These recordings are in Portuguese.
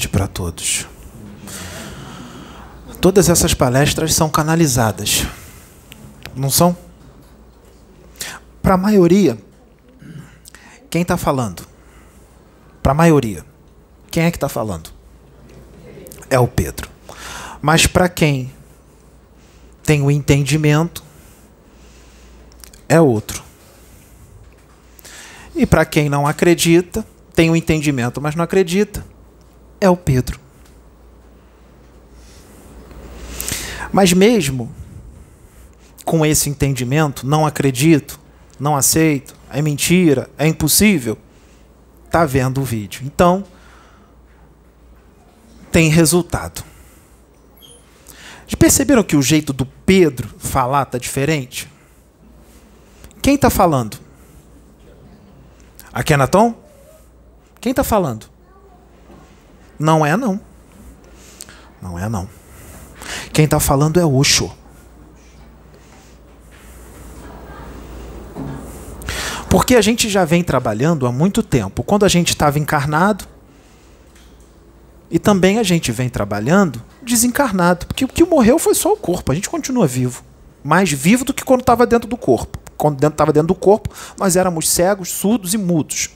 tarde para todos. Todas essas palestras são canalizadas, não são? Para a maioria, quem está falando? Para a maioria, quem é que está falando? É o Pedro. Mas para quem tem o entendimento, é outro. E para quem não acredita, tem o entendimento, mas não acredita, é o Pedro. Mas mesmo com esse entendimento, não acredito, não aceito, é mentira, é impossível, tá vendo o vídeo. Então, tem resultado. Perceberam que o jeito do Pedro falar tá diferente? Quem está falando? A Kenaton? Quem está falando? Não é não. Não é não. Quem está falando é Osho. Porque a gente já vem trabalhando há muito tempo. Quando a gente estava encarnado, e também a gente vem trabalhando desencarnado. Porque o que morreu foi só o corpo. A gente continua vivo. Mais vivo do que quando estava dentro do corpo. Quando estava dentro do corpo, nós éramos cegos, surdos e mudos.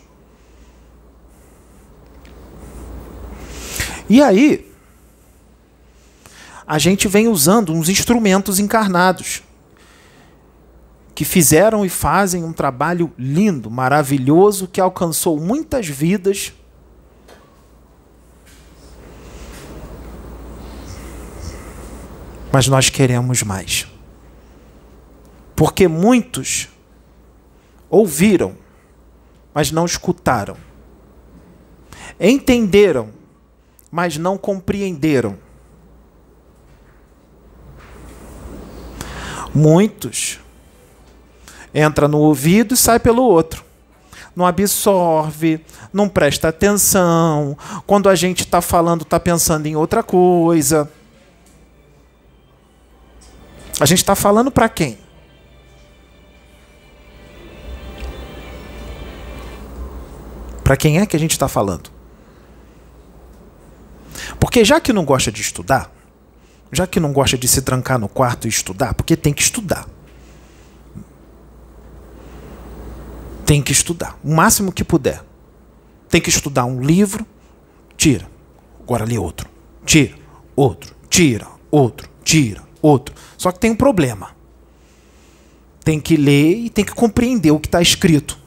E aí, a gente vem usando uns instrumentos encarnados que fizeram e fazem um trabalho lindo, maravilhoso, que alcançou muitas vidas mas nós queremos mais. Porque muitos ouviram, mas não escutaram. Entenderam, mas não compreenderam. Muitos entra no ouvido e sai pelo outro. Não absorve, não presta atenção. Quando a gente está falando, está pensando em outra coisa. A gente está falando para quem? Para quem é que a gente está falando? Porque já que não gosta de estudar, já que não gosta de se trancar no quarto e estudar, porque tem que estudar. Tem que estudar, o máximo que puder. Tem que estudar um livro, tira. Agora lê outro. Tira, outro, tira, outro, tira, outro. Só que tem um problema. Tem que ler e tem que compreender o que está escrito.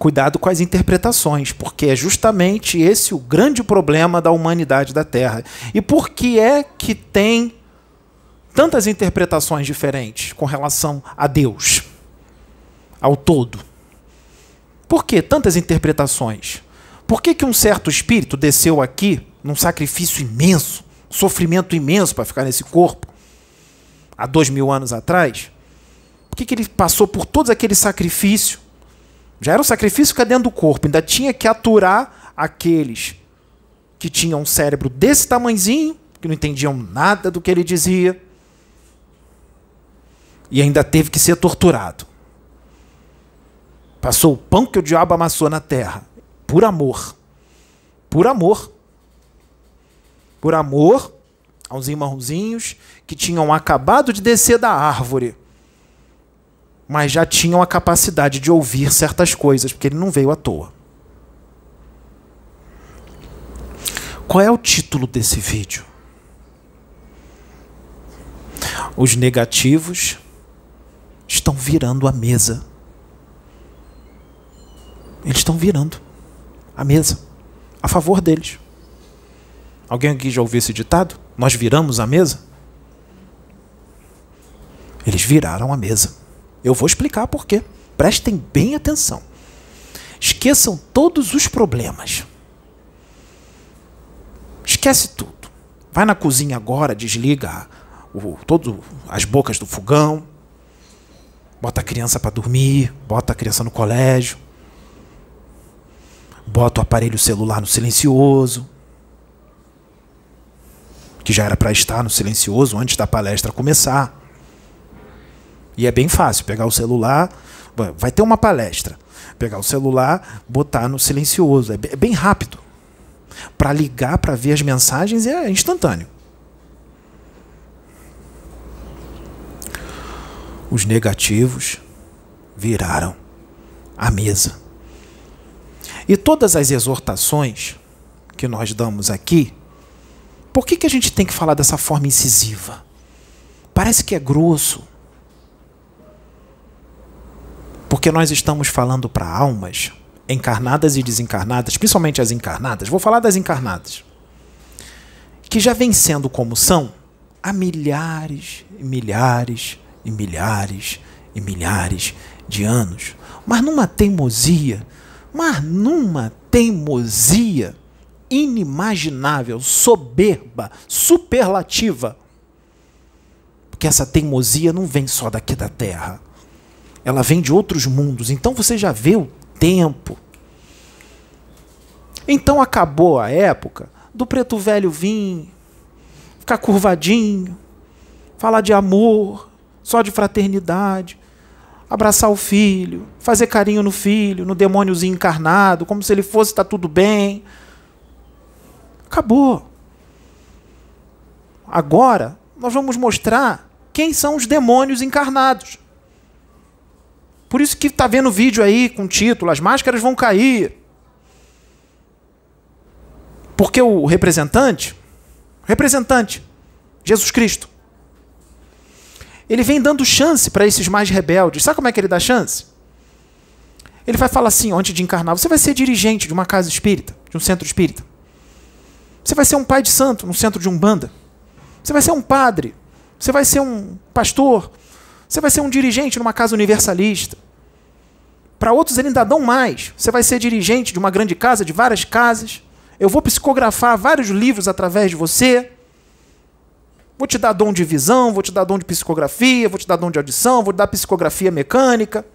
Cuidado com as interpretações, porque é justamente esse o grande problema da humanidade da Terra. E por que é que tem tantas interpretações diferentes com relação a Deus, ao todo? Por que tantas interpretações? Por que, que um certo espírito desceu aqui num sacrifício imenso sofrimento imenso para ficar nesse corpo, há dois mil anos atrás, por que, que ele passou por todos aquele sacrifício? Já era um sacrifício que dentro do corpo, ainda tinha que aturar aqueles que tinham um cérebro desse tamanzinho, que não entendiam nada do que ele dizia, e ainda teve que ser torturado. Passou o pão que o diabo amassou na terra, por amor. Por amor por amor aos irmãozinhos que tinham acabado de descer da árvore, mas já tinham a capacidade de ouvir certas coisas, porque ele não veio à toa. Qual é o título desse vídeo? Os negativos estão virando a mesa. Eles estão virando a mesa a favor deles. Alguém aqui já ouviu esse ditado? Nós viramos a mesa? Eles viraram a mesa. Eu vou explicar por quê. Prestem bem atenção. Esqueçam todos os problemas. Esquece tudo. Vai na cozinha agora, desliga o, todo, as bocas do fogão, bota a criança para dormir, bota a criança no colégio, bota o aparelho celular no silencioso, que já era para estar no silencioso antes da palestra começar. E é bem fácil pegar o celular, vai ter uma palestra, pegar o celular, botar no silencioso, é bem rápido. Para ligar, para ver as mensagens é instantâneo. Os negativos viraram a mesa. E todas as exortações que nós damos aqui, por que, que a gente tem que falar dessa forma incisiva? Parece que é grosso. Porque nós estamos falando para almas encarnadas e desencarnadas, principalmente as encarnadas. Vou falar das encarnadas. Que já vem sendo como são há milhares e milhares e milhares e milhares de anos. Mas numa teimosia, mas numa teimosia inimaginável, soberba, superlativa. Porque essa teimosia não vem só daqui da Terra. Ela vem de outros mundos. Então você já vê o tempo. Então acabou a época do preto velho vir, ficar curvadinho, falar de amor, só de fraternidade, abraçar o filho, fazer carinho no filho, no demôniozinho encarnado, como se ele fosse tá tudo bem. Acabou. Agora, nós vamos mostrar quem são os demônios encarnados. Por isso que está vendo vídeo aí com título, as máscaras vão cair. Porque o representante, representante, Jesus Cristo, ele vem dando chance para esses mais rebeldes. Sabe como é que ele dá chance? Ele vai falar assim, antes de encarnar, você vai ser dirigente de uma casa espírita, de um centro espírita. Você vai ser um pai de santo no centro de Umbanda. Você vai ser um padre. Você vai ser um pastor. Você vai ser um dirigente numa casa universalista. Para outros ele ainda dão mais. Você vai ser dirigente de uma grande casa, de várias casas. Eu vou psicografar vários livros através de você. Vou te dar dom de visão, vou te dar dom de psicografia, vou te dar dom de audição, vou te dar psicografia mecânica.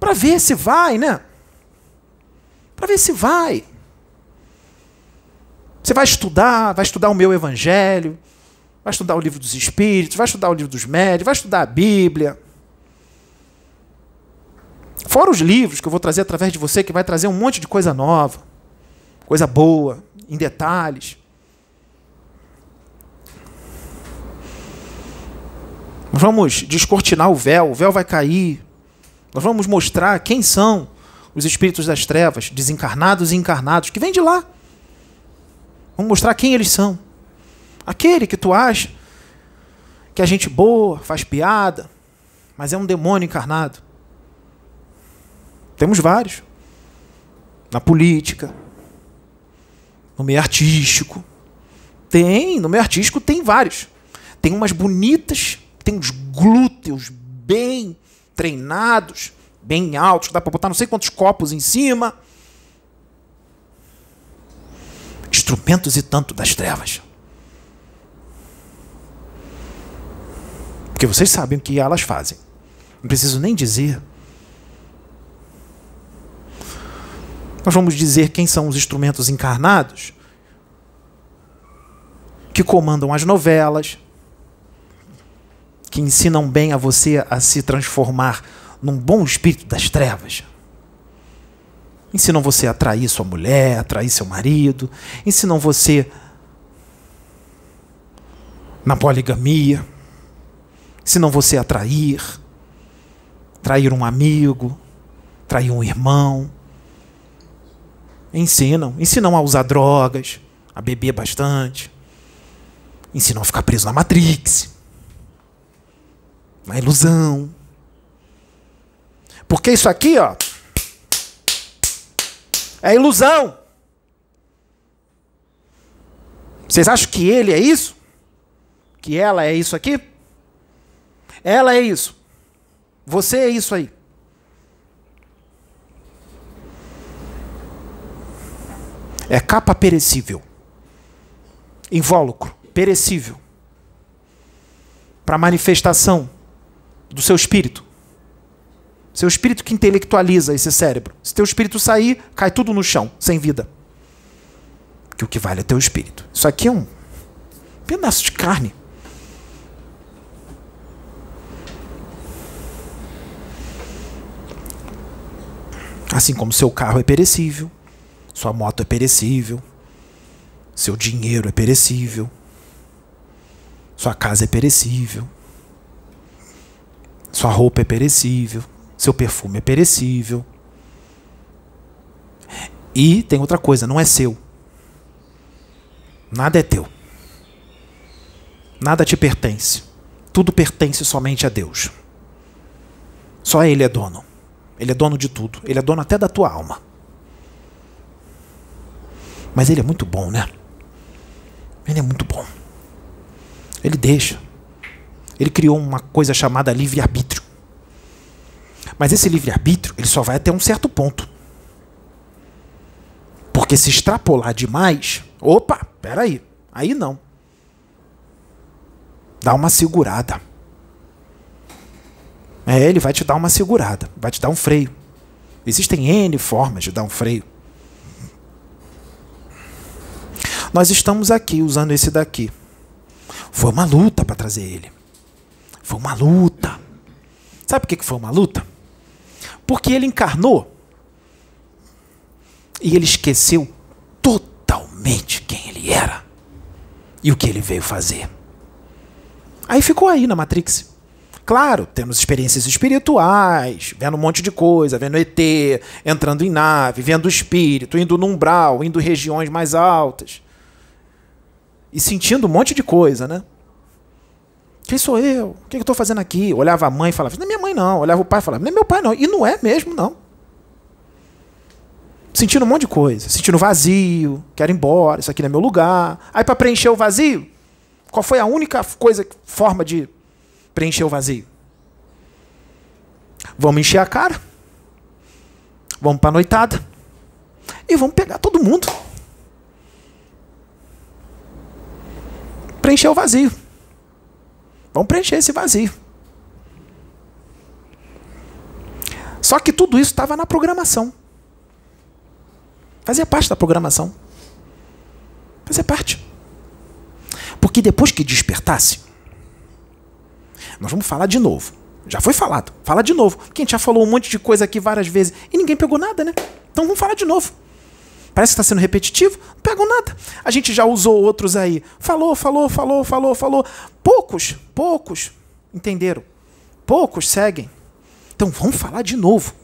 Para ver se vai, né? Para ver se vai. Você vai estudar, vai estudar o meu evangelho, vai estudar o livro dos espíritos, vai estudar o livro dos médios, vai estudar a Bíblia. Fora os livros que eu vou trazer através de você, que vai trazer um monte de coisa nova, coisa boa, em detalhes. Nós vamos descortinar o véu, o véu vai cair. Nós vamos mostrar quem são os espíritos das trevas, desencarnados e encarnados, que vêm de lá. Vamos mostrar quem eles são. Aquele que tu acha que é gente boa, faz piada, mas é um demônio encarnado. Temos vários. Na política, no meio artístico. Tem, no meio artístico tem vários. Tem umas bonitas tem os glúteos bem treinados, bem altos, dá para botar não sei quantos copos em cima. Instrumentos e tanto das trevas. Porque vocês sabem o que elas fazem. Não preciso nem dizer. Nós vamos dizer quem são os instrumentos encarnados que comandam as novelas, que ensinam bem a você a se transformar num bom espírito das trevas. Ensinam você a atrair sua mulher, a atrair seu marido, ensinam você na poligamia, ensinam você a trair, trair um amigo, trair um irmão. Ensinam, ensinam a usar drogas, a beber bastante, ensinam a ficar preso na Matrix uma ilusão. Porque isso aqui, ó, é ilusão. Vocês acham que ele é isso? Que ela é isso aqui? Ela é isso. Você é isso aí. É capa perecível. Invólucro, perecível. Para manifestação do seu espírito. Seu espírito que intelectualiza esse cérebro. Se teu espírito sair, cai tudo no chão, sem vida. Que o que vale é teu espírito. Isso aqui é um pedaço de carne. Assim como seu carro é perecível, Sua moto é perecível. Seu dinheiro é perecível. Sua casa é perecível. Sua roupa é perecível. Seu perfume é perecível. E tem outra coisa, não é seu. Nada é teu. Nada te pertence. Tudo pertence somente a Deus. Só Ele é dono. Ele é dono de tudo. Ele é dono até da tua alma. Mas Ele é muito bom, né? Ele é muito bom. Ele deixa. Ele criou uma coisa chamada livre-arbítrio. Mas esse livre-arbítrio, ele só vai até um certo ponto. Porque se extrapolar demais, opa, peraí, aí não. Dá uma segurada. É, ele vai te dar uma segurada, vai te dar um freio. Existem N formas de dar um freio. Nós estamos aqui usando esse daqui. Foi uma luta para trazer ele. Foi uma luta. Sabe por que foi uma luta? Porque ele encarnou e ele esqueceu totalmente quem ele era e o que ele veio fazer. Aí ficou aí na Matrix. Claro, temos experiências espirituais, vendo um monte de coisa, vendo ET, entrando em nave, vendo espírito, indo no umbral, indo regiões mais altas. E sentindo um monte de coisa, né? Quem sou eu? O que eu estou fazendo aqui? Olhava a mãe e falava, não é minha mãe não. Olhava o pai e falava, não é meu pai não. E não é mesmo, não. Sentindo um monte de coisa. Sentindo vazio, quero ir embora, isso aqui não é meu lugar. Aí para preencher o vazio, qual foi a única coisa, forma de preencher o vazio. Vamos encher a cara. Vamos para a noitada. E vamos pegar todo mundo. Preencher o vazio. Vamos preencher esse vazio. Só que tudo isso estava na programação. Fazia parte da programação. Fazia parte. Porque depois que despertasse, nós vamos falar de novo. Já foi falado. Fala de novo. Porque a gente já falou um monte de coisa aqui várias vezes e ninguém pegou nada, né? Então vamos falar de novo. Parece que está sendo repetitivo. Não pegou nada. A gente já usou outros aí. Falou, falou, falou, falou, falou. Poucos, poucos entenderam. Poucos seguem. Então vamos falar de novo.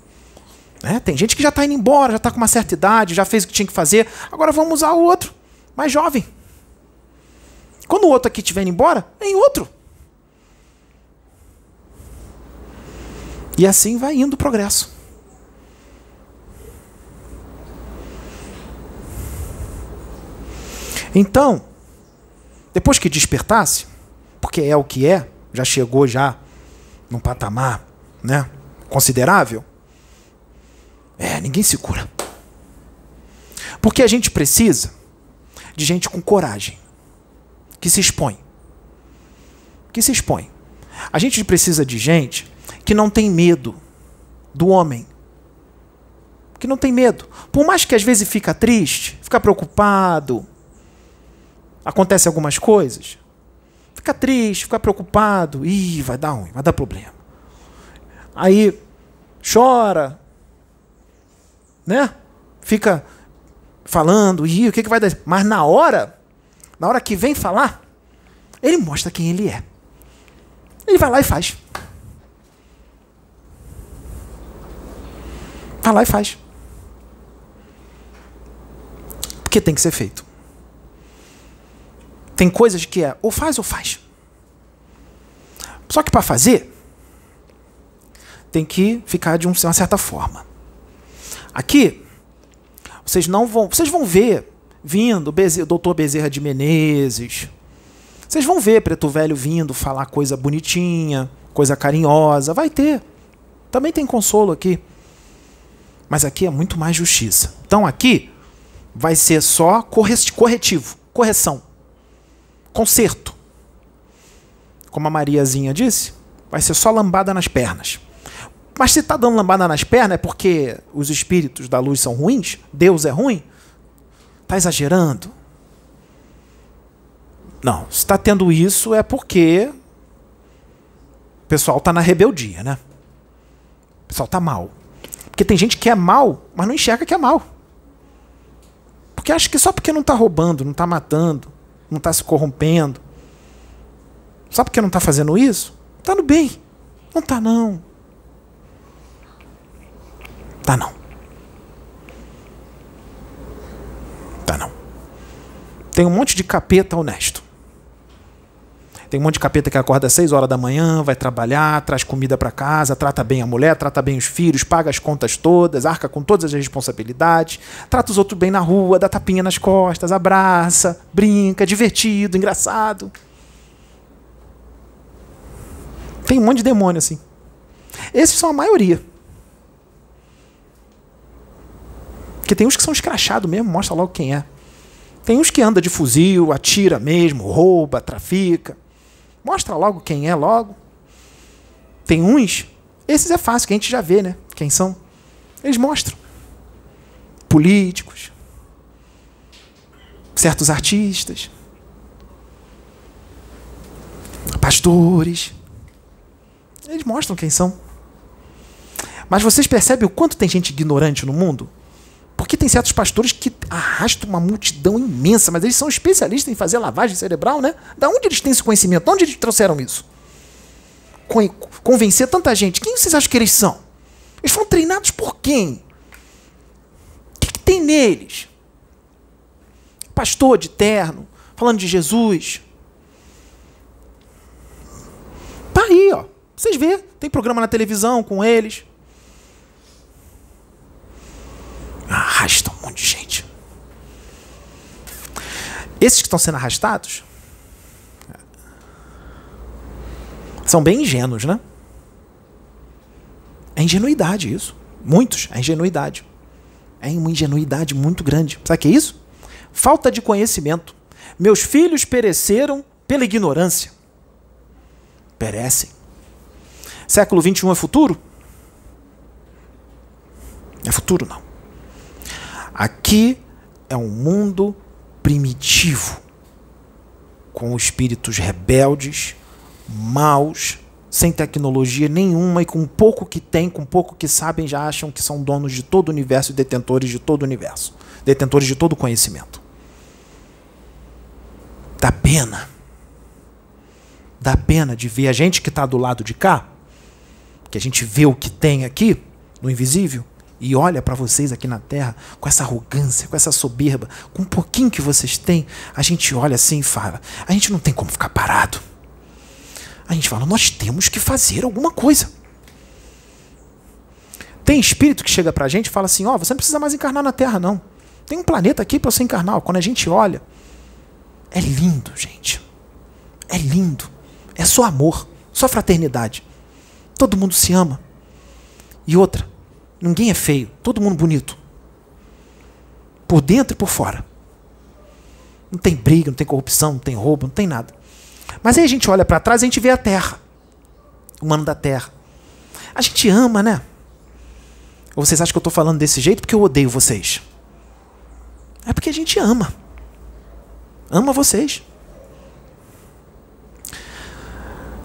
É, tem gente que já está indo embora, já está com uma certa idade, já fez o que tinha que fazer. Agora vamos usar o outro, mais jovem. Quando o outro aqui estiver indo embora, vem outro. E assim vai indo o progresso. Então, depois que despertasse, porque é o que é, já chegou já num patamar, né, considerável, é, ninguém se cura. Porque a gente precisa de gente com coragem, que se expõe. Que se expõe. A gente precisa de gente que não tem medo do homem. Que não tem medo. Por mais que às vezes fica triste, fica preocupado, acontece algumas coisas, fica triste, fica preocupado, ih, vai dar ruim, vai dar problema. Aí chora, né? Fica falando, ih, o que, que vai dar? Mas na hora, na hora que vem falar, ele mostra quem ele é. Ele vai lá e faz. Vai lá e faz. Porque tem que ser feito. Tem coisas que é ou faz ou faz. Só que para fazer, tem que ficar de uma certa forma. Aqui, vocês não vão, vocês vão ver vindo o doutor Bezerra de Menezes. Vocês vão ver Preto Velho vindo falar coisa bonitinha, coisa carinhosa, vai ter. Também tem consolo aqui. Mas aqui é muito mais justiça. Então aqui vai ser só corretivo, correção, conserto. Como a Mariazinha disse, vai ser só lambada nas pernas. Mas se está dando lambada nas pernas é porque os espíritos da luz são ruins? Deus é ruim? Está exagerando? Não, se está tendo isso é porque o pessoal está na rebeldia, né? O pessoal está mal. Porque tem gente que é mal, mas não enxerga que é mal. Porque acha que só porque não está roubando, não está matando, não está se corrompendo, só porque não está fazendo isso, está no bem. Não está não. Tá não. Tá não. Tem um monte de capeta honesto. Tem um monte de capeta que acorda às 6 horas da manhã, vai trabalhar, traz comida para casa, trata bem a mulher, trata bem os filhos, paga as contas todas, arca com todas as responsabilidades, trata os outros bem na rua, dá tapinha nas costas, abraça, brinca, divertido, engraçado. Tem um monte de demônio assim. Esses são a maioria. Porque tem uns que são escrachados mesmo, mostra logo quem é. Tem uns que anda de fuzil, atira mesmo, rouba, trafica. Mostra logo quem é logo. Tem uns, esses é fácil, que a gente já vê, né? Quem são? Eles mostram. Políticos, certos artistas, pastores. Eles mostram quem são. Mas vocês percebem o quanto tem gente ignorante no mundo? Porque tem certos pastores que arrastam uma multidão imensa, mas eles são especialistas em fazer lavagem cerebral, né? Da onde eles têm esse conhecimento? De onde eles trouxeram isso? Convencer tanta gente. Quem vocês acham que eles são? Eles foram treinados por quem? O que, que tem neles? Pastor de terno, falando de Jesus. Tá aí, ó. Vocês vê, tem programa na televisão com eles. Arrasta um monte de gente. Esses que estão sendo arrastados são bem ingênuos, né? É ingenuidade isso. Muitos, é ingenuidade. É uma ingenuidade muito grande. Sabe o que é isso? Falta de conhecimento. Meus filhos pereceram pela ignorância. Perecem. Século 21 é futuro? É futuro, não. Aqui é um mundo primitivo, com espíritos rebeldes, maus, sem tecnologia nenhuma e com pouco que tem, com pouco que sabem, já acham que são donos de todo o universo e detentores de todo o universo, detentores de todo o conhecimento. Dá pena. Dá pena de ver a gente que está do lado de cá, que a gente vê o que tem aqui, no invisível, e olha para vocês aqui na Terra com essa arrogância, com essa soberba, com um pouquinho que vocês têm, a gente olha assim e fala: a gente não tem como ficar parado. A gente fala: nós temos que fazer alguma coisa. Tem espírito que chega para a gente e fala assim: ó, oh, você não precisa mais encarnar na Terra, não. Tem um planeta aqui para você encarnar. Quando a gente olha, é lindo, gente. É lindo. É só amor, só fraternidade. Todo mundo se ama. E outra, Ninguém é feio, todo mundo bonito. Por dentro e por fora. Não tem briga, não tem corrupção, não tem roubo, não tem nada. Mas aí a gente olha para trás e a gente vê a terra. O humano da terra. A gente ama, né? Ou vocês acham que eu estou falando desse jeito porque eu odeio vocês? É porque a gente ama. Ama vocês.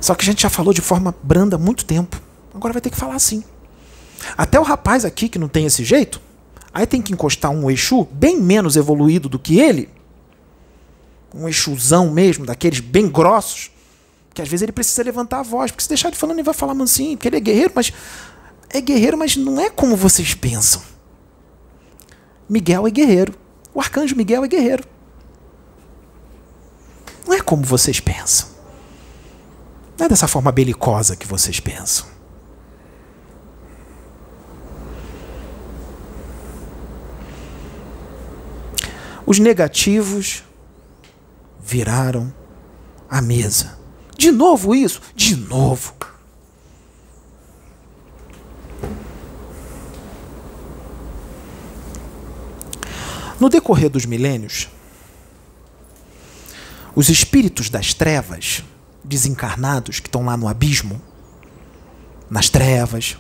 Só que a gente já falou de forma branda há muito tempo. Agora vai ter que falar assim. Até o rapaz aqui que não tem esse jeito, aí tem que encostar um Exu bem menos evoluído do que ele, um Exuzão mesmo, daqueles bem grossos, que às vezes ele precisa levantar a voz, porque se deixar de falando ele vai falar mansinho, porque ele é guerreiro, mas é guerreiro, mas não é como vocês pensam. Miguel é guerreiro. O arcanjo Miguel é guerreiro. Não é como vocês pensam. Não é dessa forma belicosa que vocês pensam. Os negativos viraram a mesa. De novo isso? De novo. No decorrer dos milênios, os espíritos das trevas, desencarnados, que estão lá no abismo, nas trevas,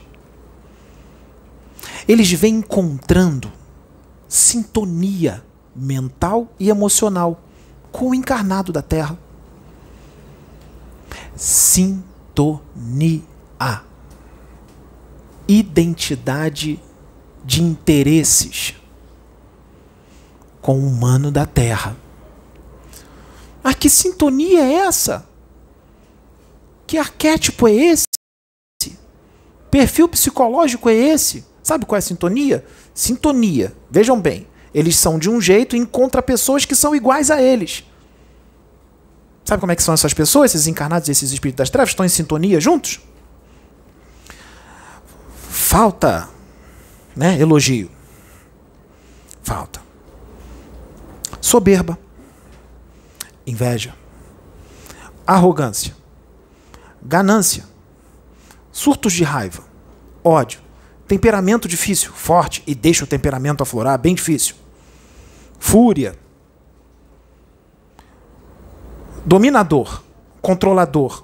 eles vêm encontrando sintonia mental e emocional com o encarnado da Terra. Sintonia. Identidade de interesses com o humano da Terra. Mas que sintonia é essa? Que arquétipo é esse? Perfil psicológico é esse? Sabe qual é a sintonia? Sintonia. Vejam bem, eles são de um jeito e encontra pessoas que são iguais a eles. Sabe como é que são essas pessoas, esses encarnados, esses espíritos das trevas? Estão em sintonia juntos? Falta, né? Elogio. Falta. Soberba. Inveja. Arrogância. Ganância. Surtos de raiva. Ódio. Temperamento difícil, forte e deixa o temperamento aflorar, bem difícil. Fúria. Dominador, controlador,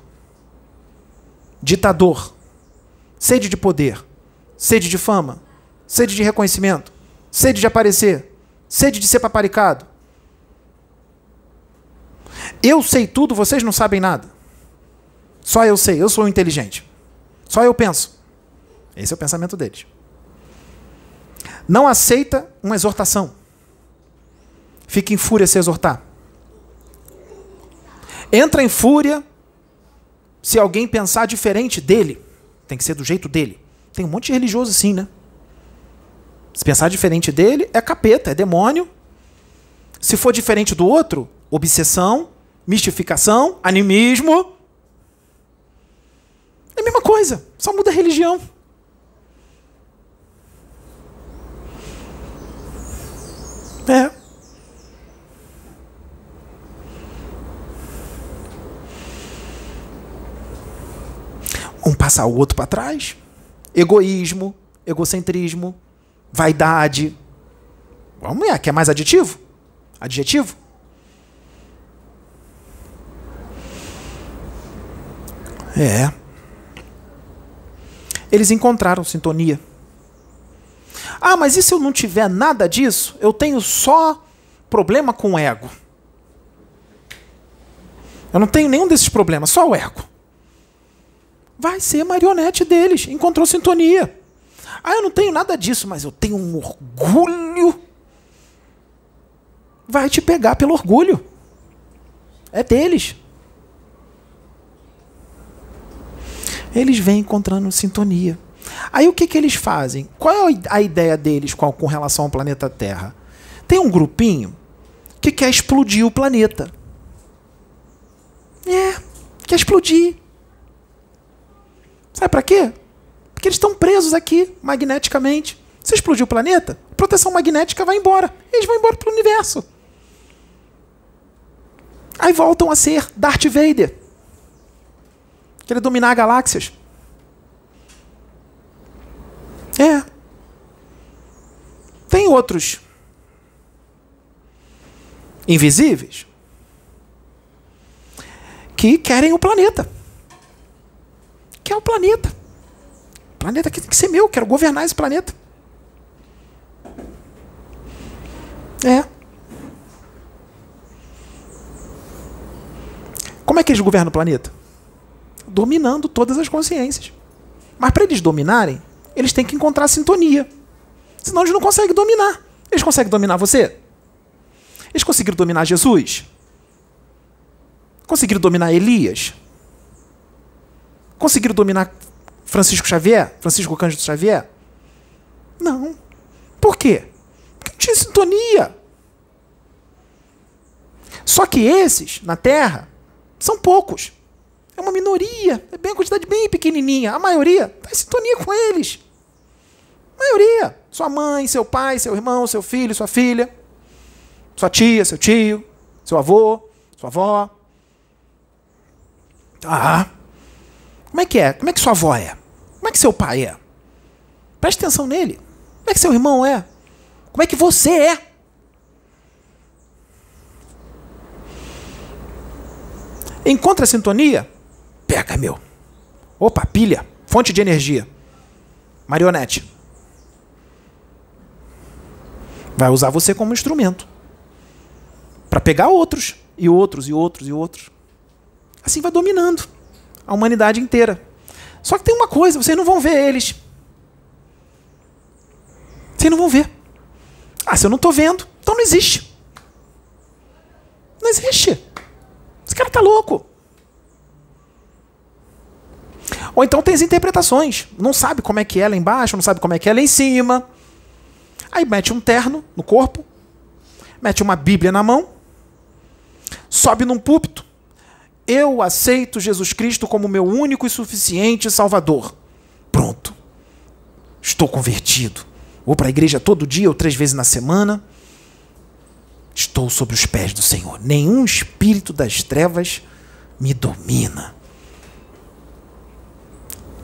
ditador, sede de poder, sede de fama, sede de reconhecimento, sede de aparecer, sede de ser paparicado. Eu sei tudo, vocês não sabem nada. Só eu sei, eu sou inteligente. Só eu penso. Esse é o pensamento deles. Não aceita uma exortação. Fica em fúria se exortar. Entra em fúria se alguém pensar diferente dele. Tem que ser do jeito dele. Tem um monte de religioso assim, né? Se pensar diferente dele, é capeta, é demônio. Se for diferente do outro, obsessão, mistificação, animismo. É a mesma coisa, só muda a religião. É. Um passar o outro para trás. Egoísmo, egocentrismo, vaidade. Vamos ver, quer mais aditivo? Adjetivo? É. Eles encontraram sintonia. Ah, mas e se eu não tiver nada disso? Eu tenho só problema com o ego. Eu não tenho nenhum desses problemas, só o ego. Vai ser marionete deles. Encontrou sintonia. Ah, eu não tenho nada disso, mas eu tenho um orgulho. Vai te pegar pelo orgulho. É deles. Eles vêm encontrando sintonia. Aí o que, que eles fazem? Qual é a ideia deles com, com relação ao planeta Terra? Tem um grupinho que quer explodir o planeta. É, quer explodir. Sabe para quê? Porque eles estão presos aqui magneticamente. Se explodir o planeta, a proteção magnética vai embora. Eles vão embora para o universo. Aí voltam a ser Darth Vader. Querer dominar galáxias. É. Tem outros invisíveis que querem o planeta. Quer o planeta. O planeta tem que ser meu, quero governar esse planeta. É. Como é que eles governam o planeta? Dominando todas as consciências. Mas para eles dominarem, eles têm que encontrar sintonia. Senão eles não conseguem dominar. Eles conseguem dominar você? Eles conseguiram dominar Jesus? Conseguiram dominar Elias? Conseguiram dominar Francisco Xavier? Francisco Cândido Xavier? Não. Por quê? Porque não tinha sintonia. Só que esses, na Terra, são poucos. É uma minoria, é bem uma quantidade bem pequenininha. A maioria está em sintonia com eles. A maioria. Sua mãe, seu pai, seu irmão, seu filho, sua filha, sua tia, seu tio, seu avô, sua avó. Ah, como é que é? Como é que sua avó é? Como é que seu pai é? Preste atenção nele. Como é que seu irmão é? Como é que você é? Encontra a sintonia? Pega, meu. Opa, pilha. Fonte de energia. Marionete. Vai usar você como instrumento. Para pegar outros, e outros, e outros, e outros. Assim vai dominando a humanidade inteira. Só que tem uma coisa, vocês não vão ver eles. Vocês não vão ver. Ah, se eu não estou vendo, então não existe. existe. Esse cara tá louco. Ou então tem as interpretações. Não sabe como é que é lá embaixo, não sabe como é que é lá em cima. Aí mete um terno no corpo, mete uma Bíblia na mão, sobe num púlpito. Eu aceito Jesus Cristo como meu único e suficiente Salvador. Pronto. Estou convertido. Vou para a igreja todo dia ou três vezes na semana. Estou sobre os pés do Senhor. Nenhum espírito das trevas me domina.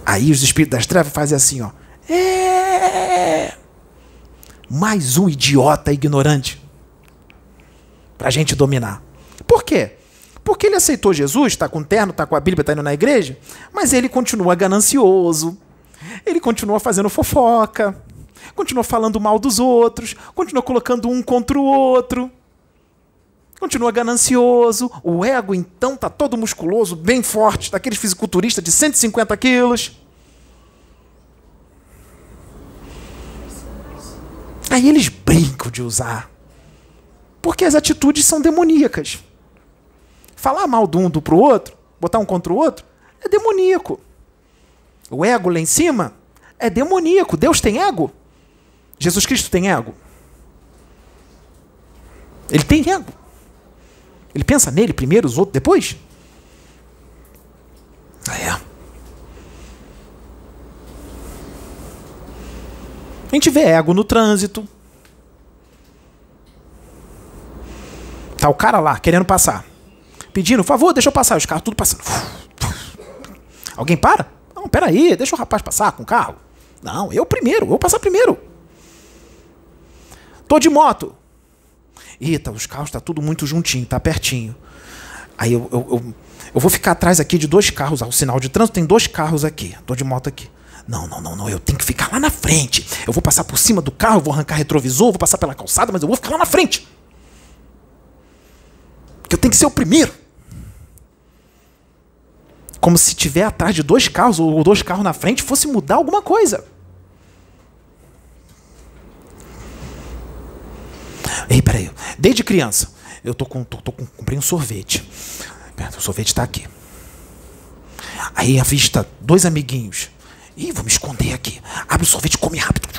Aí os espíritos das trevas fazem assim, ó. É! Mais um idiota ignorante para a gente dominar. Por quê? Porque ele aceitou Jesus, está com terno, está com a Bíblia, está indo na igreja, mas ele continua ganancioso, ele continua fazendo fofoca, continua falando mal dos outros, continua colocando um contra o outro, continua ganancioso. O ego, então, tá todo musculoso, bem forte, daqueles fisiculturistas de 150 quilos. Aí eles brincam de usar. Porque as atitudes são demoníacas. Falar mal do um do pro outro, botar um contra o outro, é demoníaco. O ego lá em cima é demoníaco. Deus tem ego? Jesus Cristo tem ego? Ele tem ego. Ele pensa nele primeiro, os outros depois? É. A gente vê ego no trânsito. Tá o cara lá querendo passar. Pedindo, por favor, deixa eu passar. Os carros tudo passando. Alguém para? Não, peraí, deixa o rapaz passar com o carro. Não, eu primeiro, eu vou passar primeiro. Tô de moto. Eita, os carros tá tudo muito juntinho, tá pertinho. Aí eu, eu, eu, eu vou ficar atrás aqui de dois carros. O sinal de trânsito tem dois carros aqui. Tô de moto aqui. Não, não, não, não. Eu tenho que ficar lá na frente. Eu vou passar por cima do carro, vou arrancar retrovisor, vou passar pela calçada, mas eu vou ficar lá na frente. Que eu tenho que ser o primeiro. Como se tiver atrás de dois carros ou dois carros na frente fosse mudar alguma coisa. Ei, peraí. Desde criança, eu tô com, tô, tô com, comprei um sorvete. O sorvete está aqui. Aí avista dois amiguinhos. Ih, vou me esconder aqui. Abre o sorvete, come rápido.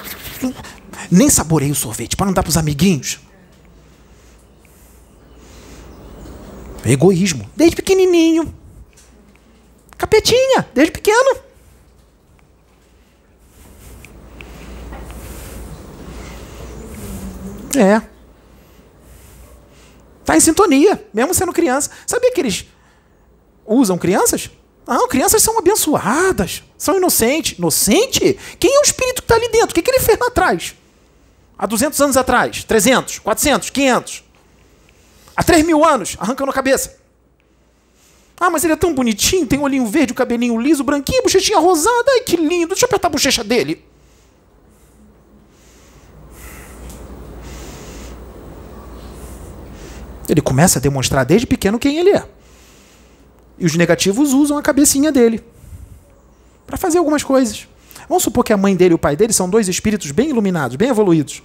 Nem saborei o sorvete para não dar para os amiguinhos. Egoísmo. Desde pequenininho. Capetinha, desde pequeno. É. Tá em sintonia, mesmo sendo criança. Sabia que eles usam crianças? Não, crianças são abençoadas, são inocentes. Inocente? Quem é o espírito que está ali dentro? O que, que ele fez lá atrás? Há 200 anos atrás? 300? 400? 500? Há 3 mil anos? Arrancando a cabeça. Ah, mas ele é tão bonitinho, tem olhinho verde, o cabelinho liso, branquinho, bochechinha rosada. Ai, que lindo. Deixa eu apertar a bochecha dele. Ele começa a demonstrar desde pequeno quem ele é. E os negativos usam a cabecinha dele para fazer algumas coisas. Vamos supor que a mãe dele e o pai dele são dois espíritos bem iluminados, bem evoluídos.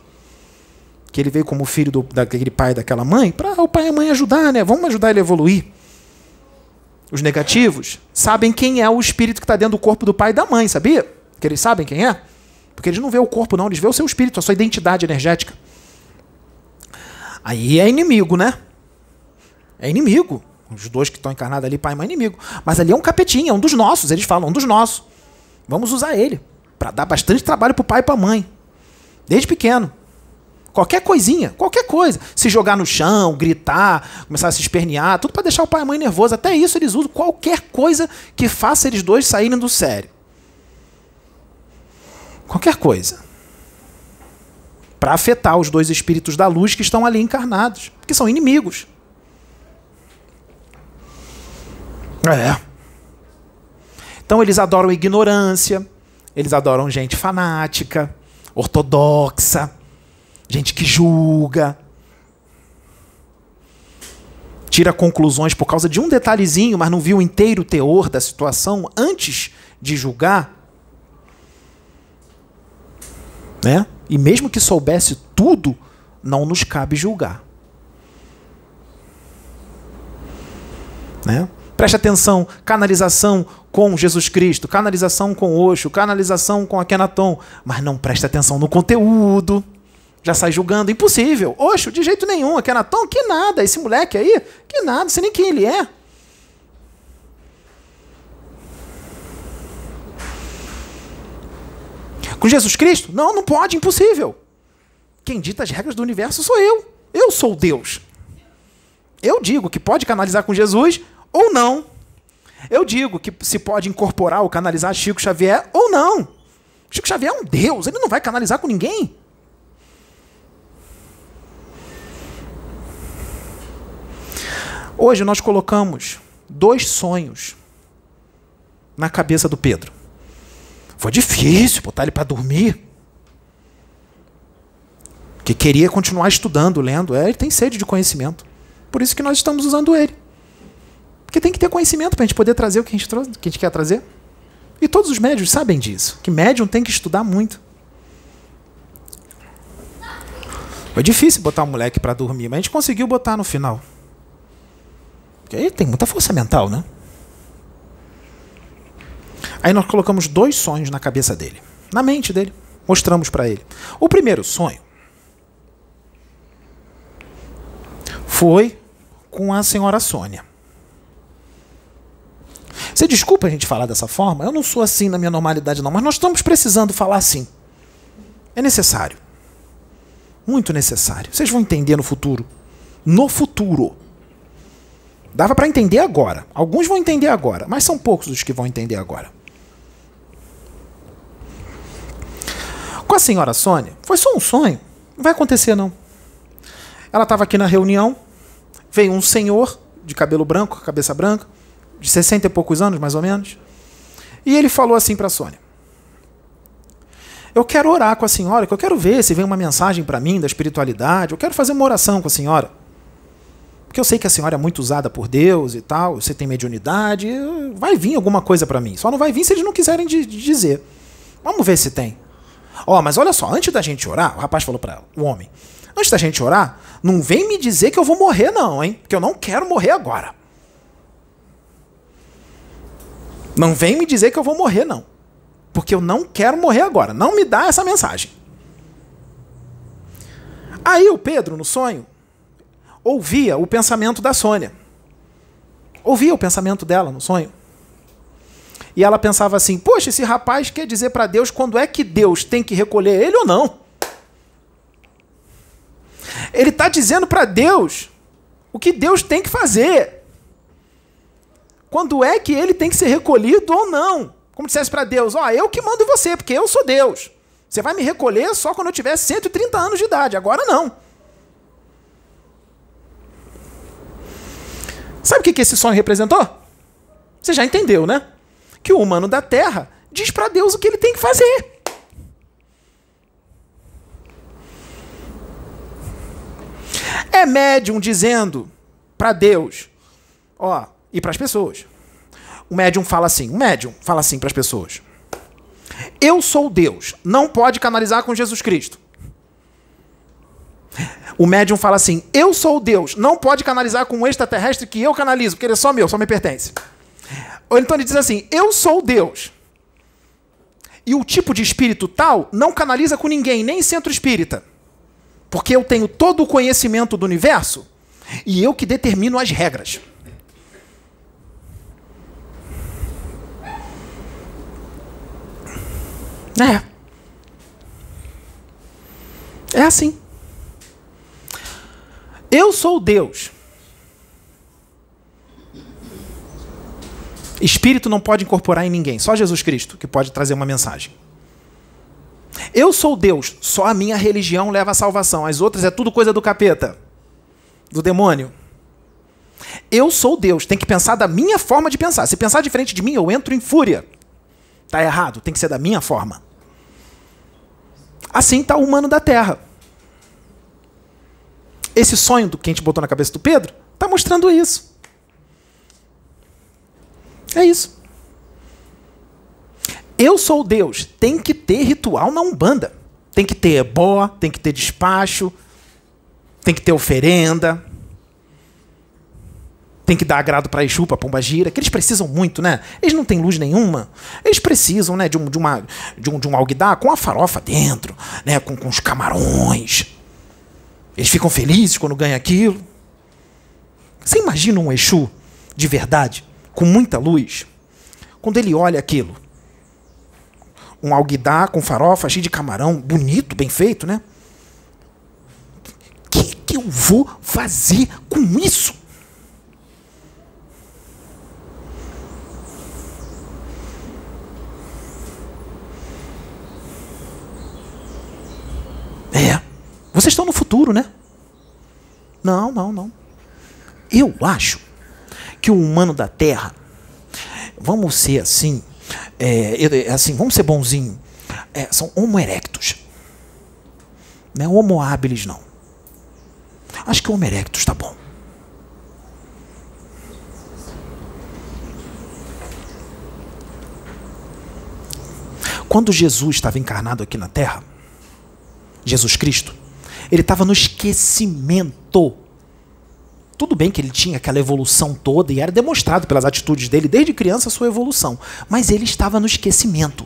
Que ele veio como filho do, daquele pai e daquela mãe, para o pai e a mãe ajudar, né? Vamos ajudar ele a evoluir. Os negativos sabem quem é o espírito que está dentro do corpo do pai e da mãe, sabia? Que eles sabem quem é? Porque eles não vê o corpo, não, eles vê o seu espírito, a sua identidade energética. Aí é inimigo, né? É inimigo. Os dois que estão encarnados ali, pai e mãe, inimigo. Mas ali é um capetinha, é um dos nossos. Eles falam, um dos nossos. Vamos usar ele. Para dar bastante trabalho para o pai e para a mãe. Desde pequeno. Qualquer coisinha, qualquer coisa. Se jogar no chão, gritar, começar a se espernear, tudo para deixar o pai e a mãe nervoso. Até isso eles usam. Qualquer coisa que faça eles dois saírem do sério. Qualquer coisa. Para afetar os dois espíritos da luz que estão ali encarnados. Que são inimigos. É. Então eles adoram ignorância, eles adoram gente fanática, ortodoxa, gente que julga, tira conclusões por causa de um detalhezinho, mas não viu o inteiro teor da situação antes de julgar. Né? E mesmo que soubesse tudo, não nos cabe julgar. Né? Preste atenção, canalização com Jesus Cristo, canalização com Oxo, canalização com Akenaton, mas não preste atenção no conteúdo. Já sai julgando, impossível. Oxo, de jeito nenhum, Akenaton, que nada, esse moleque aí, que nada, sei nem quem ele é. Com Jesus Cristo? Não, não pode, impossível. Quem dita as regras do universo sou eu. Eu sou Deus. Eu digo que pode canalizar com Jesus ou não. Eu digo que se pode incorporar ou canalizar Chico Xavier ou não. Chico Xavier é um Deus, ele não vai canalizar com ninguém. Hoje nós colocamos dois sonhos na cabeça do Pedro. Foi difícil botar ele para dormir. Que queria continuar estudando, lendo. É, ele tem sede de conhecimento. Por isso que nós estamos usando ele. Porque tem que ter conhecimento para a gente poder trazer o que a, gente, que a gente quer trazer. E todos os médios sabem disso. Que médium tem que estudar muito. Foi difícil botar o moleque para dormir, mas a gente conseguiu botar no final. Porque aí tem muita força mental, né? Aí nós colocamos dois sonhos na cabeça dele, na mente dele. Mostramos para ele. O primeiro sonho foi com a senhora Sônia. Você desculpa a gente falar dessa forma? Eu não sou assim na minha normalidade, não, mas nós estamos precisando falar assim. É necessário. Muito necessário. Vocês vão entender no futuro. No futuro. Dava para entender agora. Alguns vão entender agora, mas são poucos os que vão entender agora. Com a senhora Sônia, foi só um sonho. Não vai acontecer, não. Ela estava aqui na reunião, veio um senhor de cabelo branco, cabeça branca, de 60 e poucos anos, mais ou menos, e ele falou assim para a Sônia: Eu quero orar com a senhora, que eu quero ver se vem uma mensagem para mim da espiritualidade, eu quero fazer uma oração com a senhora. Porque eu sei que a senhora é muito usada por Deus e tal, você tem mediunidade, vai vir alguma coisa para mim. Só não vai vir se eles não quiserem dizer. Vamos ver se tem. Ó, oh, mas olha só, antes da gente orar, o rapaz falou para o homem: Antes da gente orar, não vem me dizer que eu vou morrer, não, hein? Porque eu não quero morrer agora. Não vem me dizer que eu vou morrer, não. Porque eu não quero morrer agora. Não me dá essa mensagem. Aí o Pedro, no sonho, ouvia o pensamento da Sônia. Ouvia o pensamento dela no sonho. E ela pensava assim: Poxa, esse rapaz quer dizer para Deus quando é que Deus tem que recolher ele ou não. Ele está dizendo para Deus o que Deus tem que fazer. Quando é que ele tem que ser recolhido ou não. Como dissesse para Deus: Ó, oh, eu que mando você, porque eu sou Deus. Você vai me recolher só quando eu tiver 130 anos de idade, agora não. Sabe o que esse sonho representou? Você já entendeu, né? que o humano da Terra diz para Deus o que ele tem que fazer. É médium dizendo para Deus, ó, e para as pessoas. O médium fala assim, o médium fala assim para as pessoas. Eu sou Deus, não pode canalizar com Jesus Cristo. O médium fala assim: Eu sou Deus, não pode canalizar com um extraterrestre que eu canalizo, porque ele é só meu, só me pertence. Ou então ele diz assim: Eu sou Deus. E o tipo de espírito tal não canaliza com ninguém, nem centro espírita. Porque eu tenho todo o conhecimento do universo e eu que determino as regras. É. É assim. Eu sou Deus. Espírito não pode incorporar em ninguém, só Jesus Cristo que pode trazer uma mensagem. Eu sou Deus, só a minha religião leva a salvação, as outras é tudo coisa do capeta, do demônio. Eu sou Deus, tem que pensar da minha forma de pensar. Se pensar diferente de mim, eu entro em fúria. Tá errado, tem que ser da minha forma. Assim está o humano da Terra. Esse sonho do que a gente botou na cabeça do Pedro está mostrando isso. É isso. Eu sou Deus. Tem que ter ritual na Umbanda. Tem que ter ebó, tem que ter despacho, tem que ter oferenda. Tem que dar agrado para Exu, para Pombagira, que eles precisam muito, né? Eles não têm luz nenhuma. Eles precisam, né, de um, de uma, de um, de um alguidar com a farofa dentro, né, com, com os camarões. Eles ficam felizes quando ganham aquilo. Você imagina um Exu de verdade, com muita luz, quando ele olha aquilo? Um alguidar com farofa cheio de camarão, bonito, bem feito, né? O que, que eu vou fazer com isso? É. Vocês estão no futuro, né? Não, não, não. Eu acho que o humano da Terra, vamos ser assim, é, assim, vamos ser bonzinho, é, são homo erectus. Não é homo habilis, não. Acho que o homo erectus está bom. Quando Jesus estava encarnado aqui na Terra, Jesus Cristo, ele estava no esquecimento. Tudo bem que ele tinha aquela evolução toda e era demonstrado pelas atitudes dele desde criança a sua evolução, mas ele estava no esquecimento.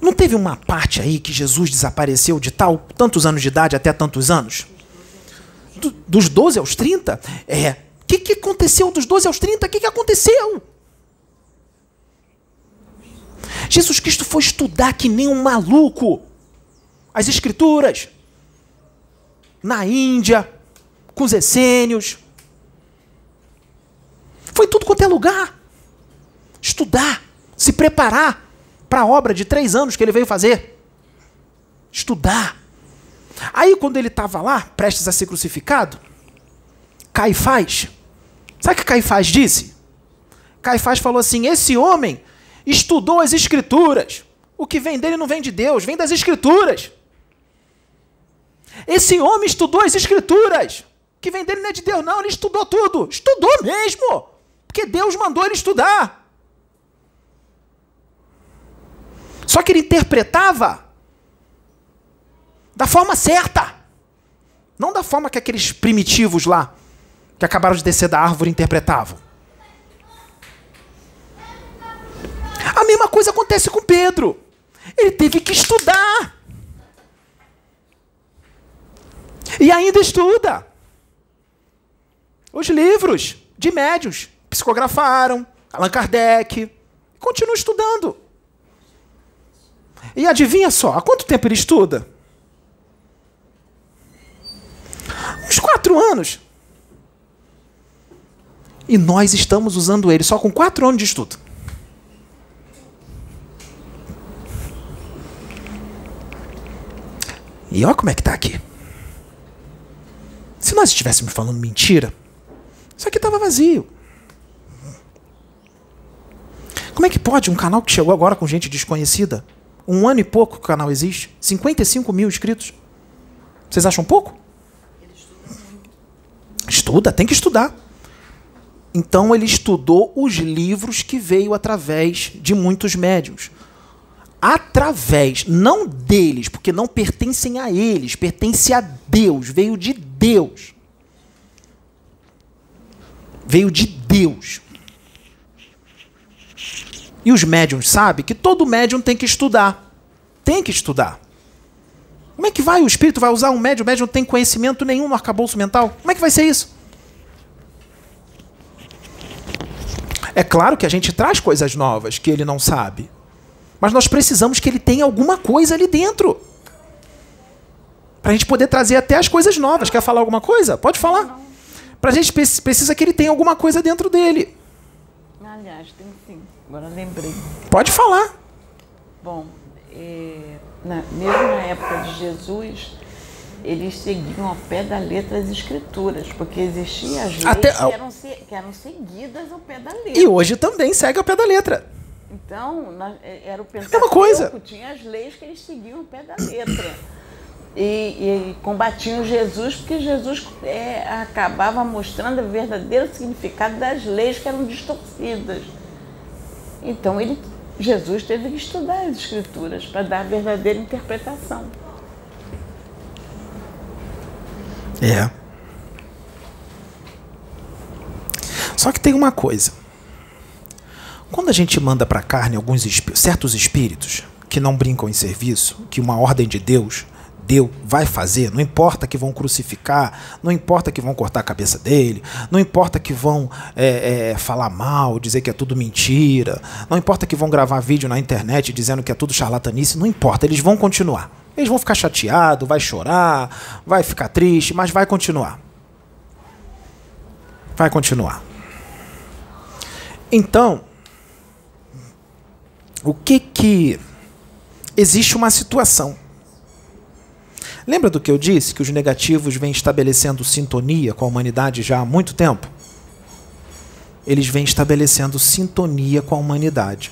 Não teve uma parte aí que Jesus desapareceu de tal, tantos anos de idade até tantos anos? Do, dos 12 aos 30? É. O que, que aconteceu dos 12 aos 30? O que, que aconteceu? Jesus Cristo foi estudar que nem um maluco as escrituras. Na Índia, com os essênios. Foi tudo quanto é lugar. Estudar, se preparar para a obra de três anos que ele veio fazer. Estudar. Aí, quando ele estava lá, prestes a ser crucificado, Caifás, sabe o que Caifás disse? Caifás falou assim: esse homem estudou as escrituras. O que vem dele não vem de Deus, vem das escrituras. Esse homem estudou as escrituras. Que vem dele não é de Deus, não. Ele estudou tudo. Estudou mesmo. Porque Deus mandou ele estudar. Só que ele interpretava da forma certa. Não da forma que aqueles primitivos lá, que acabaram de descer da árvore, interpretavam. A mesma coisa acontece com Pedro. Ele teve que estudar. E ainda estuda. Os livros de médios psicografaram, Allan Kardec, continua estudando. E adivinha só, há quanto tempo ele estuda? Uns quatro anos. E nós estamos usando ele só com quatro anos de estudo. E olha como é que está aqui. Se nós estivéssemos falando mentira, isso aqui estava vazio. Como é que pode um canal que chegou agora com gente desconhecida? Um ano e pouco que o canal existe? 55 mil inscritos? Vocês acham pouco? Estuda, tem que estudar. Então ele estudou os livros que veio através de muitos médiums. Através, não deles, porque não pertencem a eles, pertence a Deus, veio de Deus. Veio de Deus. E os médiums sabem que todo médium tem que estudar. Tem que estudar. Como é que vai? O espírito vai usar um médium? O médium não tem conhecimento nenhum no arcabouço mental? Como é que vai ser isso? É claro que a gente traz coisas novas que ele não sabe. Mas nós precisamos que ele tenha alguma coisa ali dentro. Para a gente poder trazer até as coisas novas. Quer falar alguma coisa? Pode falar. Para a gente precisa que ele tenha alguma coisa dentro dele. Aliás, tem sim. Agora lembrei. Pode falar. Bom, é, na, mesmo na época de Jesus, eles seguiam ao pé da letra as escrituras, porque existiam as leis Até, que, eram, que eram seguidas ao pé da letra. E hoje também segue ao pé da letra. Então, é, era o pensamento. É uma coisa. Tinha as leis que eles seguiam ao pé da letra e, e combatiam Jesus, porque Jesus é, acabava mostrando o verdadeiro significado das leis que eram distorcidas. Então ele, Jesus teve que estudar as escrituras para dar a verdadeira interpretação. É. Só que tem uma coisa. Quando a gente manda para a carne alguns espí certos espíritos que não brincam em serviço, que uma ordem de Deus deu, vai fazer, não importa que vão crucificar, não importa que vão cortar a cabeça dele, não importa que vão é, é, falar mal, dizer que é tudo mentira, não importa que vão gravar vídeo na internet dizendo que é tudo charlatanice, não importa, eles vão continuar. Eles vão ficar chateados, vai chorar, vai ficar triste, mas vai continuar. Vai continuar. Então, o que que existe uma situação. Lembra do que eu disse que os negativos vêm estabelecendo sintonia com a humanidade já há muito tempo? Eles vêm estabelecendo sintonia com a humanidade.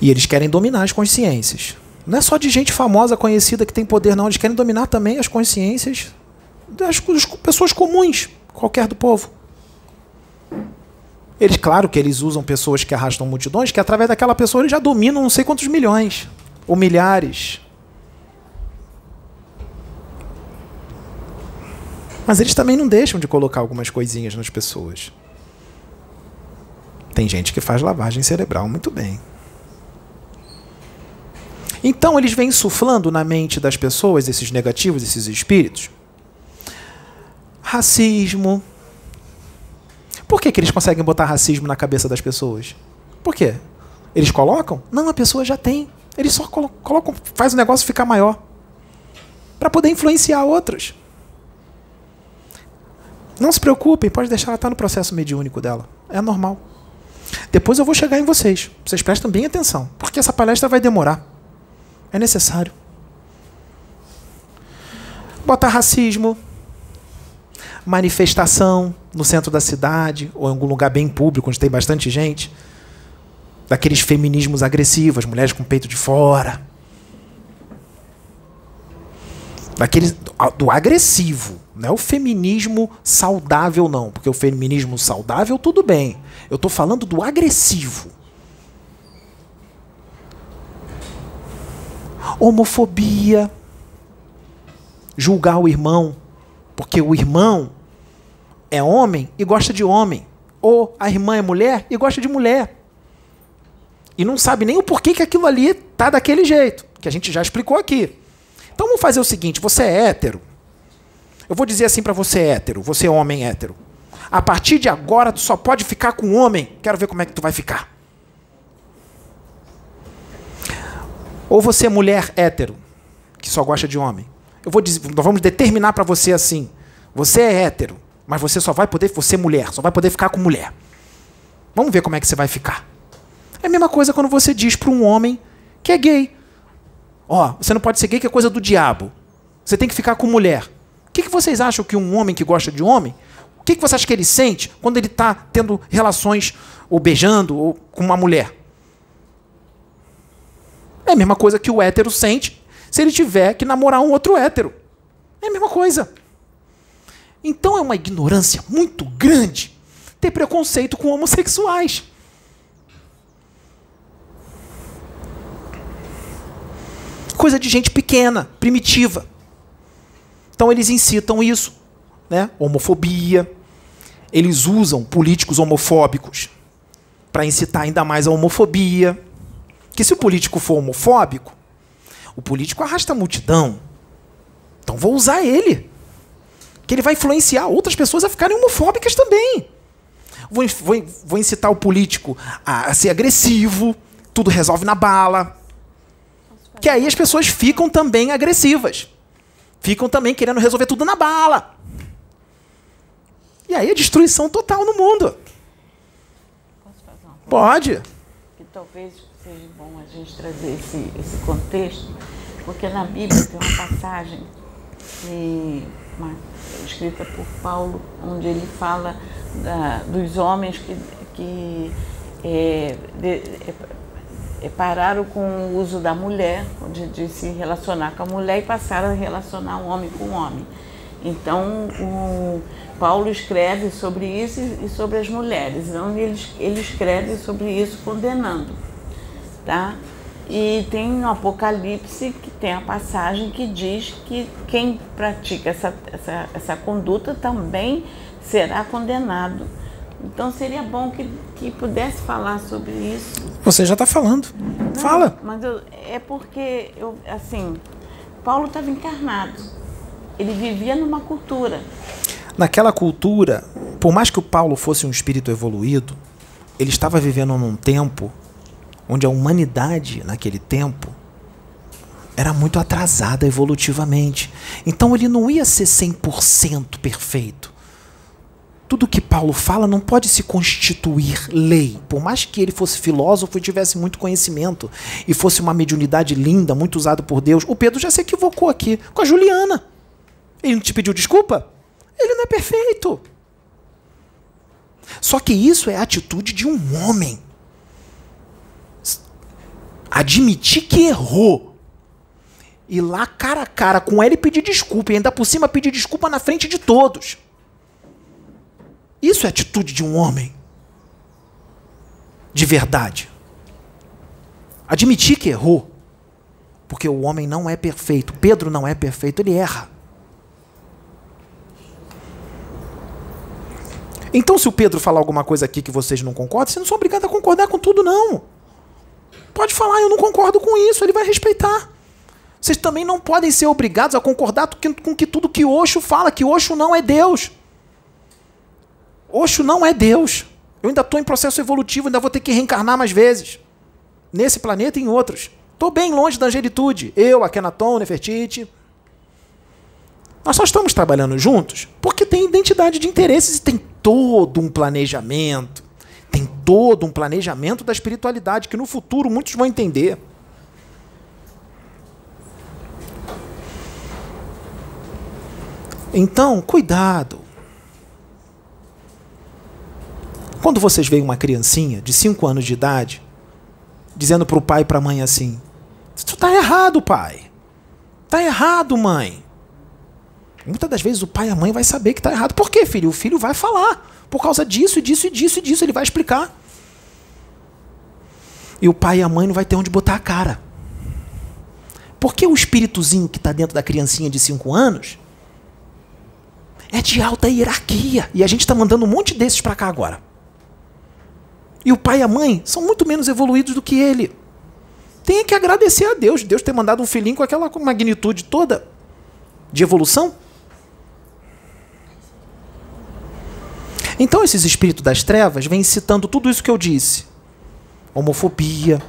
E eles querem dominar as consciências. Não é só de gente famosa, conhecida que tem poder, não. Eles querem dominar também as consciências das pessoas comuns, qualquer do povo. Eles, claro que eles usam pessoas que arrastam multidões, que através daquela pessoa eles já dominam não sei quantos milhões ou milhares. Mas eles também não deixam de colocar algumas coisinhas nas pessoas. Tem gente que faz lavagem cerebral muito bem. Então eles vêm insuflando na mente das pessoas esses negativos, esses espíritos. Racismo, por que, que eles conseguem botar racismo na cabeça das pessoas? Por quê? Eles colocam? Não, a pessoa já tem. Eles só colocam, faz o negócio ficar maior. Para poder influenciar outras. Não se preocupem, pode deixar ela estar no processo mediúnico dela. É normal. Depois eu vou chegar em vocês. Vocês prestem bem atenção, porque essa palestra vai demorar. É necessário. Botar racismo, manifestação no centro da cidade ou em algum lugar bem público onde tem bastante gente, daqueles feminismos agressivos, mulheres com peito de fora, daqueles do agressivo, não é o feminismo saudável não, porque o feminismo saudável tudo bem. Eu estou falando do agressivo. Homofobia, julgar o irmão porque o irmão é homem e gosta de homem. Ou a irmã é mulher e gosta de mulher. E não sabe nem o porquê que aquilo ali tá daquele jeito, que a gente já explicou aqui. Então vamos fazer o seguinte: você é hétero. Eu vou dizer assim para você hétero, você é homem hétero. A partir de agora tu só pode ficar com homem. Quero ver como é que tu vai ficar. Ou você é mulher hétero, que só gosta de homem. Eu vou dizer, nós vamos determinar para você assim: você é hétero, mas você só vai poder, você é mulher, só vai poder ficar com mulher. Vamos ver como é que você vai ficar. É a mesma coisa quando você diz para um homem que é gay: Ó, oh, você não pode ser gay, que é coisa do diabo. Você tem que ficar com mulher. O que, que vocês acham que um homem que gosta de homem, o que, que você acha que ele sente quando ele está tendo relações ou beijando ou com uma mulher? É a mesma coisa que o hétero sente se ele tiver que namorar um outro hétero. É a mesma coisa. Então é uma ignorância muito grande ter preconceito com homossexuais. Coisa de gente pequena, primitiva. Então eles incitam isso, né? Homofobia. Eles usam políticos homofóbicos para incitar ainda mais a homofobia. Que se o político for homofóbico, o político arrasta a multidão. Então vou usar ele. Que ele vai influenciar outras pessoas a ficarem homofóbicas também. Vou, vou, vou incitar o político a, a ser agressivo. Tudo resolve na bala. Que aí as pessoas ficam também agressivas. Ficam também querendo resolver tudo na bala. E aí é destruição total no mundo. Pode. Que talvez seja bom a gente trazer esse, esse contexto, porque na Bíblia tem uma passagem uma, escrita por Paulo, onde ele fala da, dos homens que, que é, de, é, pararam com o uso da mulher, de, de, se relacionar com a mulher e passaram a relacionar o homem com o homem. Então, o Paulo escreve sobre isso e sobre as mulheres. Então, ele, ele escreve sobre isso condenando tá? E tem no Apocalipse que tem a passagem que diz que quem pratica essa, essa, essa conduta também será condenado. Então seria bom que, que pudesse falar sobre isso. Você já está falando. Não, Fala. Mas eu, é porque, eu, assim, Paulo estava encarnado. Ele vivia numa cultura. Naquela cultura, por mais que o Paulo fosse um espírito evoluído, ele estava vivendo num tempo onde a humanidade, naquele tempo, era muito atrasada evolutivamente. Então ele não ia ser 100% perfeito. Tudo que Paulo fala não pode se constituir lei. Por mais que ele fosse filósofo e tivesse muito conhecimento e fosse uma mediunidade linda, muito usada por Deus, o Pedro já se equivocou aqui com a Juliana. Ele não te pediu desculpa? Ele não é perfeito. Só que isso é a atitude de um homem. Admitir que errou. Ir lá cara a cara com ele e pedir desculpa. E ainda por cima pedir desculpa na frente de todos. Isso é atitude de um homem. De verdade. Admitir que errou. Porque o homem não é perfeito. Pedro não é perfeito, ele erra. Então, se o Pedro falar alguma coisa aqui que vocês não concordam, vocês não são obrigados a concordar com tudo, não. Pode falar, eu não concordo com isso, ele vai respeitar. Vocês também não podem ser obrigados a concordar com que tudo que Osho fala, que Osho não é Deus. Osho não é Deus. Eu ainda estou em processo evolutivo, ainda vou ter que reencarnar mais vezes. Nesse planeta e em outros. Estou bem longe da angelitude. Eu, Akenaton, Nefertiti. Nós só estamos trabalhando juntos porque tem identidade de interesses e tem todo um planejamento. Todo um planejamento da espiritualidade que no futuro muitos vão entender. Então, cuidado. Quando vocês veem uma criancinha de 5 anos de idade dizendo para o pai e para a mãe assim: Isso está errado, pai. Está errado, mãe. Muitas das vezes o pai e a mãe vai saber que está errado. Por quê, filho? O filho vai falar. Por causa disso, disso, e disso, e disso. Ele vai explicar. E o pai e a mãe não vai ter onde botar a cara. Porque o espíritozinho que está dentro da criancinha de 5 anos é de alta hierarquia. E a gente está mandando um monte desses para cá agora. E o pai e a mãe são muito menos evoluídos do que ele. Tem que agradecer a Deus, Deus ter mandado um filhinho com aquela magnitude toda de evolução. Então esses espíritos das trevas vêm citando tudo isso que eu disse: homofobia,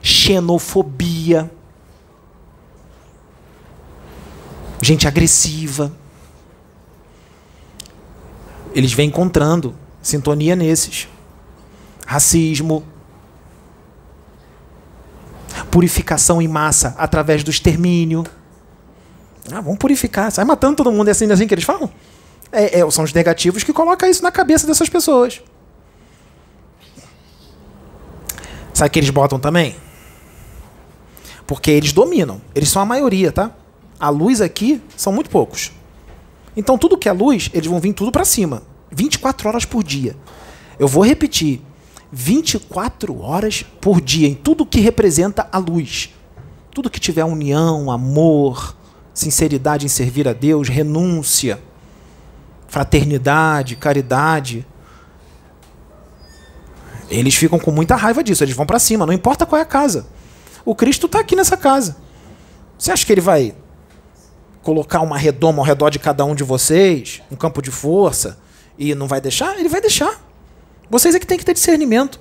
xenofobia, gente agressiva. Eles vêm encontrando sintonia nesses. Racismo, purificação em massa através do extermínio. Ah, vamos purificar. Sai matando todo mundo. É assim, assim que eles falam? É, é, são os negativos que colocam isso na cabeça dessas pessoas. Sabe o que eles botam também? Porque eles dominam. Eles são a maioria, tá? A luz aqui são muito poucos. Então tudo que é luz, eles vão vir tudo para cima. 24 horas por dia. Eu vou repetir. 24 horas por dia em tudo que representa a luz. Tudo que tiver união, amor, sinceridade em servir a Deus, renúncia fraternidade, caridade. Eles ficam com muita raiva disso, eles vão para cima, não importa qual é a casa. O Cristo está aqui nessa casa. Você acha que ele vai colocar uma redoma ao redor de cada um de vocês, um campo de força, e não vai deixar? Ele vai deixar. Vocês é que tem que ter discernimento.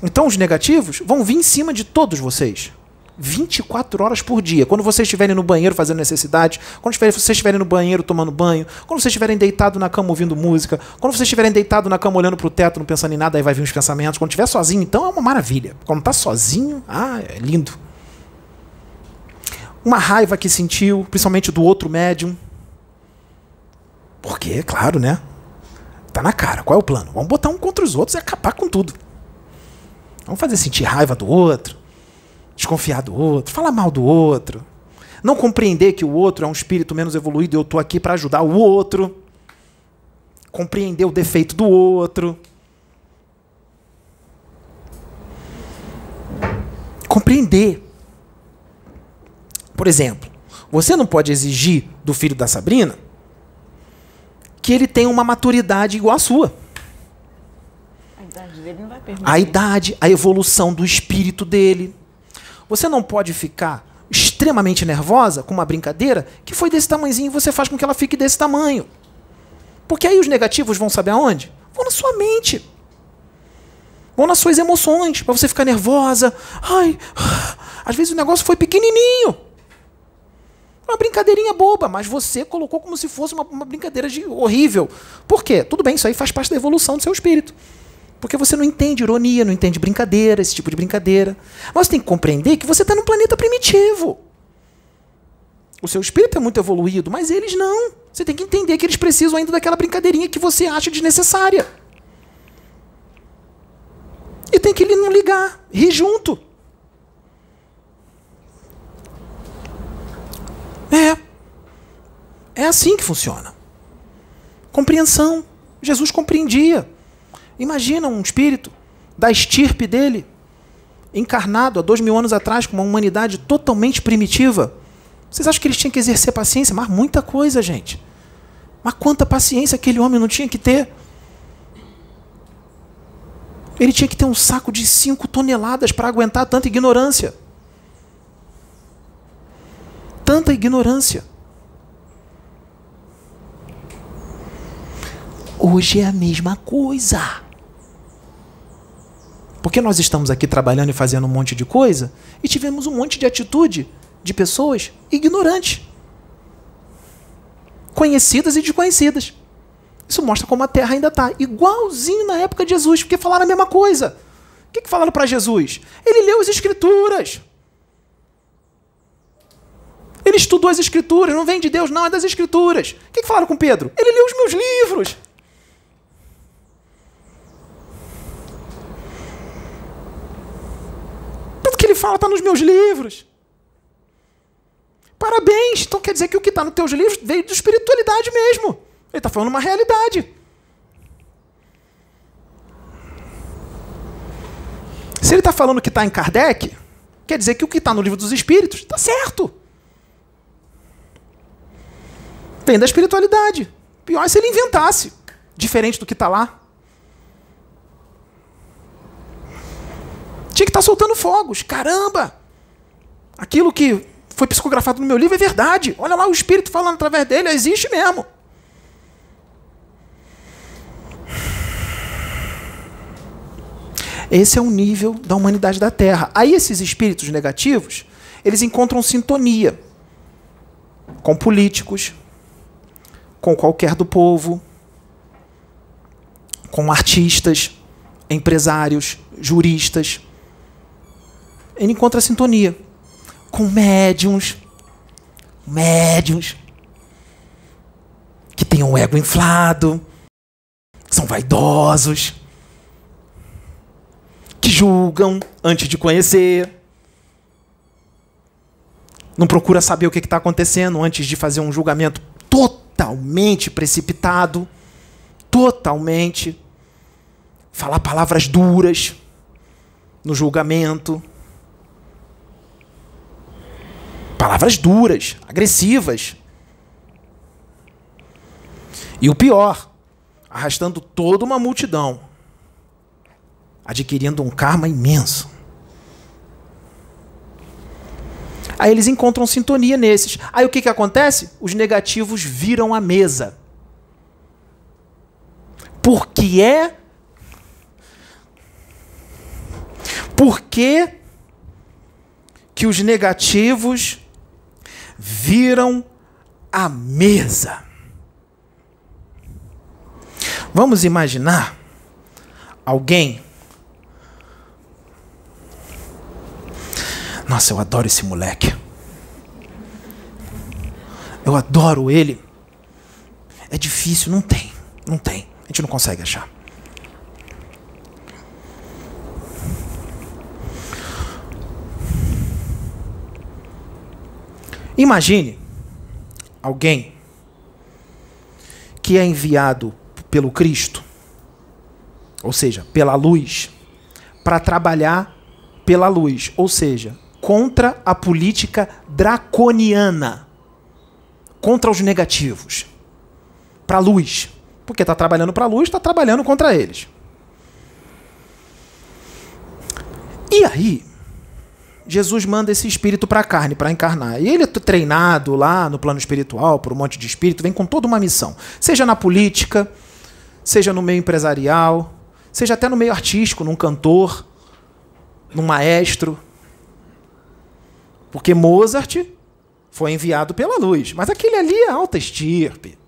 Então os negativos vão vir em cima de todos vocês. 24 horas por dia. Quando vocês estiverem no banheiro fazendo necessidade, quando vocês estiverem no banheiro tomando banho, quando vocês estiverem deitado na cama ouvindo música, quando vocês estiverem deitado na cama olhando para o teto, não pensando em nada, aí vai vir os pensamentos. Quando estiver sozinho, então é uma maravilha. Quando está sozinho, ah, é lindo. Uma raiva que sentiu, principalmente do outro médium. Porque, claro, né? Tá na cara. Qual é o plano? Vamos botar um contra os outros e acabar com tudo. Vamos fazer sentir raiva do outro desconfiar do outro, falar mal do outro, não compreender que o outro é um espírito menos evoluído e eu estou aqui para ajudar o outro, compreender o defeito do outro. compreender. Por exemplo, você não pode exigir do filho da Sabrina que ele tenha uma maturidade igual à sua. A idade dele não vai permitir. A idade, a evolução do espírito dele. Você não pode ficar extremamente nervosa com uma brincadeira que foi desse tamanhozinho e você faz com que ela fique desse tamanho. Porque aí os negativos vão saber aonde? Vão na sua mente. Vão nas suas emoções, para você ficar nervosa. Ai, às vezes o negócio foi pequenininho. Uma brincadeirinha boba, mas você colocou como se fosse uma, uma brincadeira de, horrível. Por quê? Tudo bem, isso aí faz parte da evolução do seu espírito. Porque você não entende ironia, não entende brincadeira, esse tipo de brincadeira. Mas você tem que compreender que você está num planeta primitivo. O seu espírito é muito evoluído, mas eles não. Você tem que entender que eles precisam ainda daquela brincadeirinha que você acha desnecessária. E tem que ele não ligar, rir junto. É. É assim que funciona. Compreensão. Jesus compreendia. Imagina um espírito da estirpe dele, encarnado há dois mil anos atrás, com uma humanidade totalmente primitiva. Vocês acham que eles tinham que exercer paciência? Mas muita coisa, gente. Mas quanta paciência aquele homem não tinha que ter? Ele tinha que ter um saco de cinco toneladas para aguentar tanta ignorância. Tanta ignorância. Hoje é a mesma coisa. Porque nós estamos aqui trabalhando e fazendo um monte de coisa e tivemos um monte de atitude de pessoas ignorantes, conhecidas e desconhecidas. Isso mostra como a terra ainda está igualzinho na época de Jesus, porque falaram a mesma coisa. O que, que falaram para Jesus? Ele leu as Escrituras. Ele estudou as Escrituras, não vem de Deus, não, é das Escrituras. O que, que falaram com Pedro? Ele leu os meus livros. Tudo que ele fala está nos meus livros. Parabéns! Então quer dizer que o que está nos teus livros veio de espiritualidade mesmo. Ele está falando uma realidade. Se ele está falando que está em Kardec, quer dizer que o que está no livro dos Espíritos está certo. Vem da espiritualidade. Pior é se ele inventasse, diferente do que está lá. Tinha que estar tá soltando fogos. Caramba! Aquilo que foi psicografado no meu livro é verdade. Olha lá o Espírito falando através dele, existe mesmo. Esse é o nível da humanidade da Terra. Aí esses espíritos negativos, eles encontram sintonia com políticos, com qualquer do povo, com artistas, empresários, juristas. Ele encontra sintonia com médiums, médiums que têm um ego inflado, são vaidosos, que julgam antes de conhecer. Não procura saber o que está acontecendo antes de fazer um julgamento totalmente precipitado. Totalmente. Falar palavras duras no julgamento. Palavras duras, agressivas. E o pior, arrastando toda uma multidão adquirindo um karma imenso. Aí eles encontram sintonia nesses. Aí o que, que acontece? Os negativos viram a mesa. Porque é. Por que, que os negativos viram a mesa? Vamos imaginar alguém Nossa, eu adoro esse moleque. Eu adoro ele. É difícil, não tem. Não tem. A gente não consegue achar. Imagine alguém que é enviado pelo Cristo, ou seja, pela luz, para trabalhar pela luz, ou seja, contra a política draconiana, contra os negativos, para a luz. Porque está trabalhando para a luz, está trabalhando contra eles. E aí, Jesus manda esse espírito para a carne, para encarnar. E ele é treinado lá no plano espiritual por um monte de espírito, vem com toda uma missão. Seja na política, seja no meio empresarial, seja até no meio artístico, num cantor, num maestro. Porque Mozart foi enviado pela luz, mas aquele ali é alta estirpe.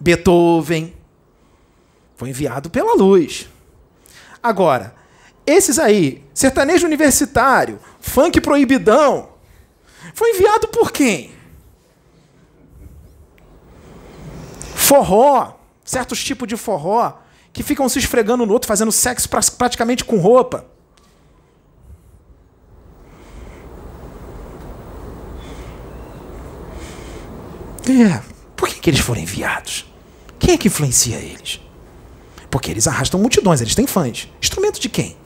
Beethoven foi enviado pela luz. Agora, esses aí, sertanejo universitário, funk proibidão, foi enviado por quem? Forró, certos tipos de forró, que ficam se esfregando no outro, fazendo sexo praticamente com roupa. É, por que, que eles foram enviados? Quem é que influencia eles? Porque eles arrastam multidões, eles têm fãs. Instrumento de quem?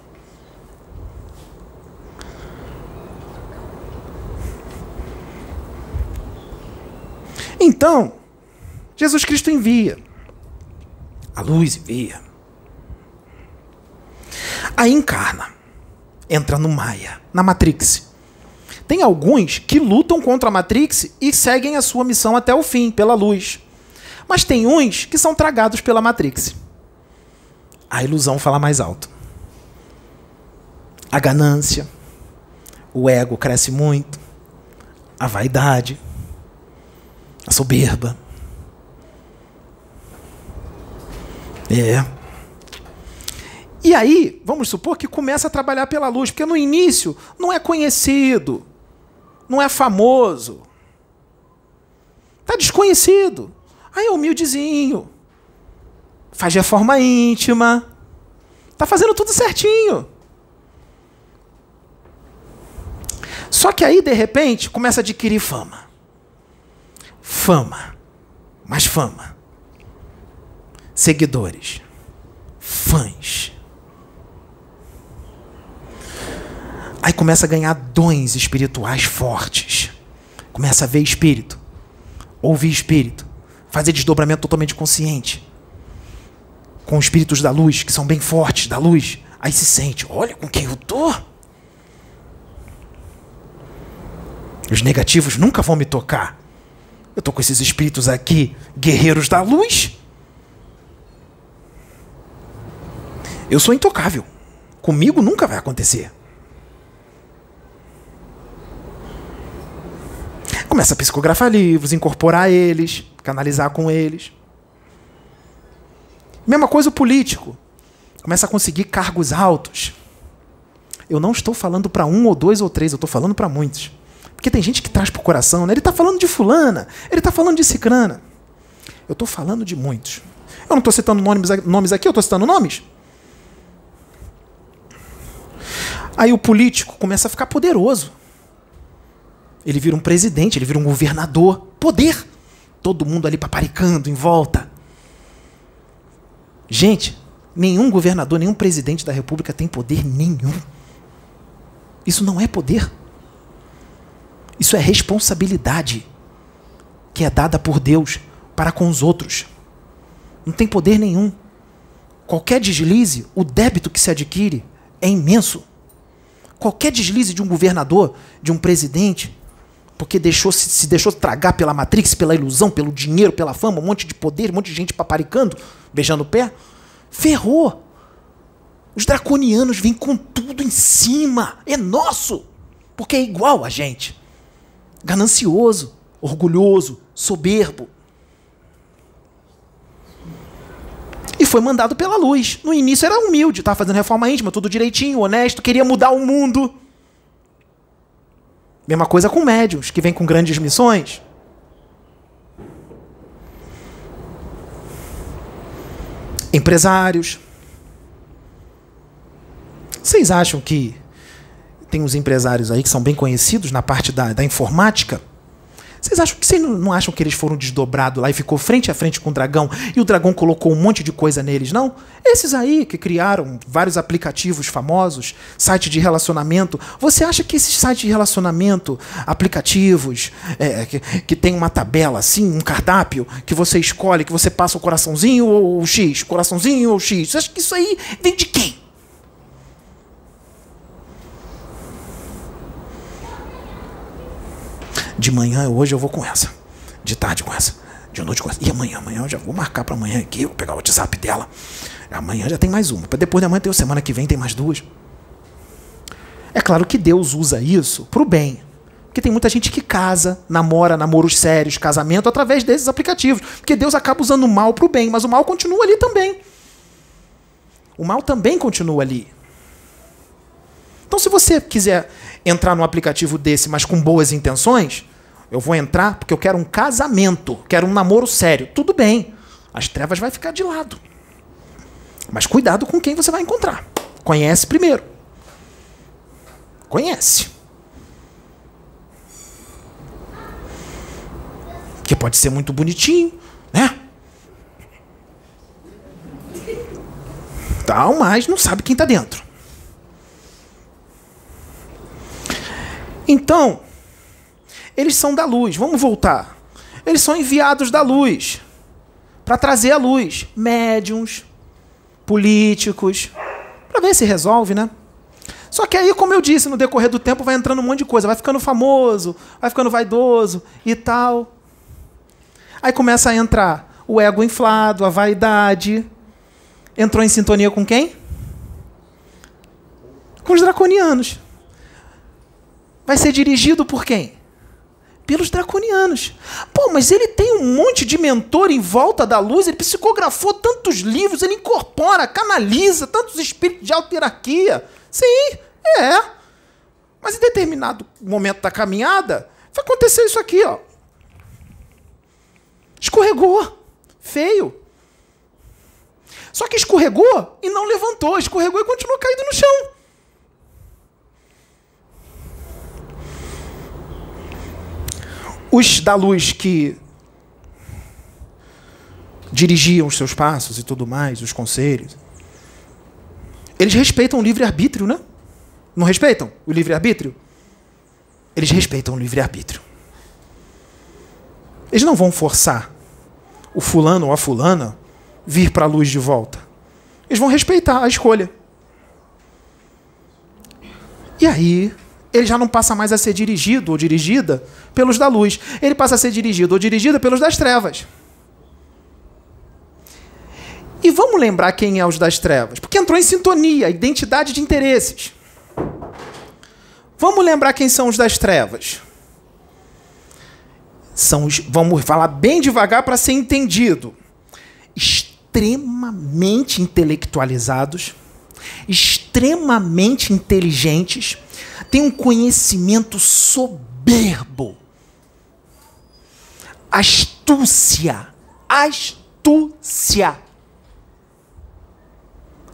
Então, Jesus Cristo envia. A luz envia. Aí encarna. Entra no Maia, na Matrix. Tem alguns que lutam contra a Matrix e seguem a sua missão até o fim, pela luz. Mas tem uns que são tragados pela Matrix. A ilusão fala mais alto. A ganância, o ego cresce muito, a vaidade, a soberba. É. E aí, vamos supor que começa a trabalhar pela luz, porque no início não é conhecido, não é famoso, está desconhecido. Aí é humildezinho, faz reforma íntima, está fazendo tudo certinho. Só que aí, de repente, começa a adquirir fama fama, mais fama, seguidores, fãs. Aí começa a ganhar dons espirituais fortes. Começa a ver espírito, ouvir espírito, fazer desdobramento totalmente consciente. Com espíritos da luz, que são bem fortes, da luz. Aí se sente, olha com quem eu tô. Os negativos nunca vão me tocar. Eu estou com esses espíritos aqui, guerreiros da luz. Eu sou intocável. Comigo nunca vai acontecer. Começa a psicografar livros, incorporar eles, canalizar com eles. Mesma coisa o político. Começa a conseguir cargos altos. Eu não estou falando para um ou dois ou três, eu estou falando para muitos. Porque tem gente que traz para o coração, né? Ele está falando de fulana, ele está falando de cicrana. Eu estou falando de muitos. Eu não estou citando nomes, nomes aqui, eu estou citando nomes. Aí o político começa a ficar poderoso. Ele vira um presidente, ele vira um governador. Poder. Todo mundo ali paparicando em volta. Gente, nenhum governador, nenhum presidente da república tem poder nenhum. Isso não é poder. Isso é responsabilidade que é dada por Deus para com os outros. Não tem poder nenhum. Qualquer deslize, o débito que se adquire é imenso. Qualquer deslize de um governador, de um presidente, porque deixou se, se deixou tragar pela Matrix, pela ilusão, pelo dinheiro, pela fama, um monte de poder, um monte de gente paparicando, beijando o pé, ferrou. Os draconianos vêm com tudo em cima. É nosso. Porque é igual a gente ganancioso, orgulhoso, soberbo. E foi mandado pela luz. No início era humilde, estava fazendo reforma íntima, tudo direitinho, honesto, queria mudar o mundo. Mesma coisa com médios, que vêm com grandes missões. Empresários. Vocês acham que tem uns empresários aí que são bem conhecidos na parte da, da informática. Vocês acham que vocês não acham que eles foram desdobrados lá e ficou frente a frente com o dragão e o dragão colocou um monte de coisa neles, não? Esses aí que criaram vários aplicativos famosos, site de relacionamento, você acha que esses sites de relacionamento, aplicativos, é, que, que tem uma tabela assim, um cardápio, que você escolhe, que você passa o coraçãozinho ou o X, coraçãozinho ou X, você acha que isso aí vem de quem? De manhã, hoje eu vou com essa. De tarde com essa. De noite com essa. E amanhã, amanhã eu já vou marcar para amanhã aqui, vou pegar o WhatsApp dela. Amanhã já tem mais uma. Para depois da manhã tem semana que vem tem mais duas. É claro que Deus usa isso para o bem. Porque tem muita gente que casa, namora, namoros sérios, casamento, através desses aplicativos. Porque Deus acaba usando o mal para o bem, mas o mal continua ali também. O mal também continua ali. Então, se você quiser entrar num aplicativo desse, mas com boas intenções, eu vou entrar porque eu quero um casamento, quero um namoro sério. Tudo bem. As trevas vai ficar de lado. Mas cuidado com quem você vai encontrar. Conhece primeiro. Conhece. Que pode ser muito bonitinho, né? Tal, mas não sabe quem está dentro. Então, eles são da luz. Vamos voltar. Eles são enviados da luz para trazer a luz. Médiums, políticos, para ver se resolve, né? Só que aí, como eu disse, no decorrer do tempo vai entrando um monte de coisa, vai ficando famoso, vai ficando vaidoso e tal. Aí começa a entrar o ego inflado, a vaidade. Entrou em sintonia com quem? Com os draconianos vai ser dirigido por quem? Pelos draconianos. Pô, mas ele tem um monte de mentor em volta da luz, ele psicografou tantos livros, ele incorpora, canaliza tantos espíritos de alta. Sim, é. Mas em determinado momento da caminhada, vai acontecer isso aqui, ó. Escorregou. Feio. Só que escorregou e não levantou. Escorregou e continuou caído no chão. Os da luz que dirigiam os seus passos e tudo mais, os conselhos, eles respeitam o livre-arbítrio, né? Não respeitam o livre-arbítrio? Eles respeitam o livre-arbítrio. Eles não vão forçar o fulano ou a fulana vir para a luz de volta. Eles vão respeitar a escolha. E aí, ele já não passa mais a ser dirigido ou dirigida pelos da luz. Ele passa a ser dirigido ou dirigida pelos das trevas. E vamos lembrar quem é os das trevas, porque entrou em sintonia, identidade de interesses. Vamos lembrar quem são os das trevas. São os, vamos falar bem devagar para ser entendido. Extremamente intelectualizados, extremamente inteligentes, tem um conhecimento soberbo. Astúcia. Astúcia.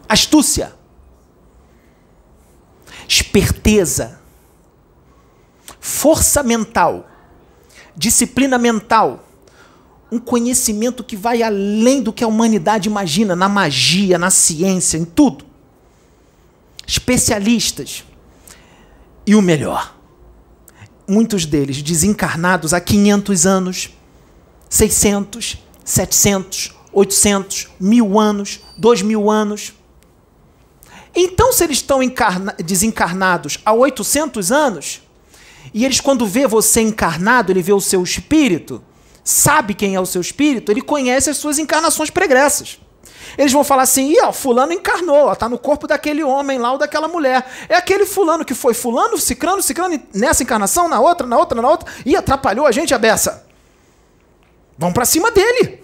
Astúcia. Esperteza. Força mental. Disciplina mental. Um conhecimento que vai além do que a humanidade imagina, na magia, na ciência, em tudo. Especialistas e o melhor, muitos deles desencarnados há 500 anos, 600, 700, 800, mil anos, dois mil anos. Então, se eles estão desencarnados há 800 anos, e eles, quando vê você encarnado, ele vê o seu espírito, sabe quem é o seu espírito, ele conhece as suas encarnações pregressas. Eles vão falar assim: Ih, ó, fulano encarnou, ó, tá no corpo daquele homem lá ou daquela mulher. É aquele fulano que foi fulano, cicrano, cicrano, nessa encarnação, na outra, na outra, na outra, e atrapalhou a gente a beça. Vão para cima dele.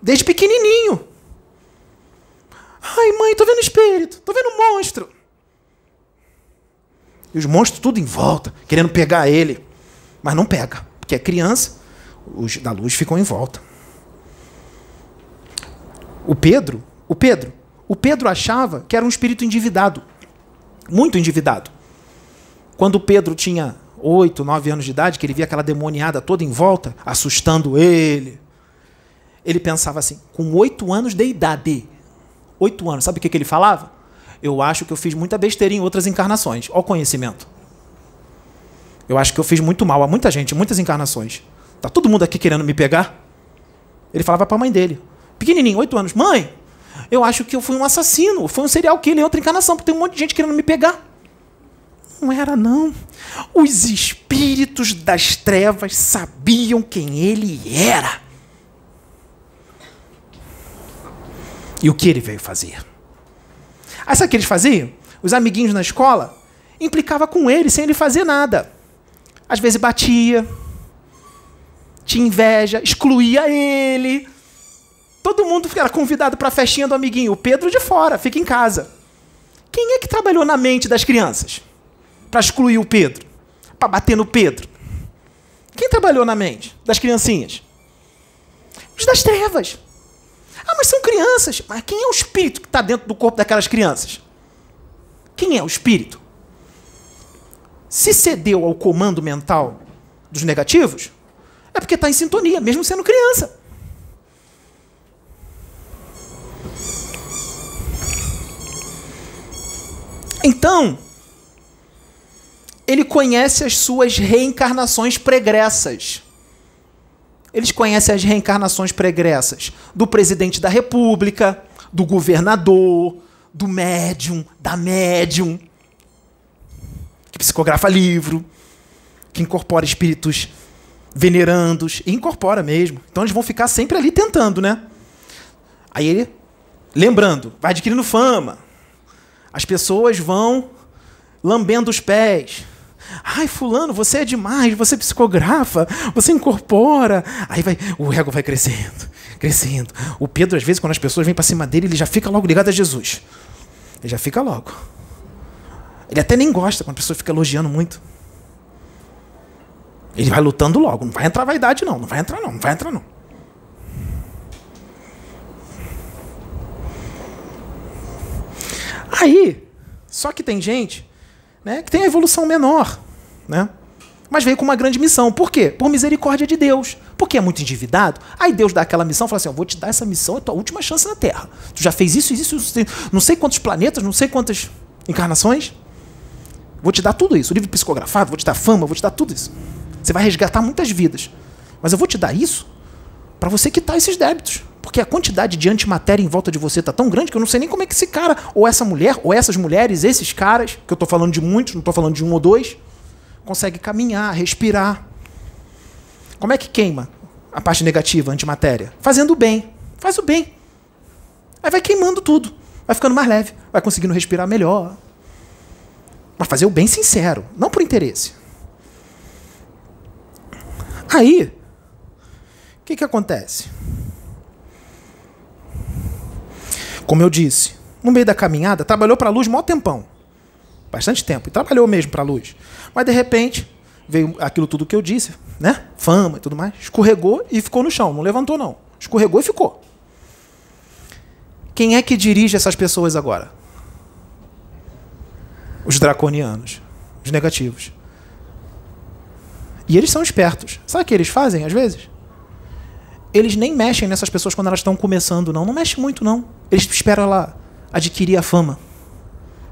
Desde pequenininho. Ai, mãe, tô vendo espírito, tô vendo monstro. E os monstros tudo em volta, querendo pegar ele. Mas não pega, porque é criança, os da luz ficam em volta. O Pedro, o Pedro, o Pedro achava que era um espírito endividado, muito endividado. Quando o Pedro tinha oito, nove anos de idade, que ele via aquela demoniada toda em volta, assustando ele. Ele pensava assim, com oito anos de idade, oito anos, sabe o que, que ele falava? Eu acho que eu fiz muita besteira em outras encarnações. O conhecimento. Eu acho que eu fiz muito mal a muita gente, muitas encarnações. Tá todo mundo aqui querendo me pegar? Ele falava para a mãe dele, pequenininho, oito anos, mãe, eu acho que eu fui um assassino, foi um serial killer outra encarnação, porque tem um monte de gente querendo me pegar. Não era, não. Os espíritos das trevas sabiam quem ele era. E o que ele veio fazer? Aí sabe o que eles faziam? Os amiguinhos na escola implicava com ele sem ele fazer nada. Às vezes batia, tinha inveja, excluía ele. Todo mundo era convidado para a festinha do amiguinho. O Pedro de fora, fica em casa. Quem é que trabalhou na mente das crianças? Para excluir o Pedro? Para bater no Pedro? Quem trabalhou na mente das criancinhas? Os das trevas. Ah, mas são crianças. Mas quem é o espírito que está dentro do corpo daquelas crianças? Quem é o espírito? Se cedeu ao comando mental dos negativos, é porque está em sintonia, mesmo sendo criança. Então, ele conhece as suas reencarnações pregressas. Eles conhecem as reencarnações pregressas do presidente da República, do governador, do médium, da médium, que psicografa livro, que incorpora espíritos venerandos, e incorpora mesmo. Então eles vão ficar sempre ali tentando, né? Aí ele, lembrando, vai adquirindo fama. As pessoas vão lambendo os pés Ai, fulano, você é demais, você psicografa, você incorpora. Aí vai, o ego vai crescendo, crescendo. O Pedro, às vezes, quando as pessoas vêm para cima dele, ele já fica logo ligado a Jesus. Ele já fica logo. Ele até nem gosta quando a pessoa fica elogiando muito. Ele vai lutando logo. Não vai entrar vaidade, não. Não vai entrar, não. Não vai entrar, não. Aí, só que tem gente né, que tem a evolução menor, né? Mas veio com uma grande missão. Por quê? Por misericórdia de Deus. Porque é muito endividado. Aí Deus dá aquela missão, fala assim: vou te dar essa missão, é a tua última chance na Terra. Tu já fez isso, isso, isso, não sei quantos planetas, não sei quantas encarnações. Vou te dar tudo isso. O livro psicografado, vou te dar fama, vou te dar tudo isso. Você vai resgatar muitas vidas. Mas eu vou te dar isso para você quitar esses débitos. Porque a quantidade de antimatéria em volta de você tá tão grande que eu não sei nem como é que esse cara, ou essa mulher, ou essas mulheres, esses caras, que eu tô falando de muitos, não tô falando de um ou dois, consegue caminhar, respirar. Como é que queima a parte negativa, a antimatéria? Fazendo o bem. Faz o bem. Aí vai queimando tudo. Vai ficando mais leve. Vai conseguindo respirar melhor. Mas fazer o bem sincero, não por interesse. Aí, o que, que acontece? Como eu disse, no meio da caminhada, trabalhou para a luz mó tempão. Bastante tempo. E trabalhou mesmo para a luz. Mas de repente, veio aquilo tudo que eu disse, né? Fama e tudo mais. Escorregou e ficou no chão. Não levantou, não. Escorregou e ficou. Quem é que dirige essas pessoas agora? Os draconianos. Os negativos. E eles são espertos. Sabe o que eles fazem às vezes? Eles nem mexem nessas pessoas quando elas estão começando, não. Não mexe muito, não. Eles esperam ela adquirir a fama.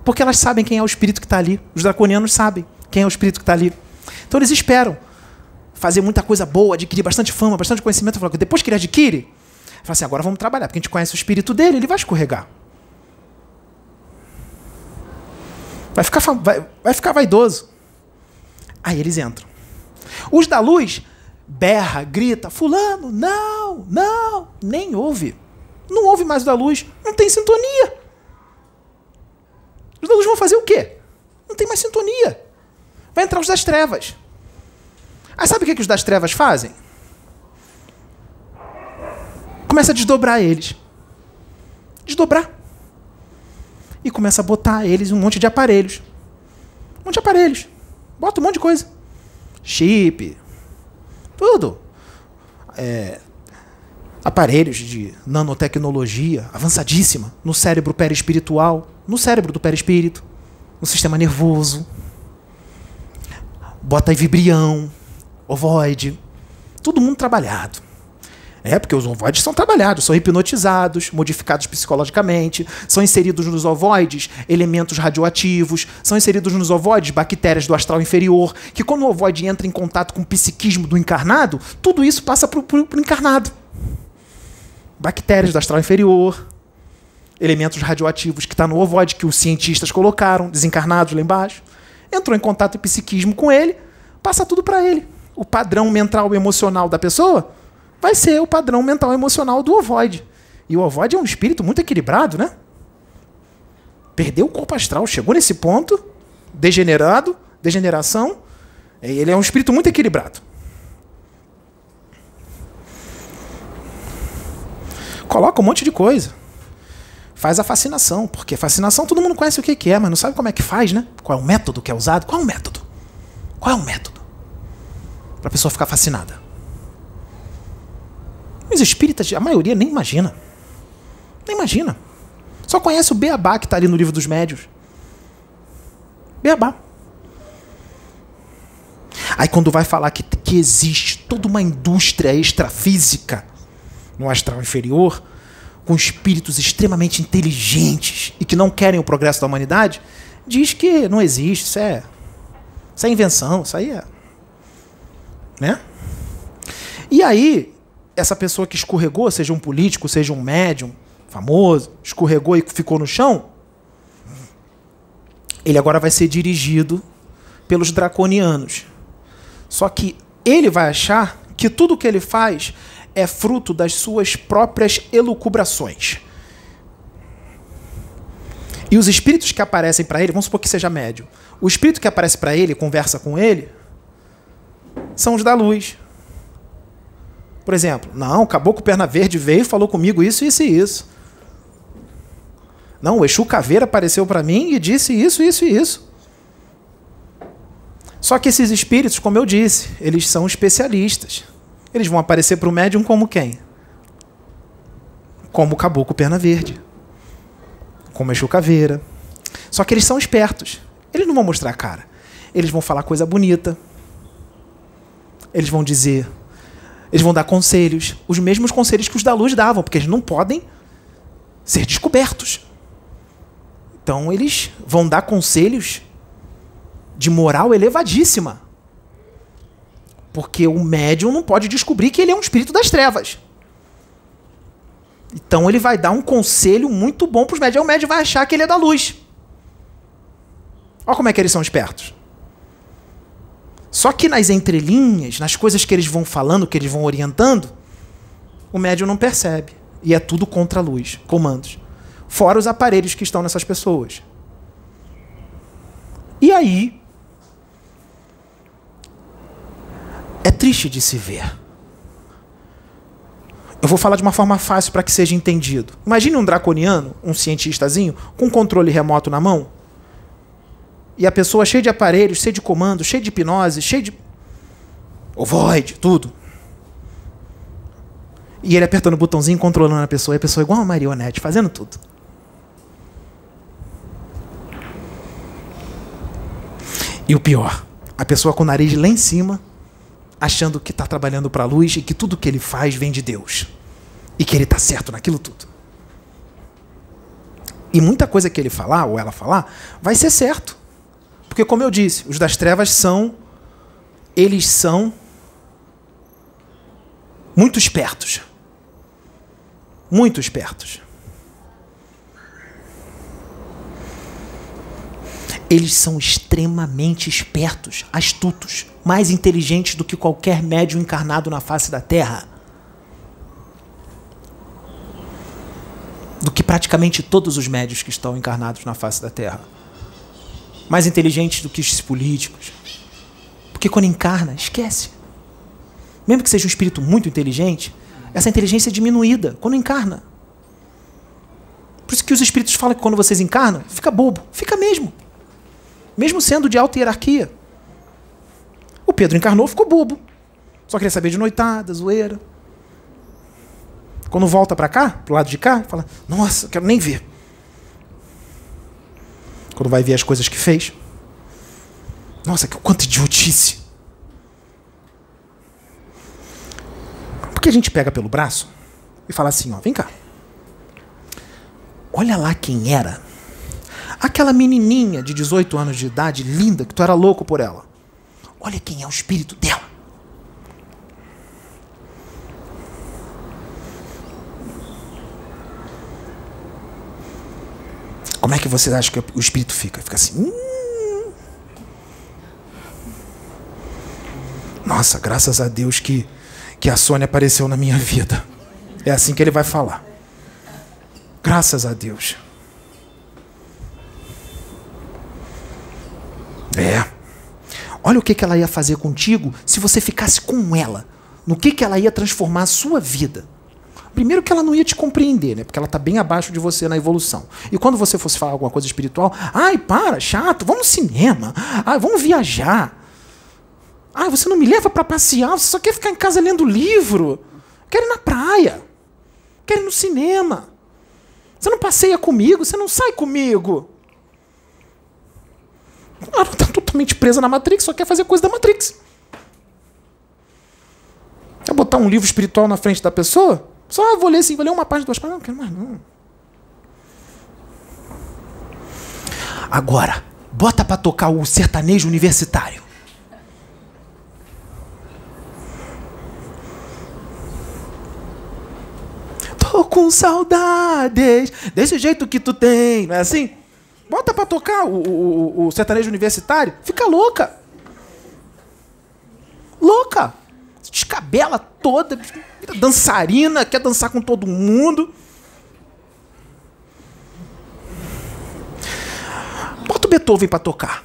Porque elas sabem quem é o espírito que está ali. Os draconianos sabem quem é o espírito que está ali. Então eles esperam fazer muita coisa boa, adquirir bastante fama, bastante conhecimento. Depois que ele adquire, fala assim: agora vamos trabalhar, porque a gente conhece o espírito dele, ele vai escorregar. Vai ficar, vai, vai ficar vaidoso. Aí eles entram. Os da luz berra, grita, fulano, não, não, nem ouve. Não ouve mais da luz, não tem sintonia. Os da luz vão fazer o quê? Não tem mais sintonia. Vai entrar os das trevas. Aí sabe o que, que os das trevas fazem? Começa a desdobrar eles. Desdobrar. E começa a botar eles um monte de aparelhos. Um monte de aparelhos. Bota um monte de coisa. Chip, tudo. É, aparelhos de nanotecnologia avançadíssima no cérebro perispiritual, no cérebro do perispírito, no sistema nervoso. bota aí vibrião, ovoide, todo mundo trabalhado. É, porque os ovoides são trabalhados, são hipnotizados, modificados psicologicamente, são inseridos nos ovoides elementos radioativos, são inseridos nos ovoides bactérias do astral inferior, que quando o ovoide entra em contato com o psiquismo do encarnado, tudo isso passa para o encarnado. Bactérias do astral inferior, elementos radioativos que está no ovoide, que os cientistas colocaram, desencarnados lá embaixo. Entrou em contato o psiquismo com ele, passa tudo para ele. O padrão mental e emocional da pessoa vai ser o padrão mental emocional do ovoide. E o ovoide é um espírito muito equilibrado, né? Perdeu o corpo astral, chegou nesse ponto, degenerado, degeneração. Ele é um espírito muito equilibrado. Coloca um monte de coisa. Faz a fascinação, porque fascinação todo mundo conhece o que é, mas não sabe como é que faz, né? Qual é o método que é usado? Qual é o método? Qual é o método? Para a pessoa ficar fascinada. Os espíritas, a maioria nem imagina. Nem imagina. Só conhece o beabá que está ali no livro dos médios. Beabá. Aí quando vai falar que, que existe toda uma indústria extrafísica no astral inferior, com espíritos extremamente inteligentes e que não querem o progresso da humanidade, diz que não existe, isso é, isso é invenção, isso aí é. Né? E aí, essa pessoa que escorregou, seja um político, seja um médium famoso, escorregou e ficou no chão, ele agora vai ser dirigido pelos draconianos. Só que ele vai achar que tudo que ele faz é fruto das suas próprias elucubrações. E os espíritos que aparecem para ele, vamos supor que seja médio, o espírito que aparece para ele, conversa com ele, são os da luz. Por exemplo, não, o caboclo perna verde veio falou comigo isso, isso e isso. Não, o Exu Caveira apareceu para mim e disse isso, isso e isso. Só que esses espíritos, como eu disse, eles são especialistas. Eles vão aparecer para o médium como quem? Como o caboclo perna verde. Como Exu Caveira. Só que eles são espertos. Eles não vão mostrar a cara. Eles vão falar coisa bonita. Eles vão dizer eles vão dar conselhos, os mesmos conselhos que os da luz davam, porque eles não podem ser descobertos. Então eles vão dar conselhos de moral elevadíssima. Porque o médium não pode descobrir que ele é um espírito das trevas. Então ele vai dar um conselho muito bom para os médios. O médium vai achar que ele é da luz. Olha como é que eles são espertos. Só que nas entrelinhas, nas coisas que eles vão falando, que eles vão orientando, o médium não percebe. E é tudo contra a luz, comandos. Fora os aparelhos que estão nessas pessoas. E aí. É triste de se ver. Eu vou falar de uma forma fácil para que seja entendido. Imagine um draconiano, um cientistazinho, com um controle remoto na mão, e a pessoa cheia de aparelhos, cheia de comandos, cheia de hipnose, cheia de. ovoide, tudo. E ele apertando o botãozinho, controlando a pessoa. E a pessoa é igual uma marionete, fazendo tudo. E o pior, a pessoa com o nariz lá em cima, achando que está trabalhando para a luz e que tudo que ele faz vem de Deus. E que ele está certo naquilo tudo. E muita coisa que ele falar, ou ela falar, vai ser certo. Porque, como eu disse, os das trevas são. Eles são. Muito espertos. Muito espertos. Eles são extremamente espertos, astutos, mais inteligentes do que qualquer médium encarnado na face da Terra. Do que praticamente todos os médios que estão encarnados na face da Terra mais inteligentes do que os políticos. Porque quando encarna, esquece. Mesmo que seja um espírito muito inteligente, essa inteligência é diminuída quando encarna. Por isso que os espíritos falam que quando vocês encarnam, fica bobo. Fica mesmo. Mesmo sendo de alta hierarquia. O Pedro encarnou, ficou bobo. Só queria saber de noitada, zoeira. Quando volta para cá, pro lado de cá, fala: Nossa, quero nem ver quando vai ver as coisas que fez. Nossa, que quanta idiotice! Porque a gente pega pelo braço e fala assim, ó, vem cá. Olha lá quem era. Aquela menininha de 18 anos de idade, linda, que tu era louco por ela. Olha quem é o espírito dela. Como é que você acha que o espírito fica? Fica assim. Hum. Nossa, graças a Deus que, que a Sônia apareceu na minha vida. É assim que ele vai falar. Graças a Deus. É. Olha o que, que ela ia fazer contigo se você ficasse com ela. No que, que ela ia transformar a sua vida. Primeiro que ela não ia te compreender, né? Porque ela está bem abaixo de você na evolução. E quando você fosse falar alguma coisa espiritual, ai, para, chato, vamos no cinema. Ai, vamos viajar. Ai, você não me leva para passear, você só quer ficar em casa lendo livro. Quero ir na praia. Quero ir no cinema. Você não passeia comigo, você não sai comigo. Ela está totalmente presa na Matrix, só quer fazer coisa da Matrix. Quer botar um livro espiritual na frente da pessoa? Só vou ler assim, vou ler uma página, duas páginas. Não quero mais, não. Agora, bota para tocar o sertanejo universitário. Tô com saudades desse jeito que tu tem, não é assim? Bota para tocar o, o, o sertanejo universitário, fica louca. Louca descabela toda, dançarina, quer dançar com todo mundo. Bota o Beethoven para tocar.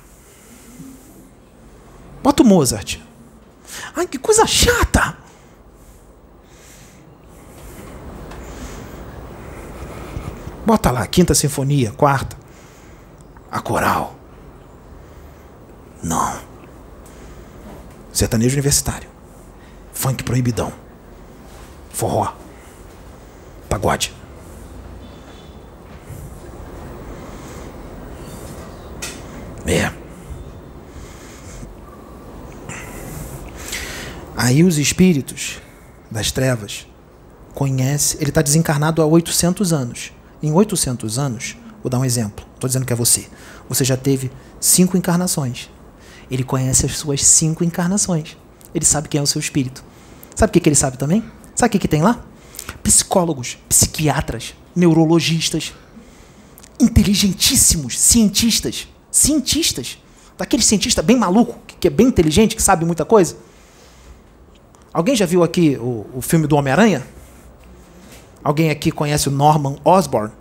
Bota o Mozart. Ai, que coisa chata! Bota lá, quinta sinfonia, quarta. A coral. Não. Sertanejo universitário funk proibidão, forró, pagode. É. Aí os espíritos das trevas conhecem. Ele está desencarnado há 800 anos. Em 800 anos, vou dar um exemplo. Estou dizendo que é você. Você já teve cinco encarnações. Ele conhece as suas cinco encarnações. Ele sabe quem é o seu espírito. Sabe o que, que ele sabe também? Sabe o que, tem lá? Psicólogos, psiquiatras, neurologistas, inteligentíssimos, cientistas. Cientistas. Daquele cientista bem maluco, que é bem inteligente, que sabe muita coisa. Alguém já viu aqui o, o filme do Homem-Aranha? Alguém aqui conhece o Norman Osborn?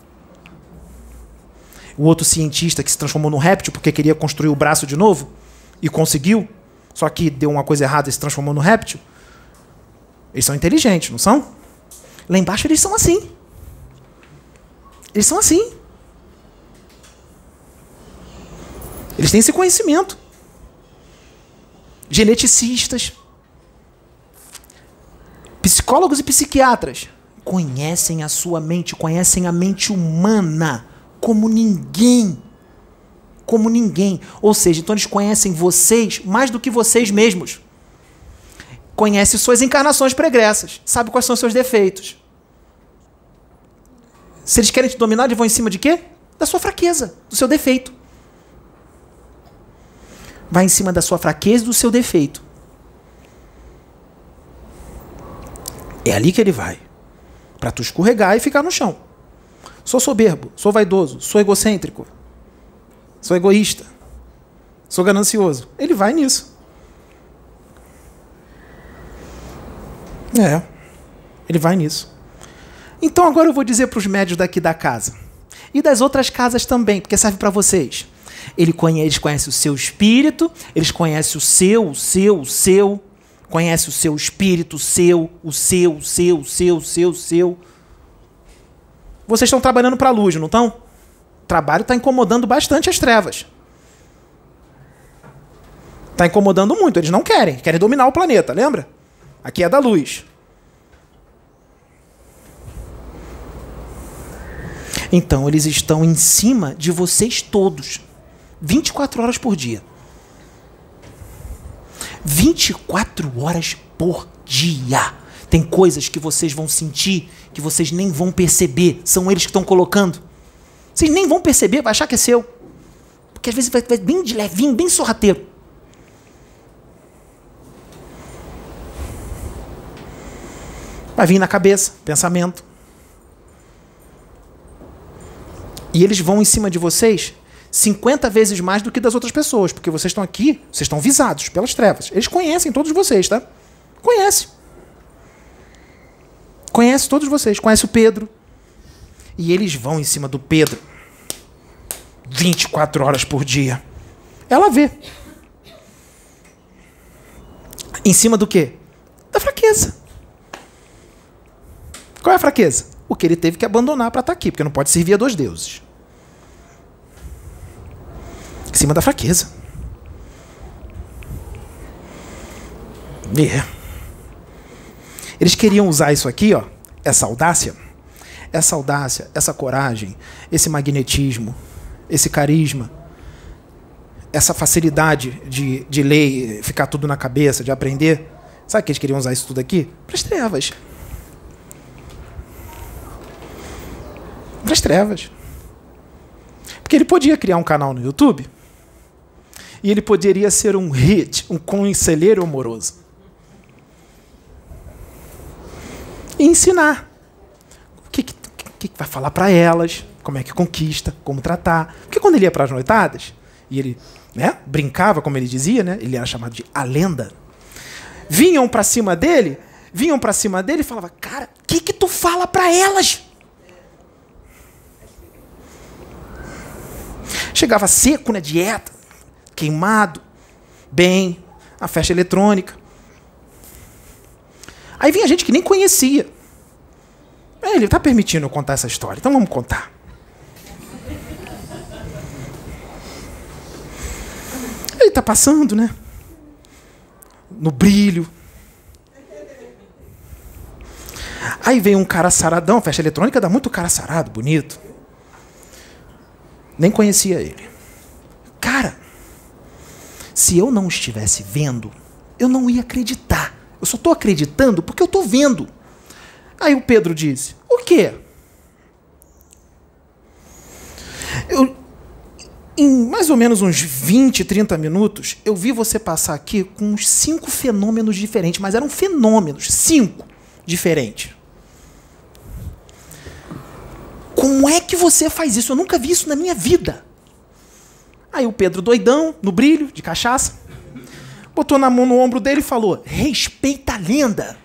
O outro cientista que se transformou num réptil porque queria construir o braço de novo e conseguiu, só que deu uma coisa errada e se transformou num réptil. Eles são inteligentes, não são? Lá embaixo eles são assim. Eles são assim. Eles têm esse conhecimento. Geneticistas, psicólogos e psiquiatras conhecem a sua mente, conhecem a mente humana como ninguém. Como ninguém. Ou seja, então eles conhecem vocês mais do que vocês mesmos conhece suas encarnações pregressas, sabe quais são seus defeitos. Se eles querem te dominar, eles vão em cima de quê? Da sua fraqueza, do seu defeito. Vai em cima da sua fraqueza e do seu defeito. É ali que ele vai. Para tu escorregar e ficar no chão. Sou soberbo, sou vaidoso, sou egocêntrico, sou egoísta, sou ganancioso. Ele vai nisso. É. Ele vai nisso. Então agora eu vou dizer para os médios daqui da casa. E das outras casas também, porque serve para vocês. Ele conhece, eles conhecem o seu espírito, eles conhecem o seu, o seu, o seu, conhece o seu espírito, o seu, o seu, o seu, o seu, o seu, o seu. Vocês estão trabalhando para a luz, não estão? O trabalho está incomodando bastante as trevas. Está incomodando muito, eles não querem, querem dominar o planeta, lembra? Aqui é da luz. Então, eles estão em cima de vocês todos. 24 horas por dia. 24 horas por dia. Tem coisas que vocês vão sentir que vocês nem vão perceber. São eles que estão colocando. Vocês nem vão perceber, vai achar que é seu. Porque às vezes vai, vai bem de levinho, bem sorrateiro. Vai vir na cabeça, pensamento. E eles vão em cima de vocês 50 vezes mais do que das outras pessoas, porque vocês estão aqui, vocês estão visados pelas trevas. Eles conhecem todos vocês, tá? Conhece. Conhece todos vocês, conhece o Pedro. E eles vão em cima do Pedro 24 horas por dia. Ela vê. Em cima do quê? Da fraqueza. Qual é a fraqueza? O que ele teve que abandonar para estar tá aqui, porque não pode servir a dois deuses. Em cima da fraqueza. É. Eles queriam usar isso aqui, ó, essa audácia, essa audácia, essa coragem, esse magnetismo, esse carisma, essa facilidade de, de ler, ficar tudo na cabeça, de aprender. Sabe que eles queriam usar isso tudo aqui? Para as trevas. Para as trevas. Porque ele podia criar um canal no YouTube e ele poderia ser um hit, um conselheiro amoroso. E ensinar. O que, que, que vai falar para elas, como é que conquista, como tratar. Porque quando ele ia para as noitadas, e ele né, brincava, como ele dizia, né, ele era chamado de a lenda, vinham para cima dele, vinham para cima dele e falavam, cara, o que, que tu fala para elas? Chegava seco na dieta, queimado, bem, a festa eletrônica. Aí vinha gente que nem conhecia. É, ele está permitindo eu contar essa história, então vamos contar. Ele está passando, né? No brilho. Aí vem um cara saradão, festa eletrônica dá muito cara sarado, bonito. Nem conhecia ele. Cara, se eu não estivesse vendo, eu não ia acreditar. Eu só estou acreditando porque eu estou vendo. Aí o Pedro disse: O quê? Eu, em mais ou menos uns 20, 30 minutos, eu vi você passar aqui com uns cinco fenômenos diferentes, mas eram fenômenos, cinco diferentes. Como é que você faz isso? Eu nunca vi isso na minha vida. Aí o Pedro, doidão, no brilho, de cachaça, botou na mão no ombro dele e falou: Respeita a lenda.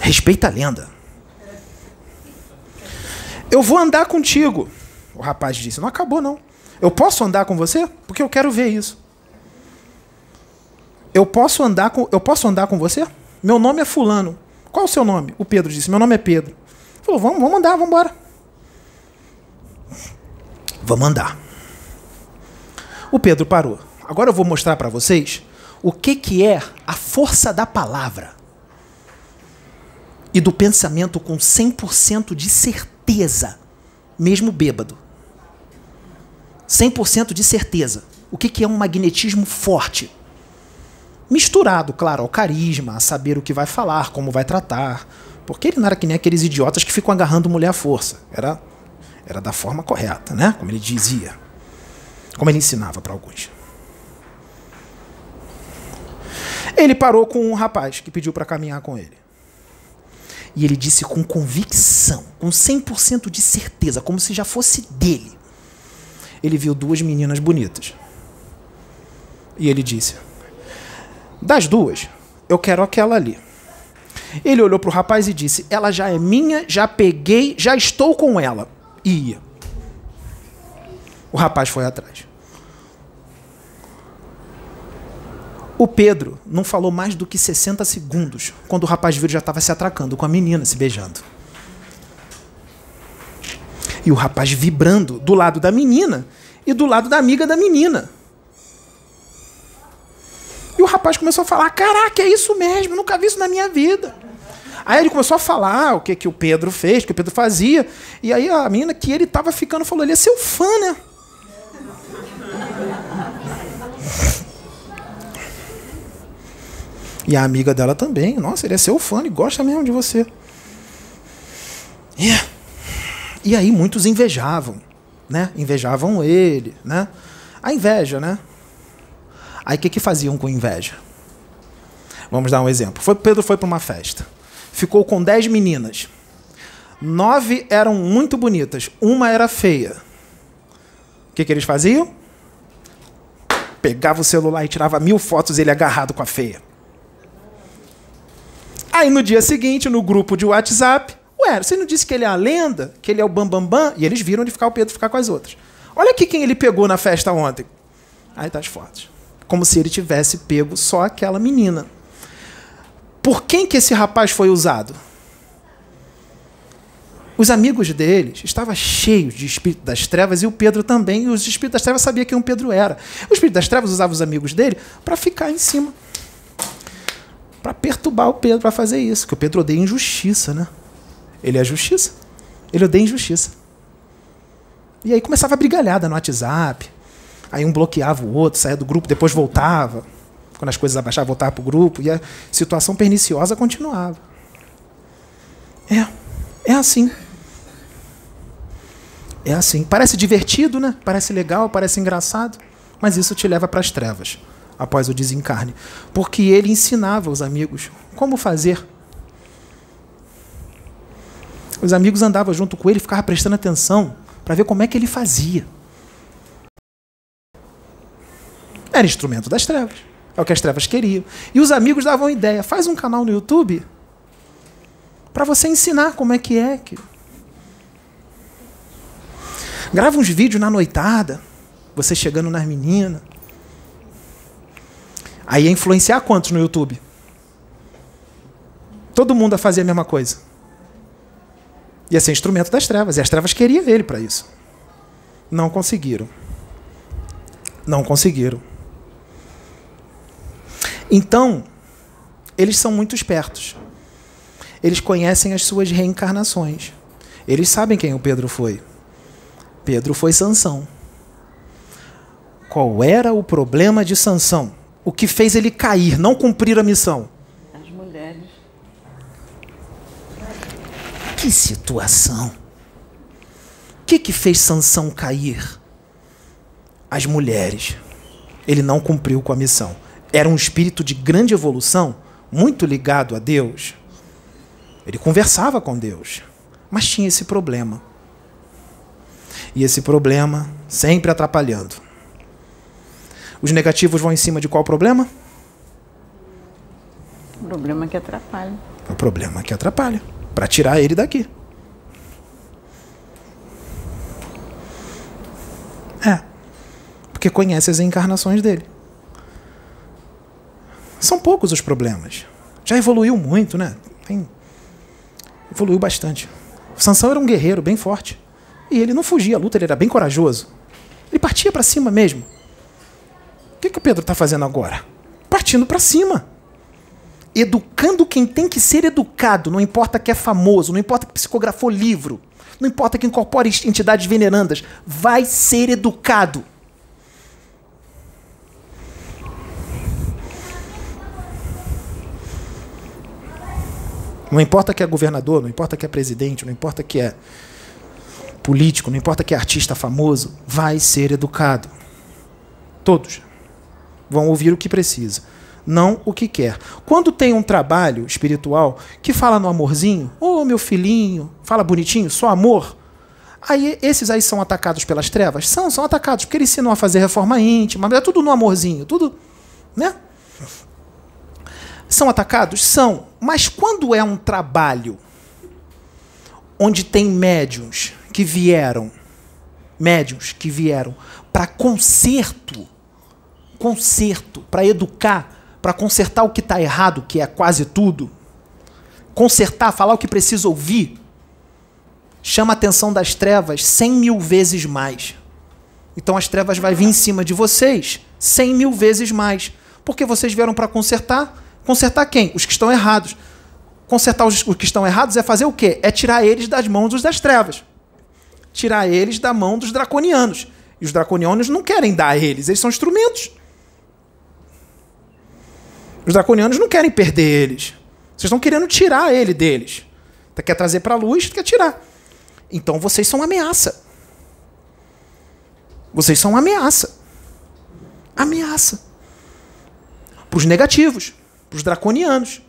Respeita a lenda. Eu vou andar contigo. O rapaz disse: Não acabou, não. Eu posso andar com você? Porque eu quero ver isso. Eu posso andar com, eu posso andar com você? Meu nome é fulano. Qual o seu nome? O Pedro disse: Meu nome é Pedro. Ele falou: Vamos, vamos andar, vamos embora. Vamos andar. O Pedro parou. Agora eu vou mostrar para vocês o que, que é a força da palavra e do pensamento com 100% de certeza, mesmo bêbado. 100% de certeza. O que, que é um magnetismo forte? Misturado, claro, ao carisma, a saber o que vai falar, como vai tratar. Porque ele não era que nem aqueles idiotas que ficam agarrando mulher à força. Era, era da forma correta, né? Como ele dizia. Como ele ensinava para alguns. Ele parou com um rapaz que pediu para caminhar com ele. E ele disse com convicção, com 100% de certeza, como se já fosse dele. Ele viu duas meninas bonitas. E ele disse: das duas, eu quero aquela ali. Ele olhou para o rapaz e disse: Ela já é minha, já peguei, já estou com ela. E ia. O rapaz foi atrás. O Pedro não falou mais do que 60 segundos quando o rapaz viu já estava se atracando com a menina, se beijando. E o rapaz vibrando do lado da menina e do lado da amiga da menina. E o rapaz começou a falar: Caraca, é isso mesmo, nunca vi isso na minha vida. Aí ele começou a falar o que, que o Pedro fez, o que o Pedro fazia. E aí a menina que ele estava ficando falou: ele é seu fã, né? E a amiga dela também. Nossa, ele é seu fã, ele gosta mesmo de você. Yeah. E aí muitos invejavam, né? Invejavam ele, né? A inveja, né? Aí o que, que faziam com inveja? Vamos dar um exemplo. Foi, Pedro foi para uma festa. Ficou com dez meninas. Nove eram muito bonitas, uma era feia. O que, que eles faziam? Pegava o celular e tirava mil fotos ele agarrado com a feia. Aí no dia seguinte, no grupo de WhatsApp, ué, você não disse que ele é a lenda? Que ele é o bambambam? Bam, bam? E eles viram de ficar o Pedro ficar com as outras. Olha aqui quem ele pegou na festa ontem. Aí tá as fotos. Como se ele tivesse pego só aquela menina. Por quem que esse rapaz foi usado? Os amigos deles estavam cheios de espírito das trevas e o Pedro também. E os espíritos das trevas sabiam quem o Pedro era. O espírito das trevas usava os amigos dele para ficar em cima para perturbar o Pedro para fazer isso. Que o Pedro odeia injustiça, né? Ele é justiça. Ele odeia injustiça. E aí começava a brigalhada no WhatsApp. Aí um bloqueava o outro, saía do grupo, depois voltava. Quando as coisas abaixavam, voltava para o grupo. E a situação perniciosa continuava. É, é assim. É assim. Parece divertido, né? Parece legal, parece engraçado. Mas isso te leva para as trevas após o desencarne, porque ele ensinava aos amigos como fazer. Os amigos andavam junto com ele, ficavam prestando atenção para ver como é que ele fazia. Era instrumento das trevas. É o que as trevas queriam. E os amigos davam ideia: faz um canal no YouTube para você ensinar como é que é. Grava uns vídeos na noitada, você chegando nas meninas. Aí ia influenciar quantos no YouTube? Todo mundo a fazer a mesma coisa. Ia ser instrumento das trevas. E as trevas queriam ele para isso. Não conseguiram. Não conseguiram. Então, eles são muito espertos. Eles conhecem as suas reencarnações. Eles sabem quem o Pedro foi. Pedro foi Sansão. Qual era o problema de Sansão? o que fez ele cair, não cumprir a missão? As mulheres. Que situação. O que, que fez Sansão cair? As mulheres. Ele não cumpriu com a missão. Era um espírito de grande evolução, muito ligado a Deus. Ele conversava com Deus, mas tinha esse problema. E esse problema sempre atrapalhando. Os negativos vão em cima de qual problema? O problema que atrapalha. O problema que atrapalha. Para tirar ele daqui. É. Porque conhece as encarnações dele. Poucos os problemas. Já evoluiu muito, né? Evoluiu bastante. O Sansão era um guerreiro bem forte. E ele não fugia à luta, ele era bem corajoso. Ele partia para cima mesmo. O que, que o Pedro está fazendo agora? Partindo para cima. Educando quem tem que ser educado. Não importa que é famoso, não importa que psicografou livro, não importa que incorpore entidades venerandas. Vai ser educado. Não importa que é governador, não importa que é presidente, não importa que é político, não importa que é artista famoso, vai ser educado. Todos vão ouvir o que precisa, não o que quer. Quando tem um trabalho espiritual que fala no amorzinho, ô oh, meu filhinho, fala bonitinho, só amor, aí esses aí são atacados pelas trevas? São, são atacados, porque eles ensinam a fazer reforma íntima, é tudo no amorzinho, tudo, né? São atacados? São. Mas quando é um trabalho onde tem médiums que vieram, médiums que vieram para conserto conserto, para educar, para consertar o que está errado, que é quase tudo. Consertar, falar o que precisa ouvir. Chama a atenção das trevas cem mil vezes mais. Então as trevas vai vir em cima de vocês cem mil vezes mais. Porque vocês vieram para consertar. Consertar quem? Os que estão errados. Consertar os, os que estão errados é fazer o quê? É tirar eles das mãos dos das trevas. Tirar eles da mão dos draconianos. E os draconianos não querem dar a eles, eles são instrumentos. Os draconianos não querem perder eles. Vocês estão querendo tirar ele deles. Você quer trazer para a luz, quer tirar. Então vocês são ameaça. Vocês são ameaça. Ameaça. Para os negativos, os draconianos.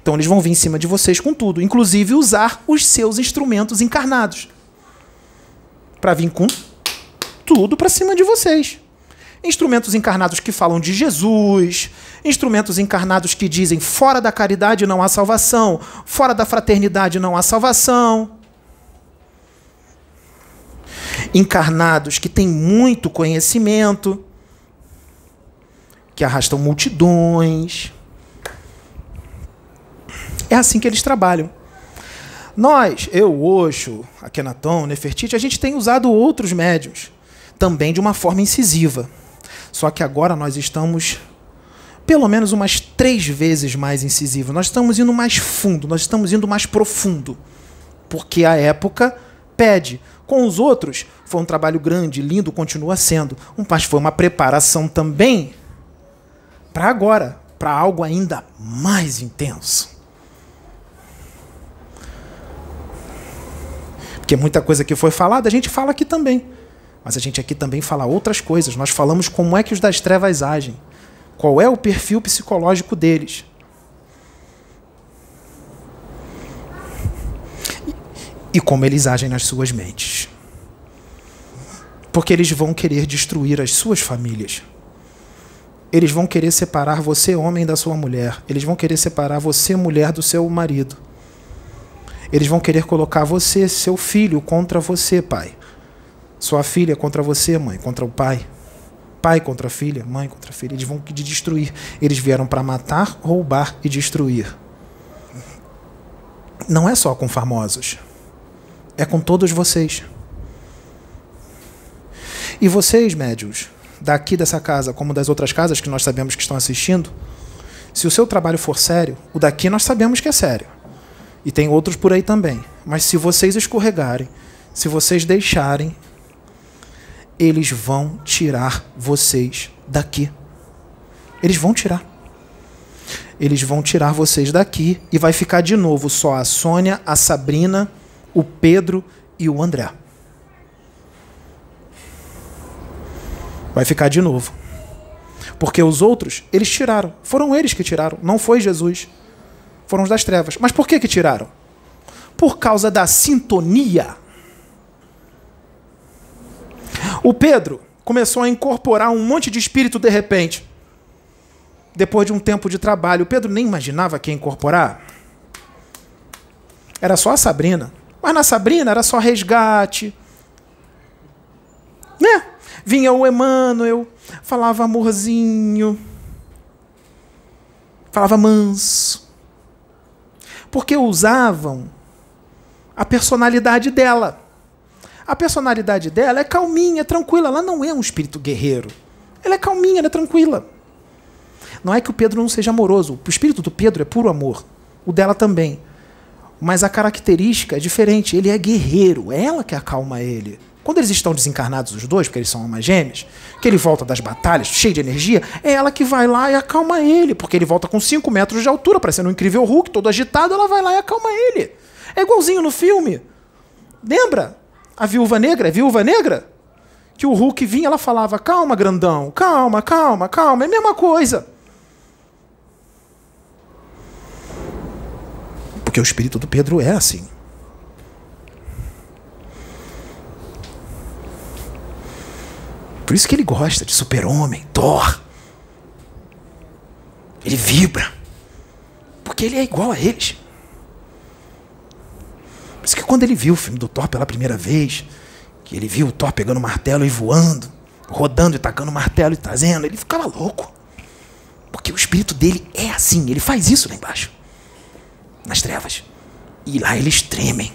Então eles vão vir em cima de vocês com tudo, inclusive usar os seus instrumentos encarnados para vir com tudo para cima de vocês. Instrumentos encarnados que falam de Jesus, instrumentos encarnados que dizem fora da caridade não há salvação, fora da fraternidade não há salvação. Encarnados que têm muito conhecimento, que arrastam multidões. É assim que eles trabalham. Nós, eu, Osho, Akhenaton, Nefertiti, a gente tem usado outros médios, também de uma forma incisiva. Só que agora nós estamos pelo menos umas três vezes mais incisivo. Nós estamos indo mais fundo, nós estamos indo mais profundo. Porque a época pede. Com os outros, foi um trabalho grande, lindo, continua sendo. Mas foi uma preparação também para agora, para algo ainda mais intenso. Porque muita coisa que foi falada, a gente fala aqui também. Mas a gente aqui também fala outras coisas. Nós falamos como é que os das trevas agem. Qual é o perfil psicológico deles. E como eles agem nas suas mentes. Porque eles vão querer destruir as suas famílias. Eles vão querer separar você, homem, da sua mulher. Eles vão querer separar você, mulher, do seu marido. Eles vão querer colocar você, seu filho, contra você, pai. Sua filha contra você, mãe, contra o pai. Pai contra a filha, mãe contra a filha. Eles vão te destruir. Eles vieram para matar, roubar e destruir. Não é só com famosos. É com todos vocês. E vocês, médios, daqui dessa casa, como das outras casas que nós sabemos que estão assistindo, se o seu trabalho for sério, o daqui nós sabemos que é sério. E tem outros por aí também. Mas se vocês escorregarem, se vocês deixarem, eles vão tirar vocês daqui. Eles vão tirar. Eles vão tirar vocês daqui e vai ficar de novo só a Sônia, a Sabrina, o Pedro e o André. Vai ficar de novo. Porque os outros, eles tiraram. Foram eles que tiraram, não foi Jesus foram os das trevas. Mas por que que tiraram? Por causa da sintonia. O Pedro começou a incorporar um monte de espírito de repente. Depois de um tempo de trabalho, o Pedro nem imaginava que ia incorporar. Era só a Sabrina. Mas na Sabrina era só resgate. Né? Vinha o Emmanuel, falava amorzinho, falava manso porque usavam a personalidade dela. A personalidade dela é calminha, tranquila. Ela não é um espírito guerreiro. Ela é calminha, ela é tranquila. Não é que o Pedro não seja amoroso. O espírito do Pedro é puro amor. O dela também. Mas a característica é diferente. Ele é guerreiro. É ela que acalma ele. Quando eles estão desencarnados os dois, porque eles são almas gêmeas, que ele volta das batalhas cheio de energia, é ela que vai lá e acalma ele, porque ele volta com 5 metros de altura, parecendo um incrível Hulk, todo agitado, ela vai lá e acalma ele. É igualzinho no filme. Lembra? A viúva negra, é viúva negra? Que o Hulk vinha, ela falava: calma, grandão, calma, calma, calma, é a mesma coisa. Porque o espírito do Pedro é assim. Por isso que ele gosta de super-homem, Thor. Ele vibra. Porque ele é igual a eles. Por isso que quando ele viu o filme do Thor pela primeira vez, que ele viu o Thor pegando o martelo e voando, rodando e tacando o martelo e trazendo, ele ficava louco. Porque o espírito dele é assim, ele faz isso lá embaixo. Nas trevas. E lá eles tremem.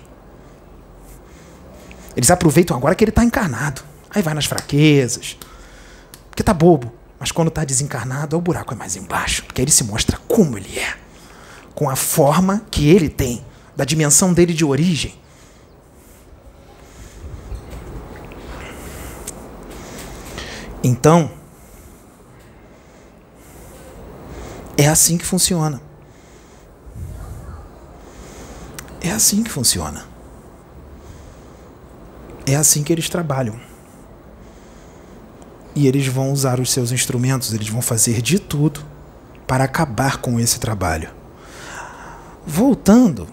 Eles aproveitam agora que ele está encarnado. Aí vai nas fraquezas. Porque tá bobo. Mas quando tá desencarnado, o buraco é mais embaixo. Porque aí ele se mostra como ele é. com a forma que ele tem, da dimensão dele de origem. Então, é assim que funciona. É assim que funciona. É assim que eles trabalham. E eles vão usar os seus instrumentos, eles vão fazer de tudo para acabar com esse trabalho. Voltando,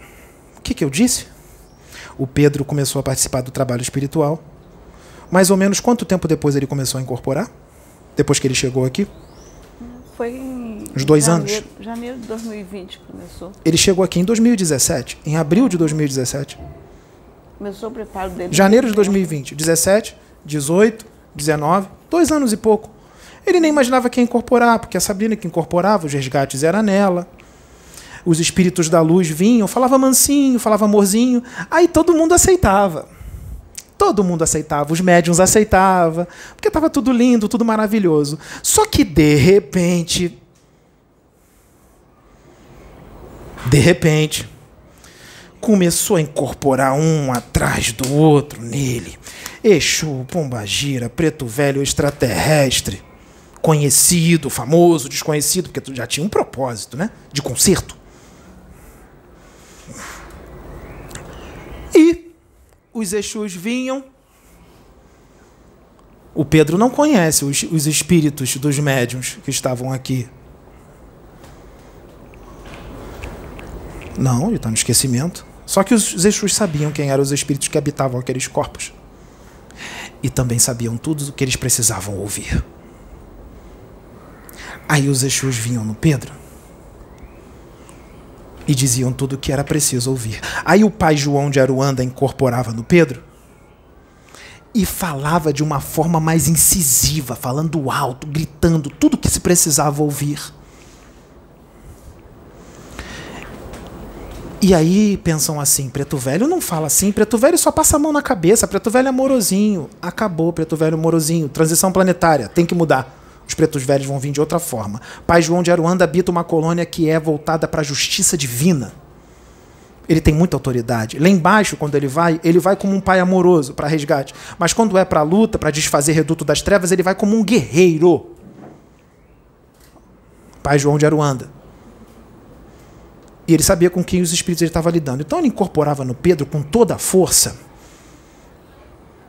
o que, que eu disse? O Pedro começou a participar do trabalho espiritual. Mais ou menos quanto tempo depois ele começou a incorporar? Depois que ele chegou aqui? Foi em Uns dois janeiro, anos? Janeiro de 2020 começou. Ele chegou aqui em 2017, em abril de 2017. Começou o preparo dele. Janeiro de 2020. 17, 18, 19, dois anos e pouco. Ele nem imaginava que ia incorporar, porque a Sabrina que incorporava, os resgates era nela. Os espíritos da luz vinham, falava mansinho, falava amorzinho. Aí todo mundo aceitava. Todo mundo aceitava, os médiums aceitavam, porque estava tudo lindo, tudo maravilhoso. Só que de repente, de repente, começou a incorporar um atrás do outro nele. Exu, Pombagira, Preto Velho extraterrestre, conhecido, famoso, desconhecido, porque tu já tinha um propósito, né? De conserto. E os Exus vinham. O Pedro não conhece os, os espíritos dos médiuns que estavam aqui. Não, ele está no esquecimento. Só que os Exus sabiam quem eram os espíritos que habitavam aqueles corpos. E também sabiam tudo o que eles precisavam ouvir. Aí os Exus vinham no Pedro e diziam tudo o que era preciso ouvir. Aí o pai João de Aruanda incorporava no Pedro e falava de uma forma mais incisiva, falando alto, gritando tudo o que se precisava ouvir. E aí pensam assim, Preto Velho não fala assim, Preto Velho só passa a mão na cabeça, Preto Velho é. Acabou, Preto Velho morosinho. Transição planetária, tem que mudar. Os pretos velhos vão vir de outra forma. Pai João de Aruanda habita uma colônia que é voltada para a justiça divina. Ele tem muita autoridade. Lá embaixo, quando ele vai, ele vai como um pai amoroso para resgate. Mas quando é para luta, para desfazer reduto das trevas, ele vai como um guerreiro. Pai João de Aruanda. E ele sabia com quem os espíritos ele estava lidando. Então ele incorporava no Pedro com toda a força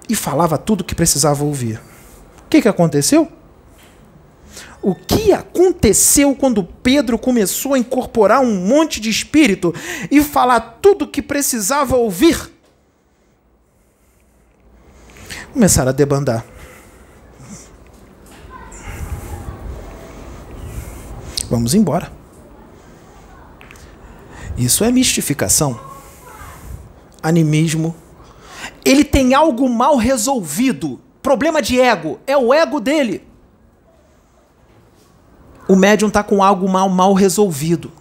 e falava tudo o que precisava ouvir. O que, que aconteceu? O que aconteceu quando Pedro começou a incorporar um monte de espírito e falar tudo o que precisava ouvir? Começaram a debandar. Vamos embora. Isso é mistificação. Animismo. Ele tem algo mal resolvido. Problema de ego. É o ego dele. O médium está com algo mal, mal resolvido.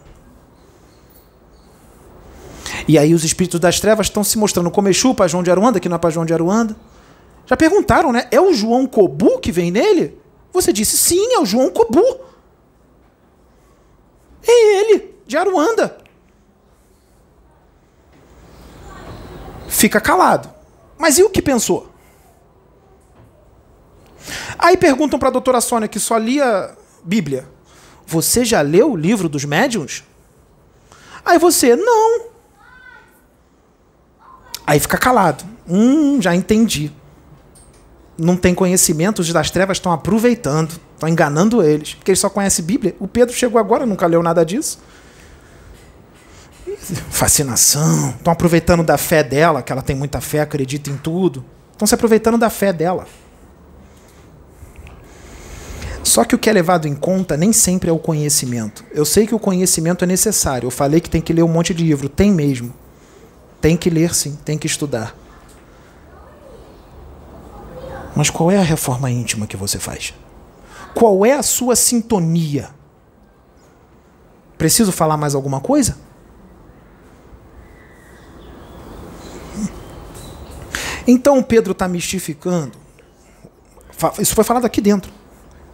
E aí os espíritos das trevas estão se mostrando como Exu João de Aruanda, que não é para João de Aruanda. Já perguntaram, né? É o João Cobu que vem nele? Você disse, sim, é o João Cobu. É ele, de Aruanda. Fica calado. Mas e o que pensou? Aí perguntam para a doutora Sônia, que só lia Bíblia. Você já leu o livro dos médiuns? Aí você, não. Aí fica calado. Hum, já entendi. Não tem conhecimento, os das trevas estão aproveitando, estão enganando eles, porque eles só conhecem Bíblia. O Pedro chegou agora, nunca leu nada disso. Fascinação. Estão aproveitando da fé dela, que ela tem muita fé, acredita em tudo. Estão se aproveitando da fé dela. Só que o que é levado em conta nem sempre é o conhecimento. Eu sei que o conhecimento é necessário. Eu falei que tem que ler um monte de livro. Tem mesmo. Tem que ler, sim. Tem que estudar. Mas qual é a reforma íntima que você faz? Qual é a sua sintonia? Preciso falar mais alguma coisa? Então Pedro está mistificando. Isso foi falado aqui dentro.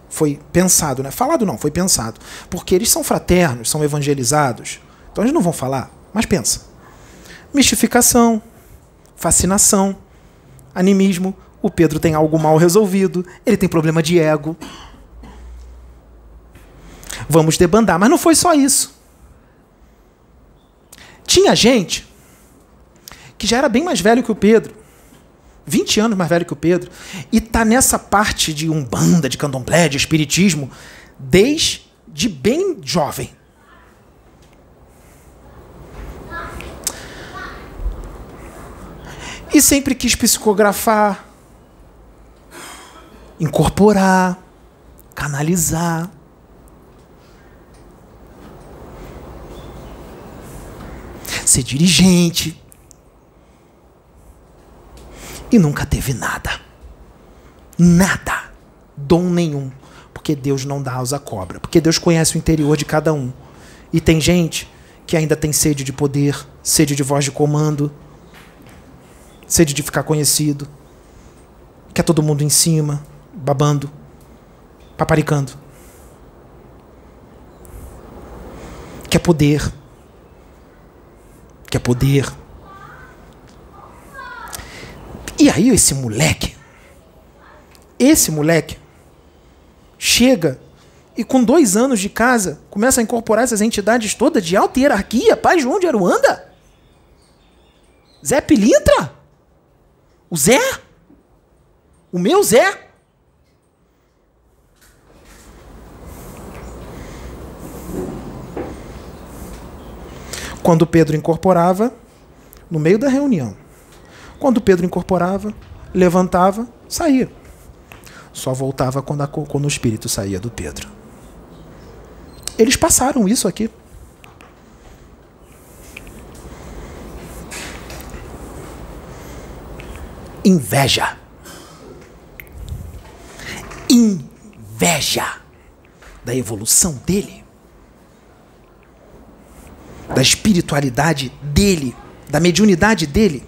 Foi pensado, né? Falado não, foi pensado. Porque eles são fraternos, são evangelizados, Então eles não vão falar, mas pensa. Mistificação, fascinação, animismo. O Pedro tem algo mal resolvido, ele tem problema de ego. Vamos debandar, mas não foi só isso. Tinha gente que já era bem mais velho que o Pedro, 20 anos mais velho que o Pedro, e tá nessa parte de umbanda, de candomblé, de espiritismo, desde bem jovem. E sempre quis psicografar, incorporar, canalizar. Ser dirigente. E nunca teve nada. Nada. Dom nenhum. Porque Deus não dá asa à cobra. Porque Deus conhece o interior de cada um. E tem gente que ainda tem sede de poder, sede de voz de comando, sede de ficar conhecido. Quer todo mundo em cima, babando, paparicando. Quer poder. Quer poder. E aí esse moleque, esse moleque, chega e com dois anos de casa começa a incorporar essas entidades todas de alta hierarquia. Pai João de Aruanda? Zé Pilintra? O Zé? O meu Zé? Quando Pedro incorporava, no meio da reunião, quando Pedro incorporava, levantava, saía. Só voltava quando, a, quando o espírito saía do Pedro. Eles passaram isso aqui. inveja. Inveja da evolução dele, da espiritualidade dele, da mediunidade dele.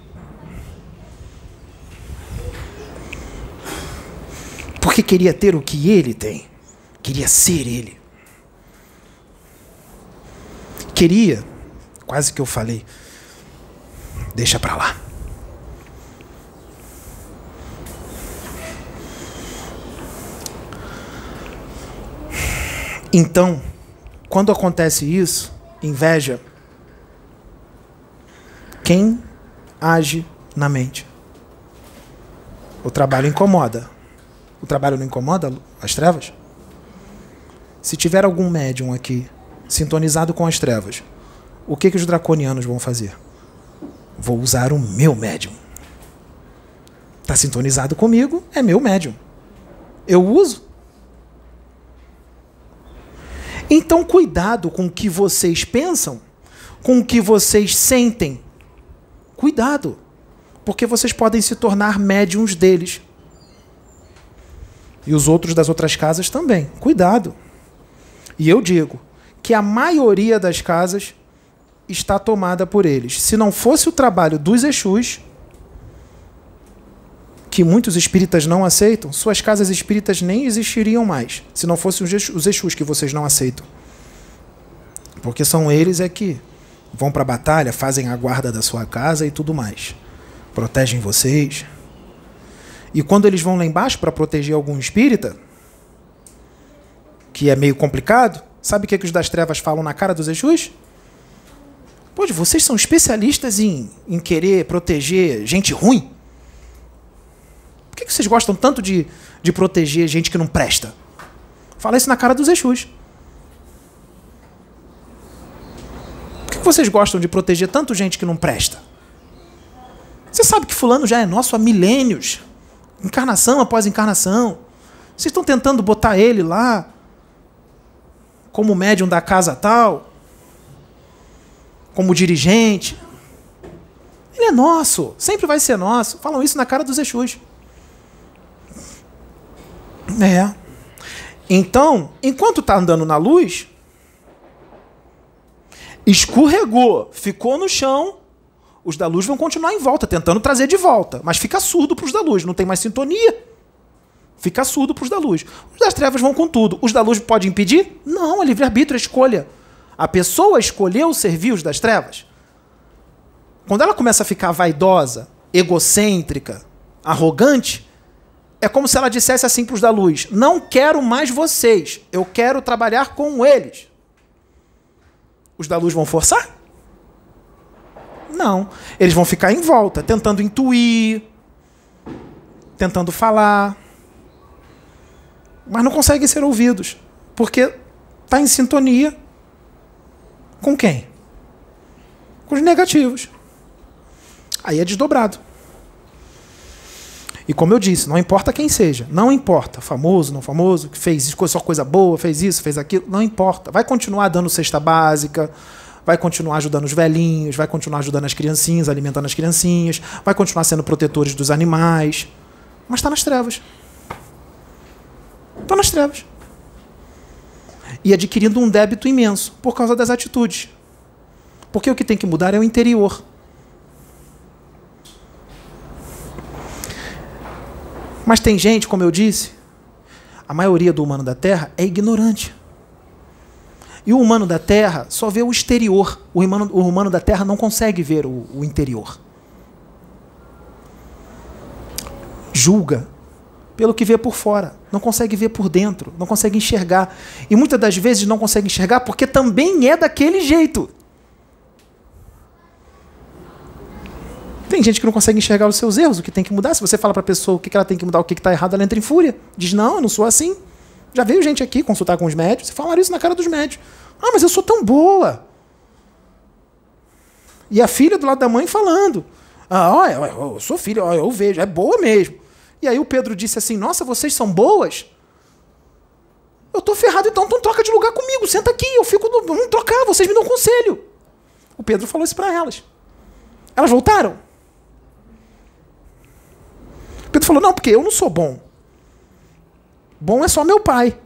Porque queria ter o que ele tem, queria ser ele. Queria, quase que eu falei, deixa pra lá. Então, quando acontece isso, inveja, quem age na mente? O trabalho incomoda. O trabalho não incomoda as trevas? Se tiver algum médium aqui sintonizado com as trevas, o que, que os draconianos vão fazer? Vou usar o meu médium. Está sintonizado comigo, é meu médium. Eu uso. Então, cuidado com o que vocês pensam, com o que vocês sentem. Cuidado, porque vocês podem se tornar médiums deles. E os outros das outras casas também. Cuidado. E eu digo que a maioria das casas está tomada por eles. Se não fosse o trabalho dos Exus, que muitos espíritas não aceitam, suas casas espíritas nem existiriam mais, se não fossem os Exus que vocês não aceitam. Porque são eles é que vão para a batalha, fazem a guarda da sua casa e tudo mais. Protegem vocês. E quando eles vão lá embaixo para proteger algum espírita, que é meio complicado, sabe o que, é que os das trevas falam na cara dos Exus? Pô, vocês são especialistas em, em querer proteger gente ruim? Por que vocês gostam tanto de, de proteger gente que não presta? Fala isso na cara dos Exus. Por que vocês gostam de proteger tanto gente que não presta? Você sabe que fulano já é nosso há milênios. Encarnação após encarnação. Vocês estão tentando botar ele lá como médium da casa tal, como dirigente. Ele é nosso, sempre vai ser nosso. Falam isso na cara dos Exus. É. Então, enquanto está andando na luz, escorregou, ficou no chão, os da luz vão continuar em volta, tentando trazer de volta. Mas fica surdo para os da luz, não tem mais sintonia. Fica surdo para os da luz. Os das trevas vão com tudo. Os da luz podem impedir? Não, é livre-arbítrio, é escolha. A pessoa escolheu servir os das trevas. Quando ela começa a ficar vaidosa, egocêntrica, arrogante, é como se ela dissesse assim para os da luz: Não quero mais vocês, eu quero trabalhar com eles. Os da luz vão forçar? Não. Eles vão ficar em volta, tentando intuir, tentando falar, mas não conseguem ser ouvidos, porque está em sintonia com quem? Com os negativos. Aí é desdobrado. E como eu disse, não importa quem seja, não importa, famoso, não famoso, que fez só coisa boa, fez isso, fez aquilo, não importa. Vai continuar dando cesta básica, vai continuar ajudando os velhinhos, vai continuar ajudando as criancinhas, alimentando as criancinhas, vai continuar sendo protetores dos animais, mas está nas trevas. Está nas trevas. E adquirindo um débito imenso por causa das atitudes. Porque o que tem que mudar é o interior. Mas tem gente, como eu disse, a maioria do humano da Terra é ignorante. E o humano da Terra só vê o exterior. O humano, o humano da Terra não consegue ver o, o interior. Julga pelo que vê por fora, não consegue ver por dentro, não consegue enxergar. E muitas das vezes não consegue enxergar porque também é daquele jeito. Tem gente que não consegue enxergar os seus erros, o que tem que mudar. Se você fala para a pessoa o que ela tem que mudar, o que está errado, ela entra em fúria. Diz: Não, eu não sou assim. Já veio gente aqui consultar com os médicos e falaram isso na cara dos médicos. Ah, mas eu sou tão boa. E a filha do lado da mãe falando: Ah, olha, eu sou filha, eu vejo, é boa mesmo. E aí o Pedro disse assim: Nossa, vocês são boas? Eu tô ferrado, então, então troca de lugar comigo, senta aqui, eu fico. No... Vamos trocar, vocês me dão conselho. O Pedro falou isso para elas. Elas voltaram. Pedro falou: Não, porque eu não sou bom. Bom é só meu pai.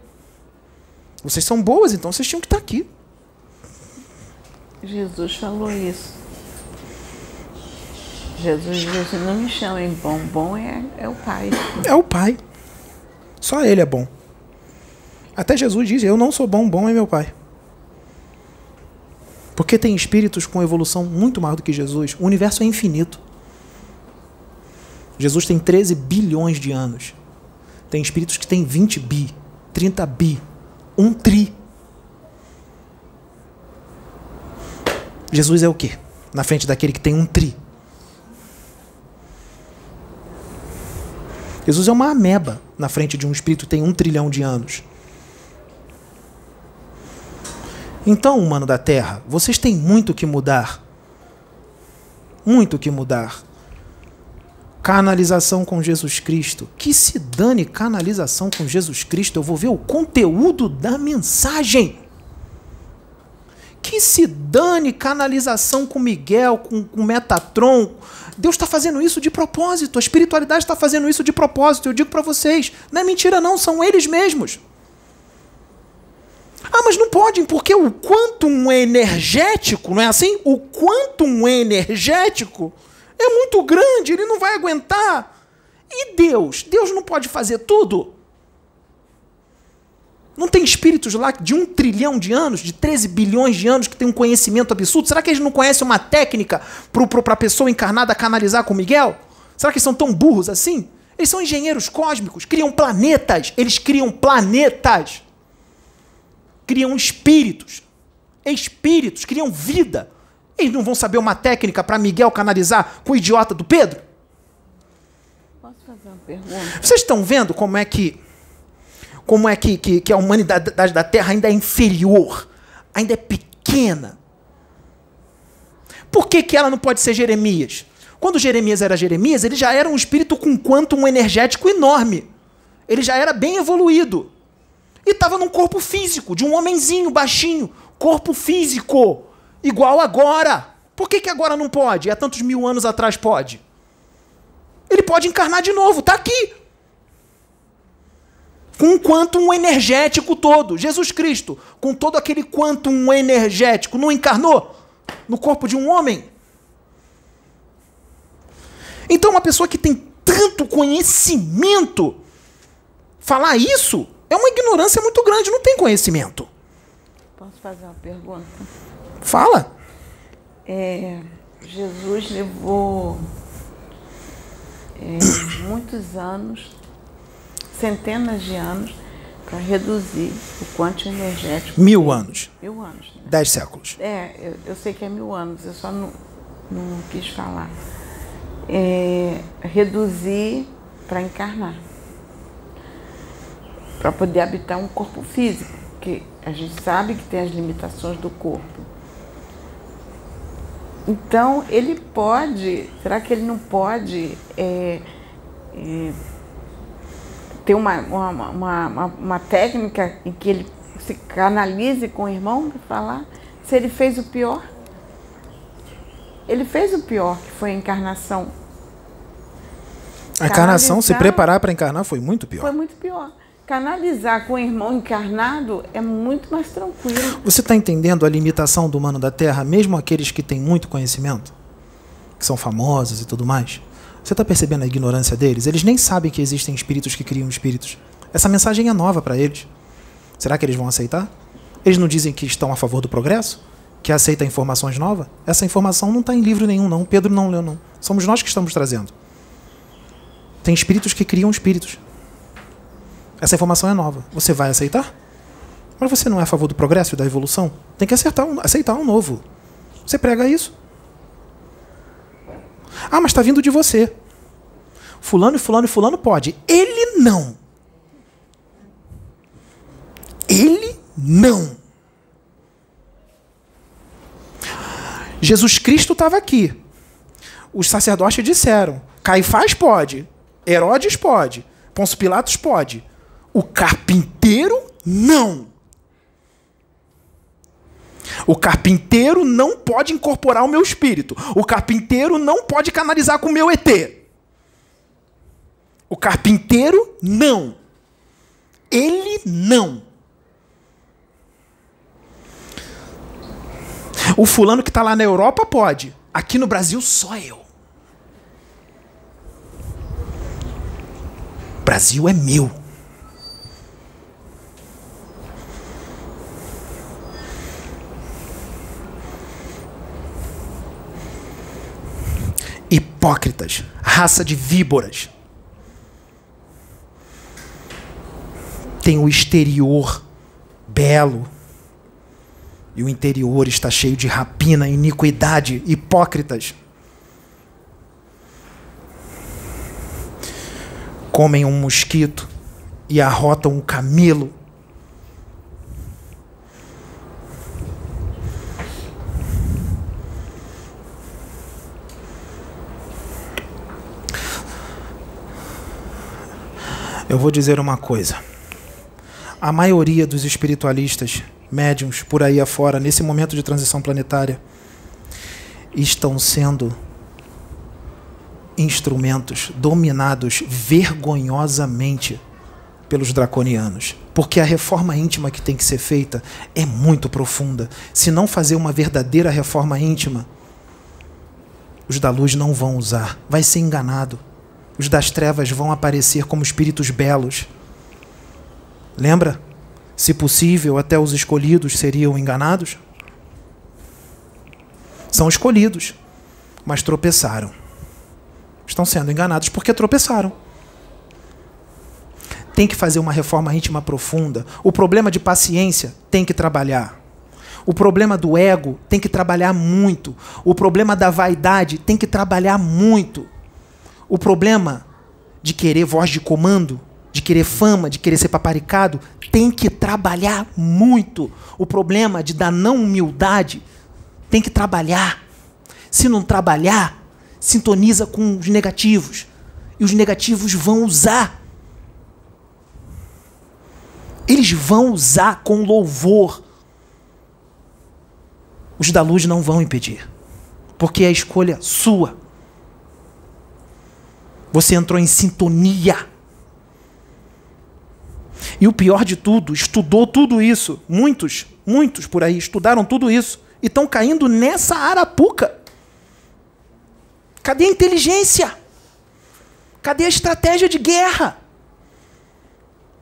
Vocês são boas, então vocês tinham que estar aqui. Jesus falou isso. Jesus disse: Não me chamem bom. Bom é, é o pai. É o pai. Só ele é bom. Até Jesus diz: Eu não sou bom, bom é meu pai. Porque tem espíritos com evolução muito maior do que Jesus. O universo é infinito. Jesus tem 13 bilhões de anos. Tem espíritos que têm 20 bi, 30 bi, 1 tri. Jesus é o quê? Na frente daquele que tem um tri. Jesus é uma ameba na frente de um espírito que tem um trilhão de anos. Então, humano da Terra, vocês têm muito que mudar. Muito que mudar. Canalização com Jesus Cristo. Que se dane canalização com Jesus Cristo, eu vou ver o conteúdo da mensagem. Que se dane canalização com Miguel, com, com Metatron. Deus está fazendo isso de propósito, a espiritualidade está fazendo isso de propósito. Eu digo para vocês, não é mentira, não, são eles mesmos. Ah, mas não podem, porque o quantum energético, não é assim? O quantum energético é muito grande, ele não vai aguentar. E Deus? Deus não pode fazer tudo? Não tem espíritos lá de um trilhão de anos, de 13 bilhões de anos, que tem um conhecimento absurdo? Será que eles não conhecem uma técnica para a pessoa encarnada canalizar com Miguel? Será que eles são tão burros assim? Eles são engenheiros cósmicos, criam planetas, eles criam planetas, criam espíritos, espíritos, criam vida. Eles não vão saber uma técnica para Miguel canalizar com o idiota do Pedro? Posso fazer uma pergunta? Vocês estão vendo como é que como é que, que, que a humanidade da Terra ainda é inferior, ainda é pequena? Por que, que ela não pode ser Jeremias? Quando Jeremias era Jeremias, ele já era um espírito com quantum energético enorme. Ele já era bem evoluído. E estava num corpo físico, de um homenzinho baixinho. Corpo físico. Igual agora. Por que, que agora não pode? Há tantos mil anos atrás pode? Ele pode encarnar de novo, está aqui. Com um quantum energético todo. Jesus Cristo, com todo aquele quantum energético, não encarnou no corpo de um homem? Então, uma pessoa que tem tanto conhecimento, falar isso é uma ignorância muito grande, não tem conhecimento. Posso fazer uma pergunta? Fala. É, Jesus levou é, muitos anos, centenas de anos, para reduzir o quanto energético. Mil anos. Mil anos. Né? Dez séculos. É, eu, eu, sei que é mil anos, eu só não, não quis falar. É, reduzir para encarnar. Para poder habitar um corpo físico, que a gente sabe que tem as limitações do corpo. Então, ele pode, será que ele não pode é, é, ter uma, uma, uma, uma, técnica em que ele se canalize com o irmão para falar? Se ele fez o pior? Ele fez o pior, que foi a encarnação. A encarnação, se preparar para encarnar, foi muito pior. Foi muito pior canalizar com o irmão encarnado é muito mais tranquilo. Você está entendendo a limitação do humano da Terra, mesmo aqueles que têm muito conhecimento, que são famosos e tudo mais? Você está percebendo a ignorância deles? Eles nem sabem que existem espíritos que criam espíritos. Essa mensagem é nova para eles. Será que eles vão aceitar? Eles não dizem que estão a favor do progresso? Que aceitam informações novas? Essa informação não está em livro nenhum, não. Pedro não leu, não. Somos nós que estamos trazendo. Tem espíritos que criam espíritos. Essa informação é nova. Você vai aceitar? Mas você não é a favor do progresso e da evolução? Tem que acertar um, aceitar um novo. Você prega isso. Ah, mas está vindo de você. Fulano fulano e fulano pode. Ele não. Ele não. Jesus Cristo estava aqui. Os sacerdotes disseram: Caifás pode, Herodes pode, Pôncio Pilatos pode. O carpinteiro, não. O carpinteiro não pode incorporar o meu espírito. O carpinteiro não pode canalizar com o meu ET. O carpinteiro, não. Ele não. O fulano que está lá na Europa pode. Aqui no Brasil, só eu. Brasil é meu. Hipócritas, raça de víboras. Tem o exterior belo e o interior está cheio de rapina, iniquidade, hipócritas. Comem um mosquito e arrotam um camelo Eu vou dizer uma coisa. A maioria dos espiritualistas, médiums por aí afora, nesse momento de transição planetária, estão sendo instrumentos dominados vergonhosamente pelos draconianos. Porque a reforma íntima que tem que ser feita é muito profunda. Se não fazer uma verdadeira reforma íntima, os da luz não vão usar. Vai ser enganado os das trevas vão aparecer como espíritos belos. Lembra? Se possível, até os escolhidos seriam enganados? São escolhidos, mas tropeçaram. Estão sendo enganados porque tropeçaram. Tem que fazer uma reforma íntima profunda. O problema de paciência tem que trabalhar. O problema do ego tem que trabalhar muito. O problema da vaidade tem que trabalhar muito. O problema de querer voz de comando, de querer fama, de querer ser paparicado, tem que trabalhar muito. O problema de dar não humildade tem que trabalhar. Se não trabalhar, sintoniza com os negativos. E os negativos vão usar. Eles vão usar com louvor. Os da luz não vão impedir. Porque é a escolha sua. Você entrou em sintonia. E o pior de tudo, estudou tudo isso. Muitos, muitos por aí estudaram tudo isso e estão caindo nessa arapuca. Cadê a inteligência? Cadê a estratégia de guerra?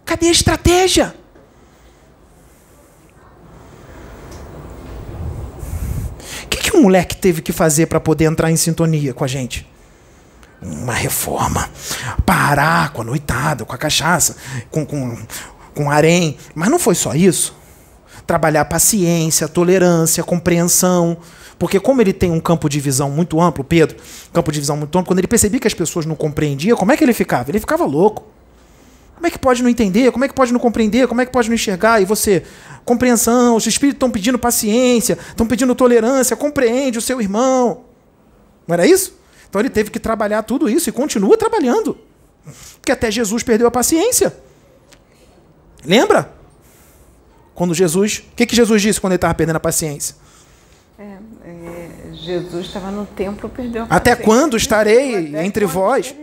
Cadê a estratégia? que o moleque teve que fazer para poder entrar em sintonia com a gente? Uma reforma. Parar com a noitada, com a cachaça, com, com, com harém. Mas não foi só isso. Trabalhar paciência, tolerância, compreensão. Porque como ele tem um campo de visão muito amplo, Pedro, campo de visão muito amplo, quando ele percebia que as pessoas não compreendiam, como é que ele ficava? Ele ficava louco. Como é que pode não entender? Como é que pode não compreender? Como é que pode não enxergar? E você, compreensão, os espíritos estão pedindo paciência, estão pedindo tolerância, compreende o seu irmão. Não era isso? Então ele teve que trabalhar tudo isso e continua trabalhando. Porque até Jesus perdeu a paciência. Lembra? Quando Jesus. O que, que Jesus disse quando ele estava perdendo a paciência? É, é, Jesus estava no templo, perdeu a paciência. Até quando estarei Até entre quando vós?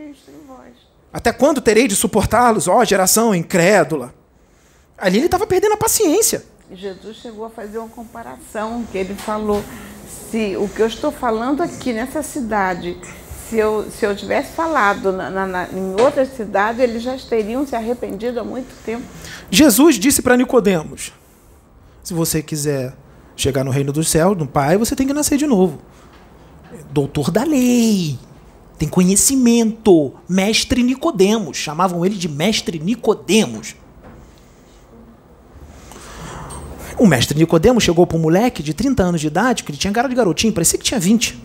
Até quando terei de suportá-los, ó geração incrédula? Ali ele estava perdendo a paciência. E Jesus chegou a fazer uma comparação, que ele falou, se o que eu estou falando aqui nessa cidade, se eu, se eu tivesse falado na, na- na- em outra cidade, eles já teriam se arrependido há muito tempo. Jesus disse para Nicodemos: se você quiser chegar no reino dos céus, no Pai, você tem que nascer de novo. Doutor da lei, tem conhecimento, mestre Nicodemos, chamavam ele de mestre Nicodemos. O mestre Nicodemos chegou para um moleque de 30 anos de idade, que ele tinha cara de garotinho, parecia que tinha 20.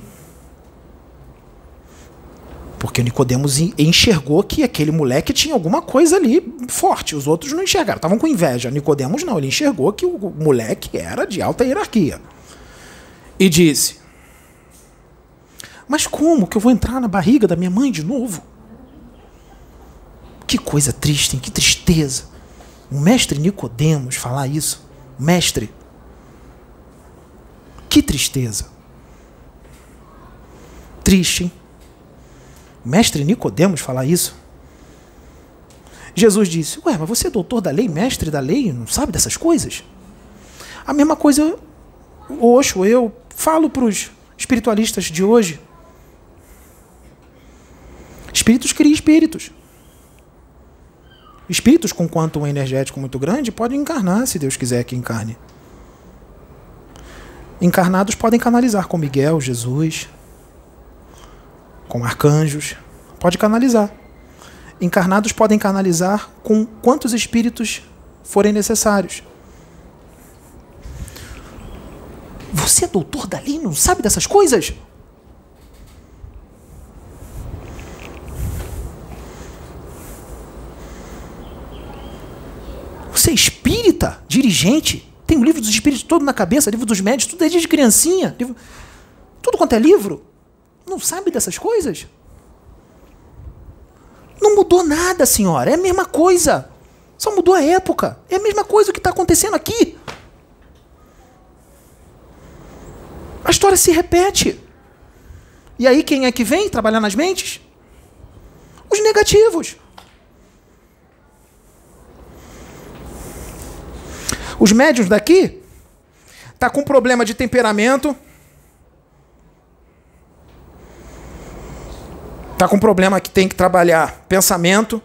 Porque Nicodemos en- enxergou que aquele moleque tinha alguma coisa ali forte. Os outros não enxergaram, estavam com inveja. Nicodemos não, ele enxergou que o moleque era de alta hierarquia. E disse: Mas como que eu vou entrar na barriga da minha mãe de novo? Que coisa triste, hein? que tristeza. O mestre Nicodemos falar isso. Mestre. Que tristeza. Triste, hein? Mestre Nicodemos falar isso. Jesus disse: Ué, mas você é doutor da lei, mestre da lei, não sabe dessas coisas? A mesma coisa, Oxo, eu falo para os espiritualistas de hoje. Espíritos criam espíritos. Espíritos com quantum energético muito grande podem encarnar, se Deus quiser que encarne. Encarnados podem canalizar com Miguel, Jesus, com arcanjos. Pode canalizar. Encarnados podem canalizar com quantos espíritos forem necessários. Você é doutor da lei, não sabe dessas coisas? Você é espírita, dirigente, tem o livro dos espíritos todo na cabeça, livro dos médios, tudo desde criancinha, livro, tudo quanto é livro. Não sabe dessas coisas? Não mudou nada, senhora. É a mesma coisa. Só mudou a época. É a mesma coisa que está acontecendo aqui. A história se repete. E aí quem é que vem trabalhar nas mentes? Os negativos. Os médios daqui tá com problema de temperamento. Tá com problema que tem que trabalhar pensamento,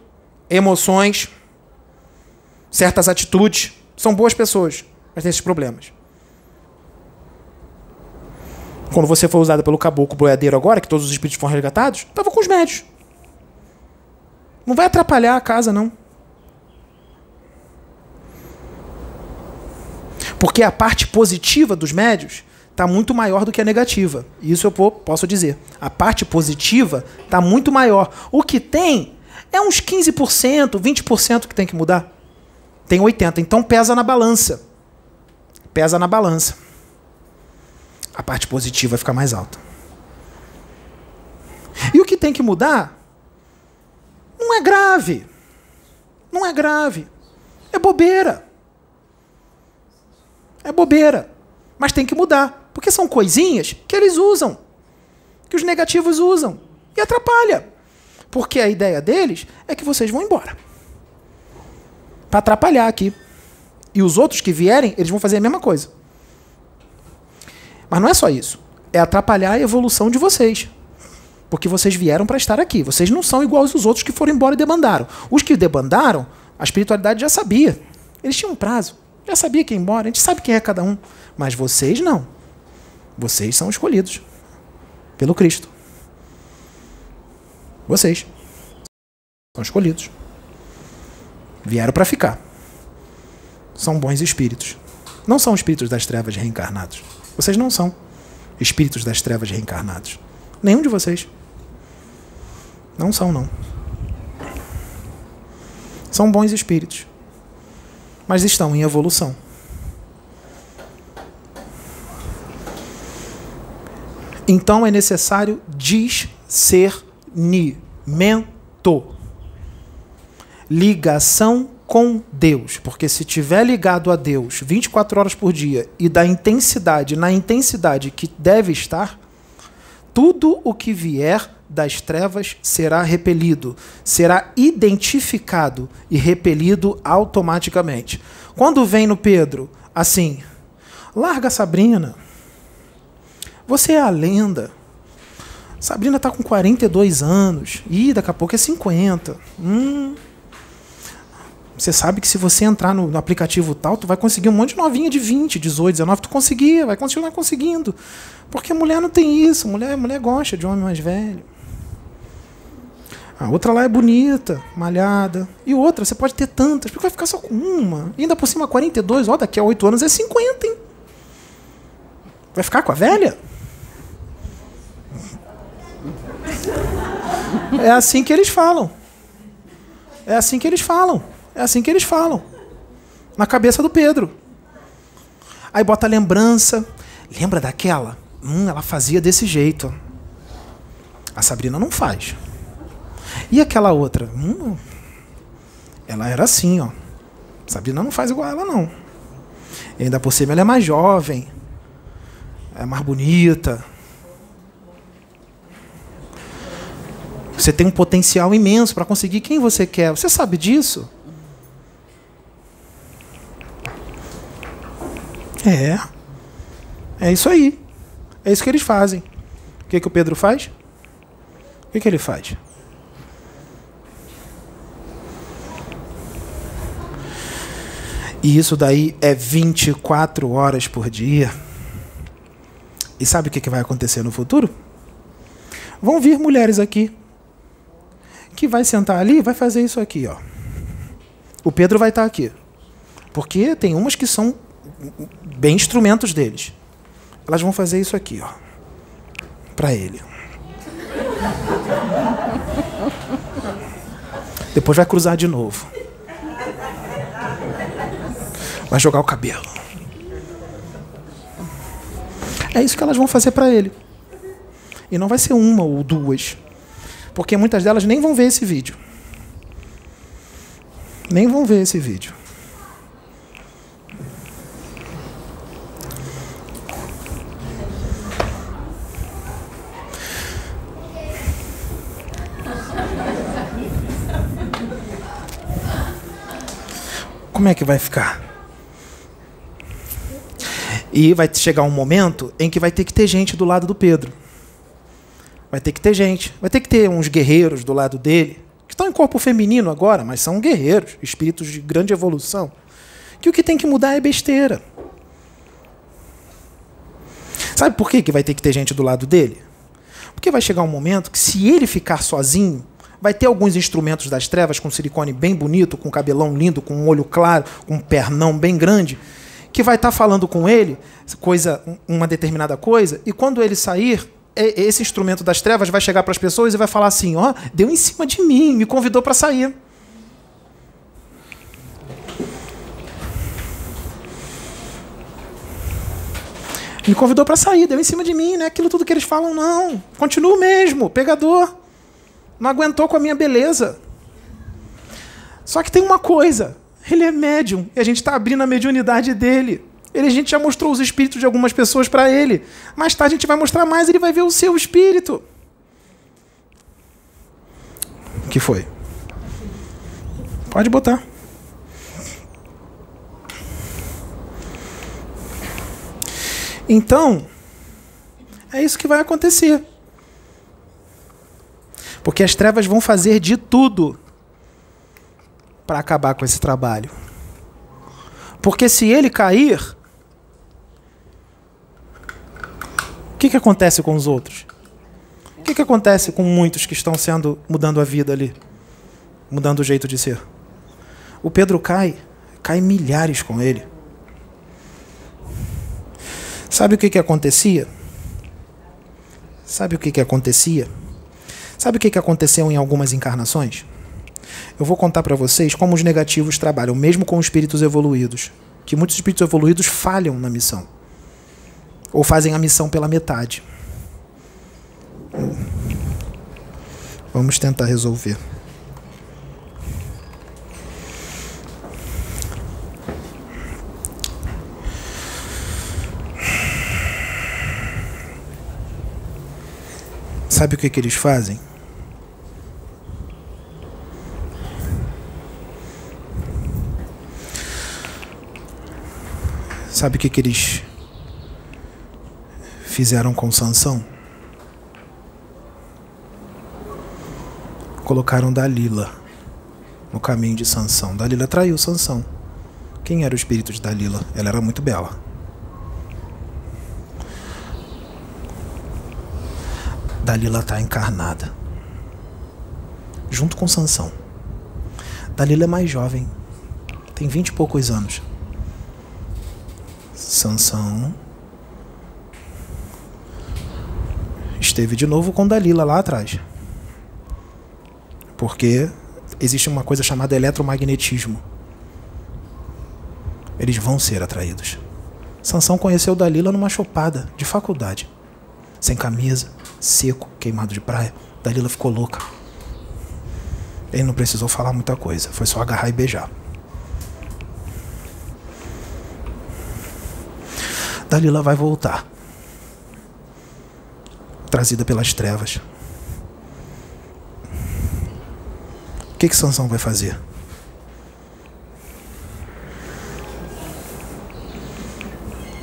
emoções, certas atitudes. São boas pessoas, mas têm esses problemas. Quando você foi usada pelo caboclo boiadeiro agora, que todos os espíritos foram resgatados, estava com os médios. Não vai atrapalhar a casa, não. Porque a parte positiva dos médios está muito maior do que a negativa. Isso eu po- posso dizer. A parte positiva está muito maior. O que tem é uns 15%, 20% que tem que mudar. Tem 80%. Então pesa na balança. Pesa na balança. A parte positiva fica mais alta. E o que tem que mudar não é grave. Não é grave. É bobeira. É bobeira. Mas tem que mudar. Porque são coisinhas que eles usam. Que os negativos usam. E atrapalha. Porque a ideia deles é que vocês vão embora. Para atrapalhar aqui. E os outros que vierem, eles vão fazer a mesma coisa. Mas não é só isso. É atrapalhar a evolução de vocês. Porque vocês vieram para estar aqui. Vocês não são iguais aos outros que foram embora e debandaram. Os que debandaram, a espiritualidade já sabia. Eles tinham um prazo. Já sabia que ia embora. A gente sabe quem é cada um. Mas vocês não. Vocês são escolhidos pelo Cristo. Vocês são escolhidos. Vieram para ficar. São bons espíritos. Não são espíritos das trevas reencarnados. Vocês não são espíritos das trevas reencarnados. Nenhum de vocês. Não são, não. São bons espíritos. Mas estão em evolução. Então é necessário discernimento. Ligação com Deus. Porque se tiver ligado a Deus 24 horas por dia e da intensidade, na intensidade que deve estar, tudo o que vier das trevas será repelido, será identificado e repelido automaticamente. Quando vem no Pedro, assim, larga Sabrina. Você é a lenda. Sabrina está com 42 anos. Ih, daqui a pouco é 50. Hum. Você sabe que se você entrar no, no, aplicativo tal, tu vai conseguir um monte de novinha de 20, 18, 19. Tu conseguia, vai continuar conseguindo. Porque mulher não tem isso. Mulher, mulher gosta de homem mais velho. A outra lá é bonita, malhada. E outra, você pode ter tantas. Porque vai ficar só com uma. E ainda por cima 42, ó, daqui a 8 anos é 50, hein? Vai ficar com a velha? É assim que eles falam. É assim que eles falam. É assim que eles falam. Na cabeça do Pedro. Aí bota a lembrança. Lembra daquela? Hum, ela fazia desse jeito. A Sabrina não faz. E aquela outra? Hum, ela era assim, ó. Sabrina não faz igual a ela, não. E ainda por cima ela é mais jovem. É mais bonita. Você tem um potencial imenso para conseguir quem você quer. Você sabe disso? É. É isso aí. É isso que eles fazem. O que, que o Pedro faz? O que, que ele faz? E isso daí é 24 horas por dia. E sabe o que, vai acontecer no futuro? Vão vir mulheres aqui que vai sentar ali e vai fazer isso aqui, ó. O Pedro vai estar aqui. Porque tem umas que são bem instrumentos deles. Elas vão fazer isso aqui, ó. Para ele. Depois vai cruzar de novo. Vai jogar o cabelo. É isso que elas vão fazer para ele. E não vai ser uma ou duas. Porque muitas delas nem vão ver esse vídeo. Nem vão ver esse vídeo. Como é que vai ficar? E vai chegar um momento em que vai ter que ter gente do lado do Pedro. Vai ter que ter gente. Vai ter que ter uns guerreiros do lado dele, que estão em corpo feminino agora, mas são guerreiros, espíritos de grande evolução. Que o que tem que mudar é besteira. Sabe por que, que vai ter que ter gente do lado dele? Porque vai chegar um momento que, se ele ficar sozinho, vai ter alguns instrumentos das trevas com silicone bem bonito, com cabelão lindo, com um olho claro, com um pernão bem grande, que vai estar tá falando com ele coisa, uma determinada coisa, e quando ele sair, esse instrumento das trevas vai chegar para as pessoas e vai falar assim: ó, oh, deu em cima de mim, me convidou para sair. Me convidou para sair, deu em cima de mim, não é aquilo tudo que eles falam, não. Continua mesmo, pegador. Não aguentou com a minha beleza. Só que tem uma coisa: ele é médium e a gente está abrindo a mediunidade dele. Ele, a gente já mostrou os espíritos de algumas pessoas para ele. Mais tarde a gente vai mostrar mais, ele vai ver o seu espírito. O que foi? Pode botar. Então, é isso que vai acontecer. Porque as trevas vão fazer de tudo para acabar com esse trabalho. Porque se ele cair, O que, que acontece com os outros? O que, que acontece com muitos que estão sendo mudando a vida ali? Mudando o jeito de ser? O Pedro cai, cai milhares com ele. Sabe o que, que acontecia? Sabe o que, que acontecia? Sabe o que, que aconteceu em algumas encarnações? Eu vou contar para vocês como os negativos trabalham, mesmo com espíritos evoluídos. Que muitos espíritos evoluídos falham na missão. Ou fazem a missão pela metade. Vamos tentar resolver. Sabe o que, que eles fazem? Sabe o que, que eles fizeram com Sansão? Colocaram Dalila no caminho de Sansão. Dalila traiu Sansão. Quem era o espírito de Dalila? Ela era muito bela. Dalila está encarnada. Junto com Sansão. Dalila é mais jovem. Tem vinte e poucos anos. Sansão esteve de novo com Dalila lá atrás. Porque existe uma coisa chamada eletromagnetismo. Eles vão ser atraídos. Sansão conheceu Dalila numa chopada de faculdade. Sem camisa, seco, queimado de praia. Dalila ficou louca. Ele não precisou falar muita coisa, foi só agarrar e beijar. Dalila vai voltar. Trazida pelas trevas. O que que Sansão vai fazer?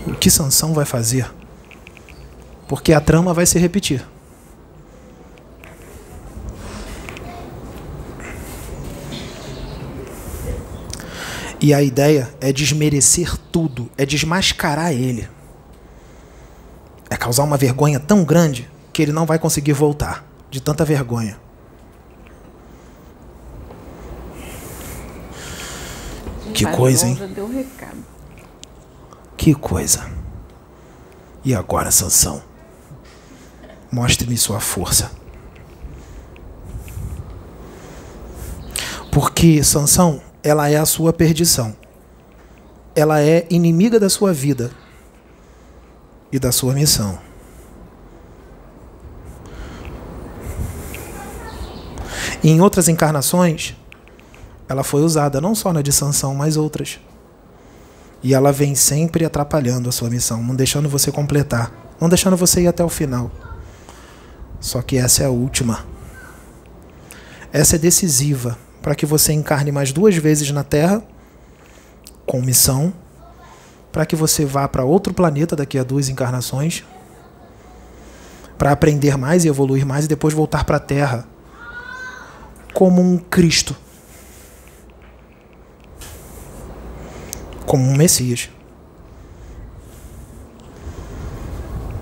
O que Sansão vai fazer? Porque a trama vai se repetir. E a ideia é desmerecer tudo, é desmascarar ele. É causar uma vergonha tão grande que ele não vai conseguir voltar de tanta vergonha. Que coisa, hein? Que coisa. E agora, Sansão? Mostre-me sua força. Porque Sansão ela é a sua perdição. Ela é inimiga da sua vida e da sua missão. E em outras encarnações, ela foi usada não só na de Sansão, mas outras. E ela vem sempre atrapalhando a sua missão, não deixando você completar, não deixando você ir até o final. Só que essa é a última. Essa é decisiva para que você encarne mais duas vezes na Terra, com missão, para que você vá para outro planeta daqui a duas encarnações, para aprender mais e evoluir mais e depois voltar para a Terra como um Cristo, como um Messias,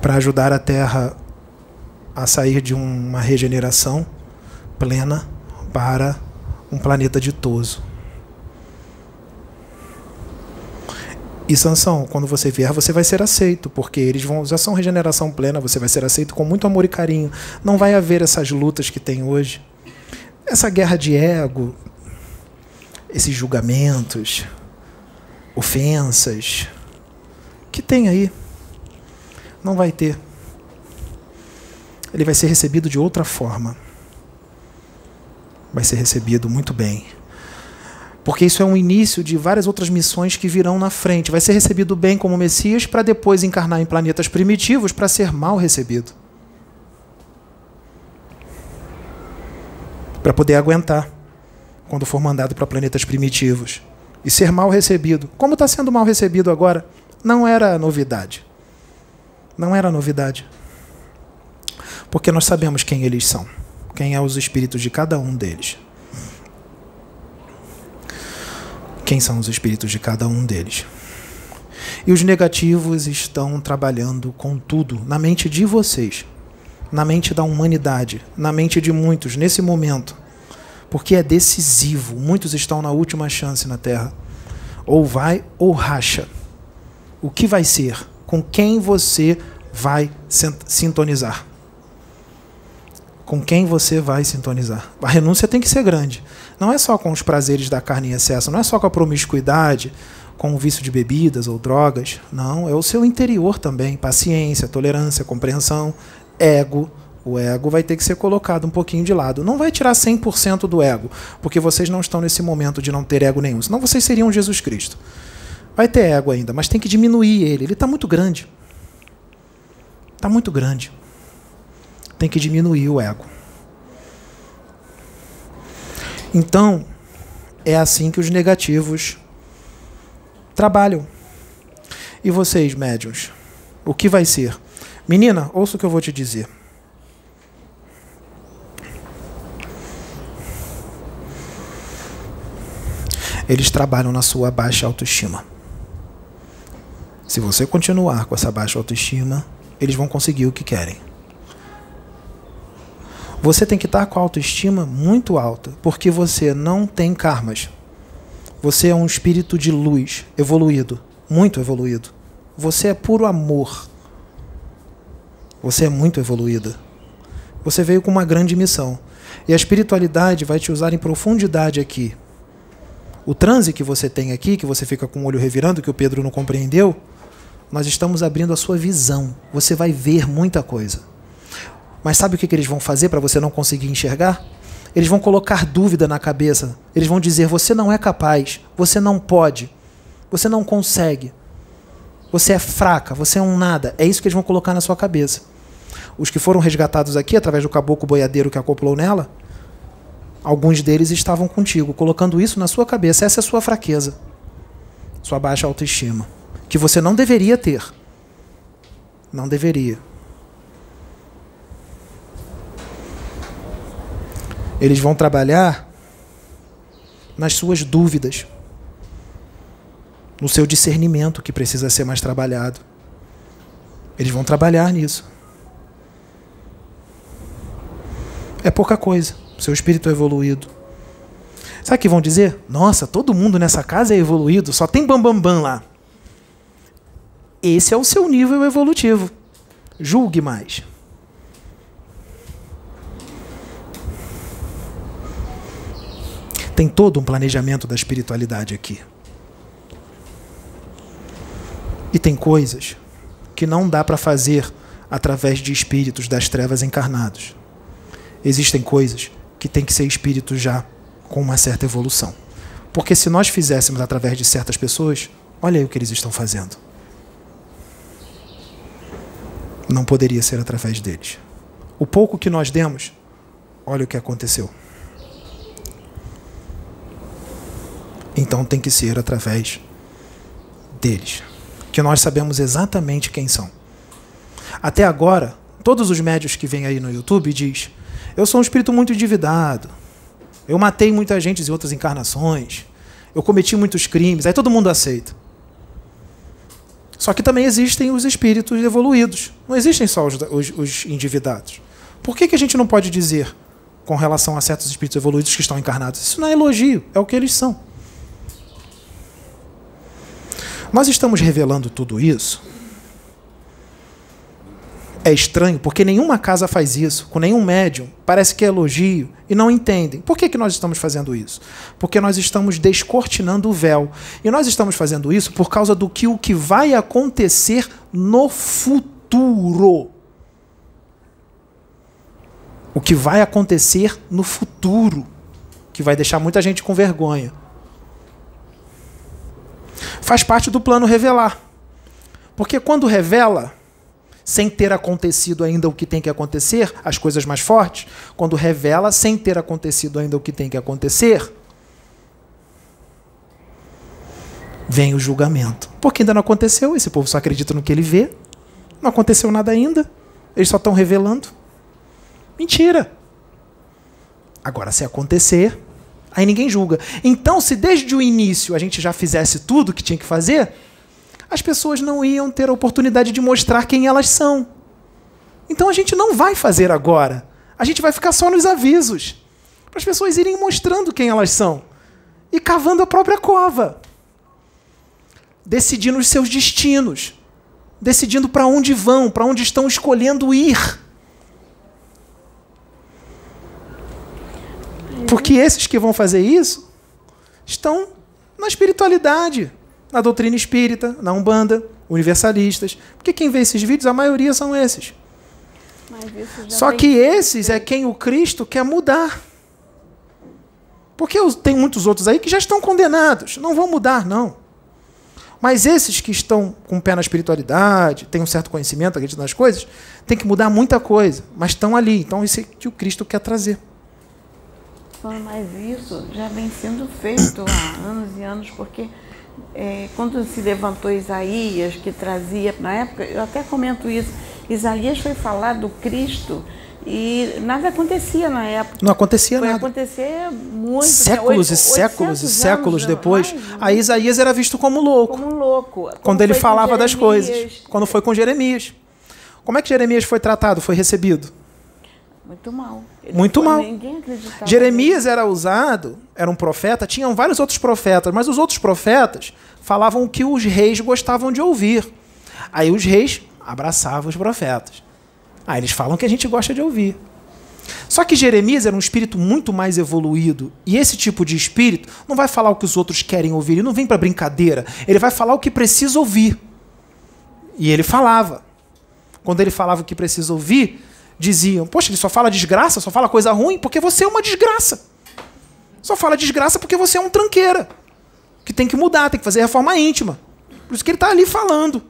para ajudar a Terra a sair de uma regeneração plena para um planeta ditoso. E Sansão, quando você vier, você vai ser aceito, porque eles vão já são regeneração plena, você vai ser aceito com muito amor e carinho. Não vai haver essas lutas que tem hoje. Essa guerra de ego, esses julgamentos, ofensas que tem aí. Não vai ter. Ele vai ser recebido de outra forma vai ser recebido muito bem. Porque isso é um início de várias outras missões que virão na frente. Vai ser recebido bem como Messias para depois encarnar em planetas primitivos para ser mal recebido. Para poder aguentar quando for mandado para planetas primitivos. E ser mal recebido. Como está sendo mal recebido agora? Não era novidade. Não era novidade. Porque nós sabemos quem eles são quem é os espíritos de cada um deles. Quem são os espíritos de cada um deles? E os negativos estão trabalhando com tudo na mente de vocês, na mente da humanidade, na mente de muitos nesse momento. Porque é decisivo. Muitos estão na última chance na Terra. Ou vai ou racha. O que vai ser? Com quem você vai sintonizar? Com quem você vai sintonizar? A renúncia tem que ser grande. Não é só com os prazeres da carne em excesso, não é só com a promiscuidade, com o vício de bebidas ou drogas. Não, é o seu interior também. Paciência, tolerância, compreensão, ego. O ego vai ter que ser colocado um pouquinho de lado. Não vai tirar 100% do ego, porque vocês não estão nesse momento de não ter ego nenhum. Senão vocês seriam Jesus Cristo. Vai ter ego ainda, mas tem que diminuir ele. Ele está muito grande. Está muito grande. Tem que diminuir o ego. Então, é assim que os negativos trabalham. E vocês, médiums, o que vai ser? Menina, ouça o que eu vou te dizer. Eles trabalham na sua baixa autoestima. Se você continuar com essa baixa autoestima, eles vão conseguir o que querem. Você tem que estar com a autoestima muito alta, porque você não tem karmas. Você é um espírito de luz, evoluído, muito evoluído. Você é puro amor. Você é muito evoluída. Você veio com uma grande missão. E a espiritualidade vai te usar em profundidade aqui. O transe que você tem aqui, que você fica com o olho revirando, que o Pedro não compreendeu, nós estamos abrindo a sua visão. Você vai ver muita coisa. Mas sabe o que, que eles vão fazer para você não conseguir enxergar? Eles vão colocar dúvida na cabeça. Eles vão dizer: você não é capaz, você não pode, você não consegue, você é fraca, você é um nada. É isso que eles vão colocar na sua cabeça. Os que foram resgatados aqui através do caboclo boiadeiro que acoplou nela, alguns deles estavam contigo, colocando isso na sua cabeça. Essa é a sua fraqueza, sua baixa autoestima, que você não deveria ter. Não deveria. Eles vão trabalhar nas suas dúvidas, no seu discernimento que precisa ser mais trabalhado. Eles vão trabalhar nisso. É pouca coisa. Seu espírito é evoluído. Sabe o que vão dizer? Nossa, todo mundo nessa casa é evoluído, só tem bambambam bam, bam lá. Esse é o seu nível evolutivo. Julgue mais. Tem todo um planejamento da espiritualidade aqui. E tem coisas que não dá para fazer através de espíritos das trevas encarnados. Existem coisas que tem que ser espíritos já com uma certa evolução. Porque se nós fizéssemos através de certas pessoas, olha aí o que eles estão fazendo. Não poderia ser através deles. O pouco que nós demos, olha o que aconteceu. Então tem que ser através deles, que nós sabemos exatamente quem são. Até agora, todos os médios que vêm aí no YouTube diz: "Eu sou um espírito muito endividado. Eu matei muita gente em outras encarnações. Eu cometi muitos crimes". Aí todo mundo aceita. Só que também existem os espíritos evoluídos. Não existem só os, os, os endividados. Por que, que a gente não pode dizer com relação a certos espíritos evoluídos que estão encarnados? Isso não é elogio, é o que eles são. Nós estamos revelando tudo isso. É estranho, porque nenhuma casa faz isso, com nenhum médium. Parece que é elogio e não entendem. Por que, que nós estamos fazendo isso? Porque nós estamos descortinando o véu. E nós estamos fazendo isso por causa do que o que vai acontecer no futuro. O que vai acontecer no futuro, que vai deixar muita gente com vergonha faz parte do plano revelar. Porque quando revela, sem ter acontecido ainda o que tem que acontecer, as coisas mais fortes, quando revela sem ter acontecido ainda o que tem que acontecer, vem o julgamento. Porque ainda não aconteceu, esse povo só acredita no que ele vê. Não aconteceu nada ainda. Eles só estão revelando. Mentira. Agora, se acontecer, Aí ninguém julga. Então, se desde o início a gente já fizesse tudo o que tinha que fazer, as pessoas não iam ter a oportunidade de mostrar quem elas são. Então a gente não vai fazer agora. A gente vai ficar só nos avisos. Para as pessoas irem mostrando quem elas são. E cavando a própria cova. Decidindo os seus destinos. Decidindo para onde vão, para onde estão escolhendo ir. Porque esses que vão fazer isso estão na espiritualidade, na doutrina espírita, na Umbanda, universalistas. Porque quem vê esses vídeos, a maioria são esses. Só que esses é quem o Cristo quer mudar. Porque tem muitos outros aí que já estão condenados, não vão mudar, não. Mas esses que estão com o pé na espiritualidade, têm um certo conhecimento, acreditam nas coisas, tem que mudar muita coisa, mas estão ali. Então, isso é que o Cristo quer trazer. Mas isso já vem sendo feito há anos e anos, porque é, quando se levantou Isaías, que trazia, na época, eu até comento isso, Isaías foi falar do Cristo e nada acontecia na época. Não acontecia foi nada. acontecer muito. Séculos e séculos e séculos depois, mais, aí Isaías era visto como louco. Como louco. Como quando ele falava das coisas. Quando foi com Jeremias. Como é que Jeremias foi tratado, foi recebido? Muito mal. Ele Muito mal. Jeremias era usado, era um profeta, tinham vários outros profetas, mas os outros profetas falavam o que os reis gostavam de ouvir. Aí os reis abraçavam os profetas. Aí eles falam que a gente gosta de ouvir. Só que Jeremias era um espírito muito mais evoluído. E esse tipo de espírito não vai falar o que os outros querem ouvir. Ele não vem para brincadeira. Ele vai falar o que precisa ouvir. E ele falava. Quando ele falava o que precisa ouvir, diziam: Poxa, ele só fala desgraça, só fala coisa ruim, porque você é uma desgraça. Só fala desgraça porque você é um tranqueira. Que tem que mudar, tem que fazer reforma íntima. Por isso que ele está ali falando.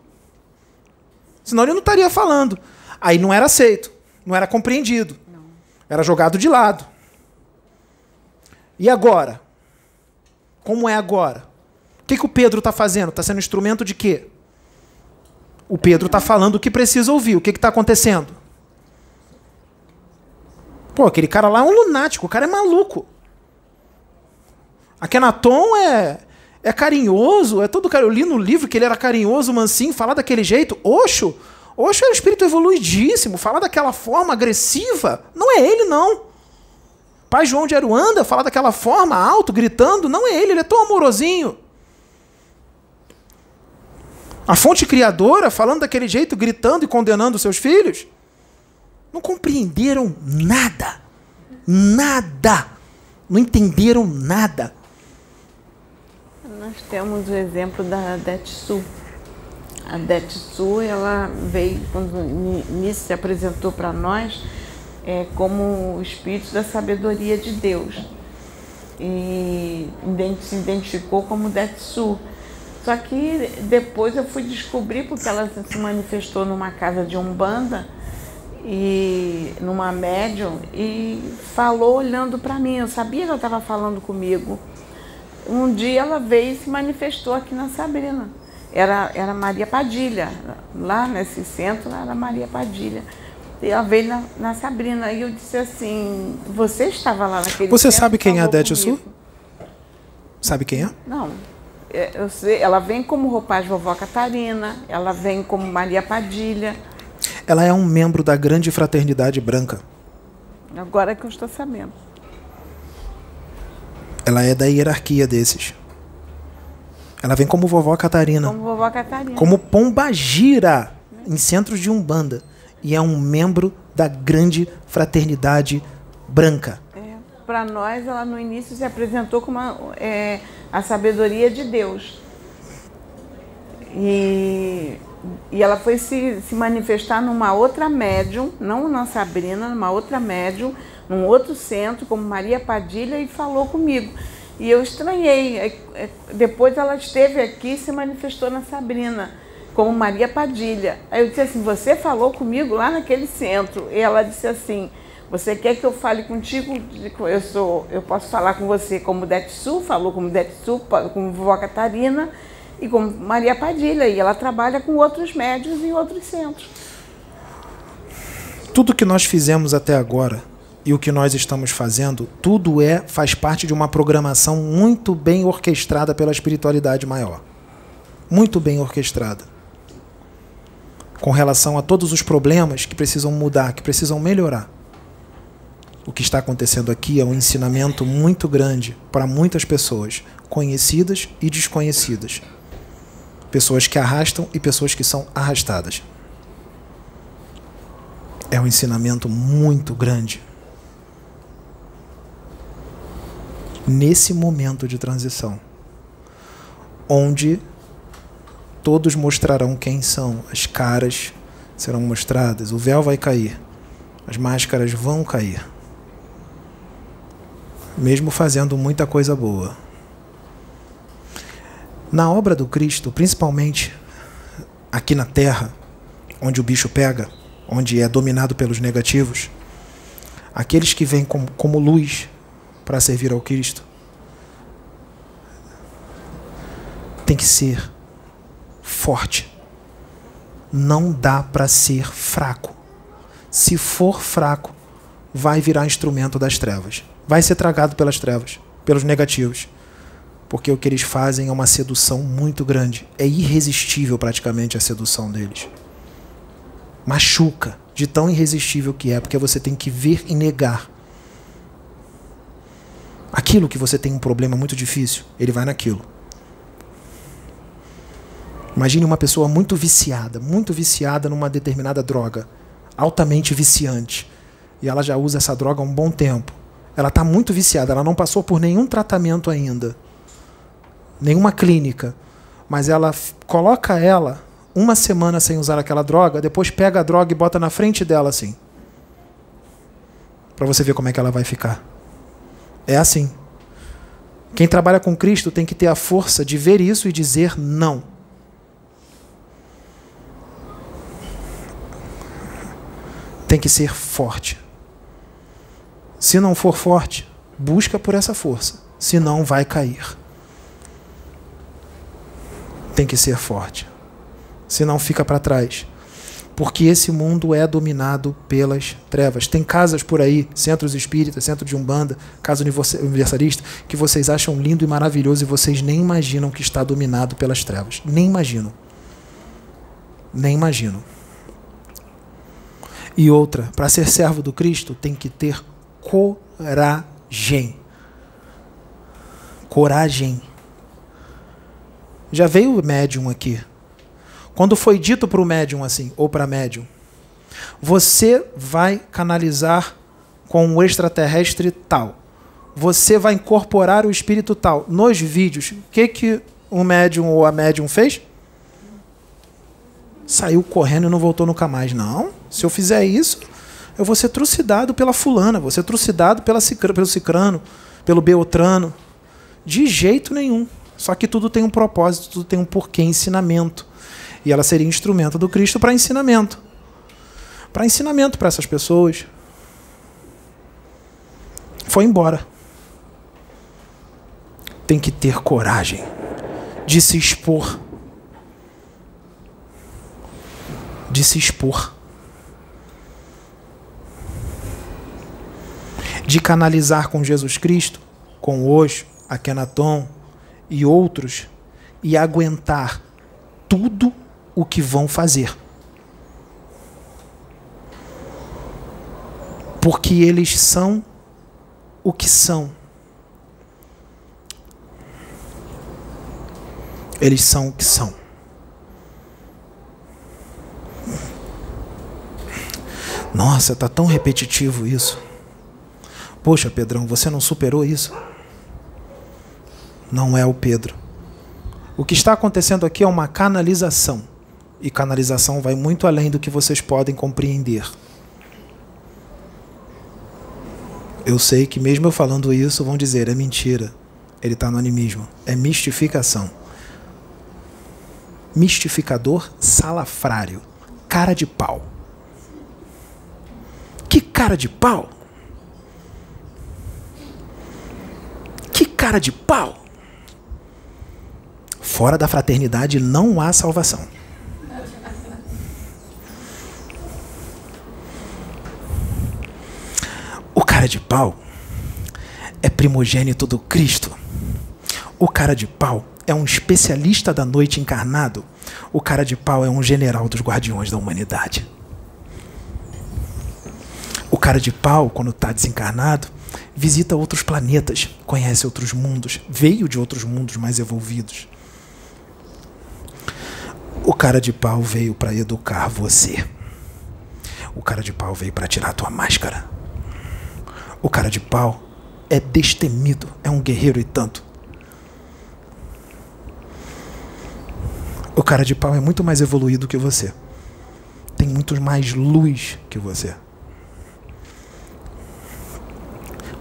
Senão ele não estaria falando. Aí não era aceito, não era compreendido. Não. Era jogado de lado. E agora? Como é agora? O que, que o Pedro está fazendo? Está sendo instrumento de quê? O Pedro está falando o que precisa ouvir. O que está acontecendo? Pô, aquele cara lá é um lunático, o cara é maluco. Akenaton é, é carinhoso, é todo cara. Eu li no livro que ele era carinhoso, mansinho, falar daquele jeito. Oxo, Oxo é um espírito evoluidíssimo, falar daquela forma agressiva. Não é ele, não. Pai João de Aruanda falar daquela forma, alto, gritando. Não é ele, ele é tão amorosinho. A fonte criadora falando daquele jeito, gritando e condenando seus filhos não compreenderam nada. Nada. Não entenderam nada. Nós temos o exemplo da Detsu. A Detsu, ela veio, quando nisso se apresentou para nós, é, como o espírito da sabedoria de Deus. E se identificou como Detsu. Só que depois eu fui descobrir, porque ela se manifestou numa casa de Umbanda, e numa médium e falou olhando para mim. Eu sabia que ela estava falando comigo. Um dia ela veio e se manifestou aqui na Sabrina. Era, era Maria Padilha. Lá nesse centro era Maria Padilha. E ela veio na, na Sabrina. E eu disse assim: Você estava lá naquele Você sabe quem é a Dete Sul? Sabe quem é? Não. É, eu sei, ela vem como roupagem vovó Catarina, ela vem como Maria Padilha. Ela é um membro da grande fraternidade branca. Agora que eu estou sabendo. Ela é da hierarquia desses. Ela vem como vovó Catarina. Como vovó Catarina. Como pombagira em centros de Umbanda. E é um membro da grande fraternidade branca. É, Para nós, ela no início se apresentou como a, é, a sabedoria de Deus. E e ela foi se, se manifestar numa outra médium, não na Sabrina, numa outra médium, num outro centro, como Maria Padilha, e falou comigo. E eu estranhei. É, é, depois ela esteve aqui e se manifestou na Sabrina, como Maria Padilha. Aí eu disse assim: Você falou comigo lá naquele centro. E ela disse assim: Você quer que eu fale contigo? Eu, sou, eu posso falar com você como Detsu, falou como Detsu, como vovó Catarina e com Maria Padilha, e ela trabalha com outros médios em outros centros. Tudo que nós fizemos até agora e o que nós estamos fazendo, tudo é faz parte de uma programação muito bem orquestrada pela espiritualidade maior. muito bem orquestrada com relação a todos os problemas que precisam mudar, que precisam melhorar. O que está acontecendo aqui é um ensinamento muito grande para muitas pessoas, conhecidas e desconhecidas. Pessoas que arrastam e pessoas que são arrastadas. É um ensinamento muito grande. Nesse momento de transição, onde todos mostrarão quem são, as caras serão mostradas, o véu vai cair, as máscaras vão cair. Mesmo fazendo muita coisa boa. Na obra do Cristo, principalmente aqui na Terra, onde o bicho pega, onde é dominado pelos negativos, aqueles que vêm como, como luz para servir ao Cristo, tem que ser forte. Não dá para ser fraco. Se for fraco, vai virar instrumento das trevas. Vai ser tragado pelas trevas, pelos negativos. Porque o que eles fazem é uma sedução muito grande. É irresistível praticamente a sedução deles. Machuca de tão irresistível que é, porque você tem que ver e negar. Aquilo que você tem um problema muito difícil, ele vai naquilo. Imagine uma pessoa muito viciada, muito viciada numa determinada droga, altamente viciante. E ela já usa essa droga há um bom tempo. Ela está muito viciada, ela não passou por nenhum tratamento ainda, nenhuma clínica. Mas ela coloca ela uma semana sem usar aquela droga, depois pega a droga e bota na frente dela assim. Para você ver como é que ela vai ficar. É assim. Quem trabalha com Cristo tem que ter a força de ver isso e dizer não. tem que ser forte. Se não for forte, busca por essa força, senão vai cair. Tem que ser forte, senão fica para trás. Porque esse mundo é dominado pelas trevas. Tem casas por aí, centros espíritas, centro de umbanda, casa universalista, que vocês acham lindo e maravilhoso e vocês nem imaginam que está dominado pelas trevas. Nem imaginam. Nem imaginam. E outra, para ser servo do Cristo tem que ter coragem. Coragem. Já veio o médium aqui. Quando foi dito para o médium assim, ou para médium, você vai canalizar com o extraterrestre tal. Você vai incorporar o espírito tal. Nos vídeos, o que, que o médium ou a médium fez? Saiu correndo e não voltou nunca mais. Não. Se eu fizer isso, eu vou ser trucidado pela fulana, vou ser trucidado pela pelo cicrano, pelo beltrano. De jeito nenhum. Só que tudo tem um propósito, tudo tem um porquê, ensinamento. E ela seria instrumento do Cristo para ensinamento. Para ensinamento para essas pessoas. Foi embora. Tem que ter coragem de se expor. De se expor. de canalizar com Jesus Cristo, com Osho, Akhenaton e outros, e aguentar tudo o que vão fazer. Porque eles são o que são. Eles são o que são. Nossa, tá tão repetitivo isso. Poxa, Pedrão, você não superou isso? Não é o Pedro. O que está acontecendo aqui é uma canalização. E canalização vai muito além do que vocês podem compreender. Eu sei que, mesmo eu falando isso, vão dizer: é mentira. Ele está no animismo. É mistificação. Mistificador salafrário. Cara de pau. Que cara de pau? cara de pau. Fora da fraternidade não há salvação. O cara de pau é primogênito do Cristo. O cara de pau é um especialista da noite encarnado, o cara de pau é um general dos guardiões da humanidade. O cara de pau, quando está desencarnado, visita outros planetas, conhece outros mundos, veio de outros mundos mais evolvidos. O cara de pau veio para educar você. O cara de pau veio para tirar a tua máscara. O cara de pau é destemido, é um guerreiro e tanto. O cara de pau é muito mais evoluído que você. Tem muito mais luz que você.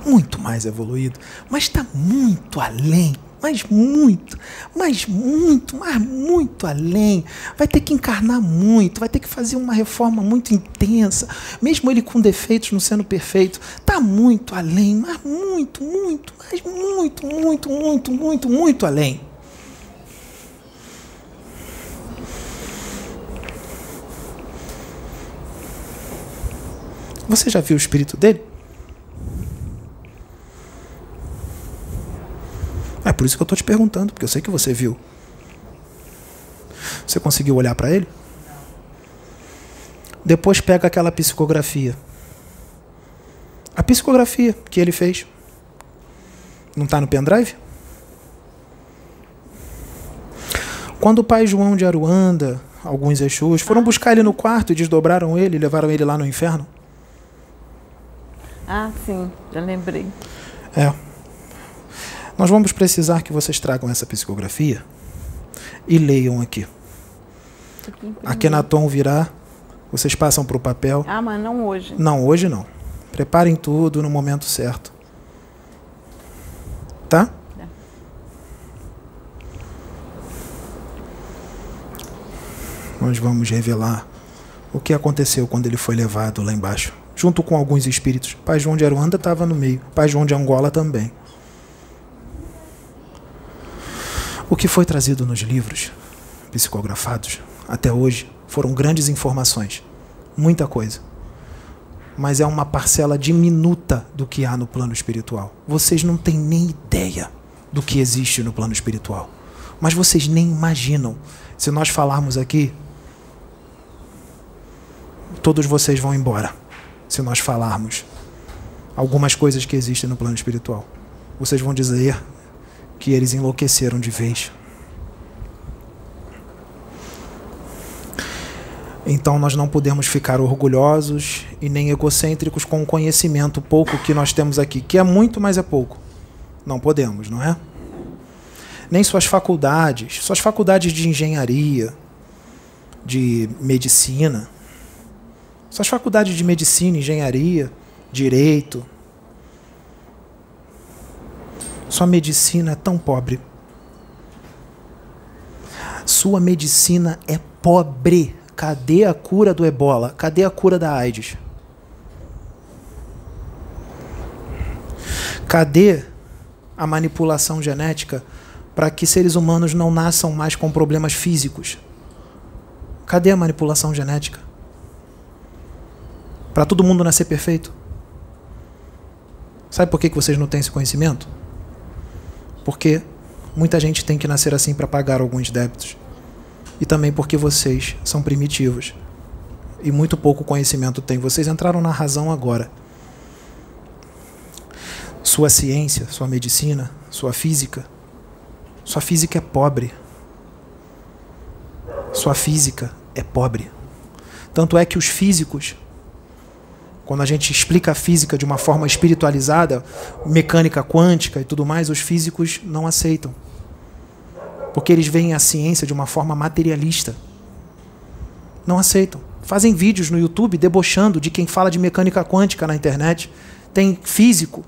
Muito mais evoluído, mas está muito além mas muito, mas muito, mas muito além. Vai ter que encarnar muito, vai ter que fazer uma reforma muito intensa, mesmo ele com defeitos não sendo perfeito. Está muito além, mas muito, muito, mas muito, muito, muito, muito, muito além. Você já viu o espírito dele? É por isso que eu estou te perguntando, porque eu sei que você viu. Você conseguiu olhar para ele? Depois pega aquela psicografia. A psicografia que ele fez. Não está no pendrive? Quando o pai João de Aruanda, alguns Exus, foram buscar ele no quarto e desdobraram ele e levaram ele lá no inferno? Ah, sim, já lembrei. É. Nós vamos precisar que vocês tragam essa psicografia e leiam aqui. A Kenaton virá, vocês passam para o papel. Ah, mas não hoje. Não, hoje não. Preparem tudo no momento certo. Tá? É. Nós vamos revelar o que aconteceu quando ele foi levado lá embaixo, junto com alguns espíritos. Pai João de Aruanda estava no meio, Pai João de Angola também. O que foi trazido nos livros psicografados até hoje foram grandes informações, muita coisa. Mas é uma parcela diminuta do que há no plano espiritual. Vocês não têm nem ideia do que existe no plano espiritual. Mas vocês nem imaginam. Se nós falarmos aqui, todos vocês vão embora. Se nós falarmos algumas coisas que existem no plano espiritual, vocês vão dizer que eles enlouqueceram de vez. Então nós não podemos ficar orgulhosos e nem egocêntricos com o conhecimento pouco que nós temos aqui, que é muito, mas é pouco. Não podemos, não é? Nem suas faculdades, suas faculdades de engenharia, de medicina, suas faculdades de medicina, engenharia, direito, sua medicina é tão pobre. Sua medicina é pobre. Cadê a cura do ebola? Cadê a cura da AIDS? Cadê a manipulação genética para que seres humanos não nasçam mais com problemas físicos? Cadê a manipulação genética? Para todo mundo nascer perfeito? Sabe por que vocês não têm esse conhecimento? Porque muita gente tem que nascer assim para pagar alguns débitos. E também porque vocês são primitivos. E muito pouco conhecimento têm. Vocês entraram na razão agora. Sua ciência, sua medicina, sua física. Sua física é pobre. Sua física é pobre. Tanto é que os físicos quando a gente explica a física de uma forma espiritualizada, mecânica quântica e tudo mais, os físicos não aceitam. Porque eles veem a ciência de uma forma materialista. Não aceitam. Fazem vídeos no YouTube debochando de quem fala de mecânica quântica na internet. Tem físico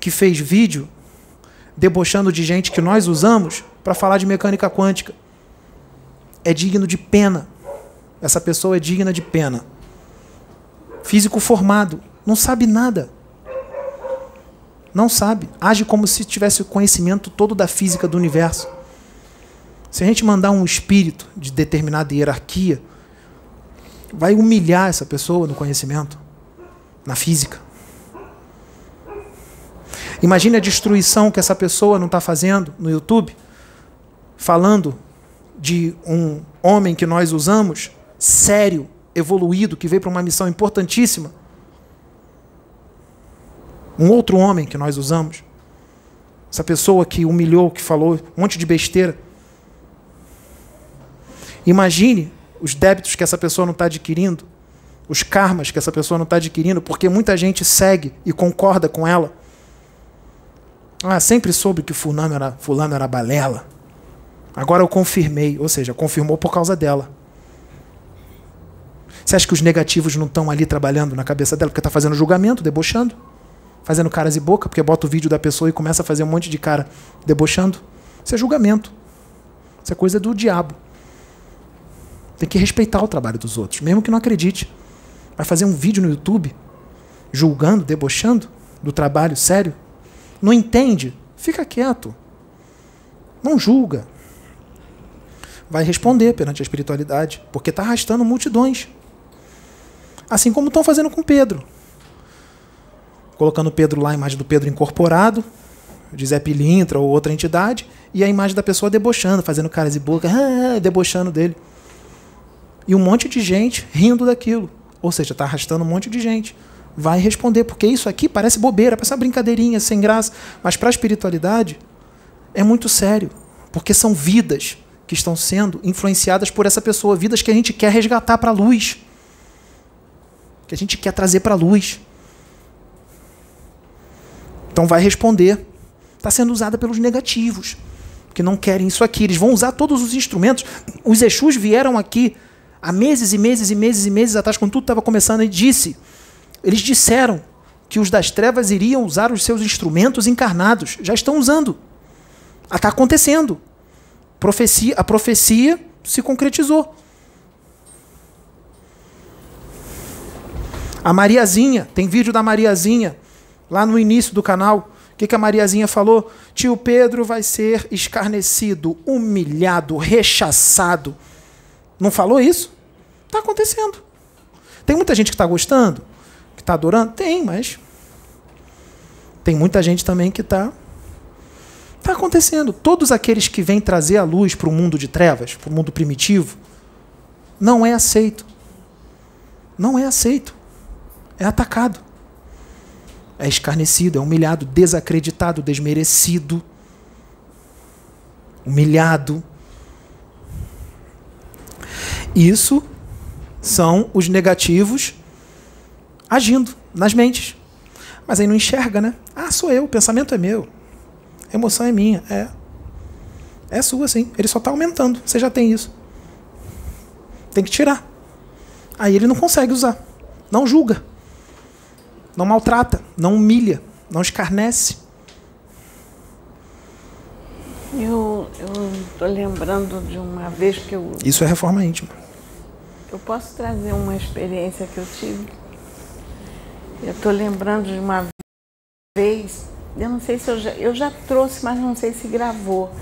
que fez vídeo debochando de gente que nós usamos para falar de mecânica quântica. É digno de pena. Essa pessoa é digna de pena físico formado, não sabe nada. Não sabe. Age como se tivesse o conhecimento todo da física do universo. Se a gente mandar um espírito de determinada hierarquia, vai humilhar essa pessoa no conhecimento, na física. Imagine a destruição que essa pessoa não está fazendo no YouTube falando de um homem que nós usamos, sério, evoluído, que veio para uma missão importantíssima. Um outro homem que nós usamos. Essa pessoa que humilhou, que falou um monte de besteira. Imagine os débitos que essa pessoa não está adquirindo, os karmas que essa pessoa não está adquirindo, porque muita gente segue e concorda com ela. Ah, sempre soube que fulano era, fulano era balela. Agora eu confirmei, ou seja, confirmou por causa dela. Você acha que os negativos não estão ali trabalhando na cabeça dela porque está fazendo julgamento, debochando? Fazendo caras e boca, porque bota o vídeo da pessoa e começa a fazer um monte de cara debochando? Isso é julgamento. Isso é coisa do diabo. Tem que respeitar o trabalho dos outros, mesmo que não acredite. Vai fazer um vídeo no YouTube julgando, debochando do trabalho sério? Não entende? Fica quieto. Não julga. Vai responder perante a espiritualidade, porque está arrastando multidões. Assim como estão fazendo com Pedro. Colocando Pedro lá, a imagem do Pedro incorporado, de Zé Pilintra ou outra entidade, e a imagem da pessoa debochando, fazendo caras e boca, ah, debochando dele. E um monte de gente rindo daquilo. Ou seja, está arrastando um monte de gente. Vai responder, porque isso aqui parece bobeira, parece uma brincadeirinha, sem graça. Mas para a espiritualidade é muito sério. Porque são vidas que estão sendo influenciadas por essa pessoa, vidas que a gente quer resgatar para a luz. Que a gente quer trazer para a luz. Então vai responder. Está sendo usada pelos negativos, que não querem isso aqui. Eles vão usar todos os instrumentos. Os Exus vieram aqui há meses e meses e meses e meses atrás, quando tudo estava começando, e disse, eles disseram que os das trevas iriam usar os seus instrumentos encarnados. Já estão usando. Está acontecendo. Profecia, a profecia se concretizou. A Mariazinha, tem vídeo da Mariazinha lá no início do canal. O que, que a Mariazinha falou? Tio Pedro vai ser escarnecido, humilhado, rechaçado não falou isso? Está acontecendo. Tem muita gente que está gostando, que está adorando? Tem, mas tem muita gente também que está. Está acontecendo. Todos aqueles que vêm trazer a luz para o mundo de trevas, para o mundo primitivo, não é aceito. Não é aceito. É atacado. É escarnecido, é humilhado, desacreditado, desmerecido, humilhado. Isso são os negativos agindo nas mentes. Mas aí não enxerga, né? Ah, sou eu, o pensamento é meu. A emoção é minha. É. É sua, sim. Ele só está aumentando. Você já tem isso. Tem que tirar. Aí ele não consegue usar. Não julga. Não maltrata. Não humilha. Não escarnece. Eu estou lembrando de uma vez que eu. Isso é reforma íntima. Eu posso trazer uma experiência que eu tive. Eu estou lembrando de uma vez, eu não sei se eu já, eu já trouxe, mas não sei se gravou.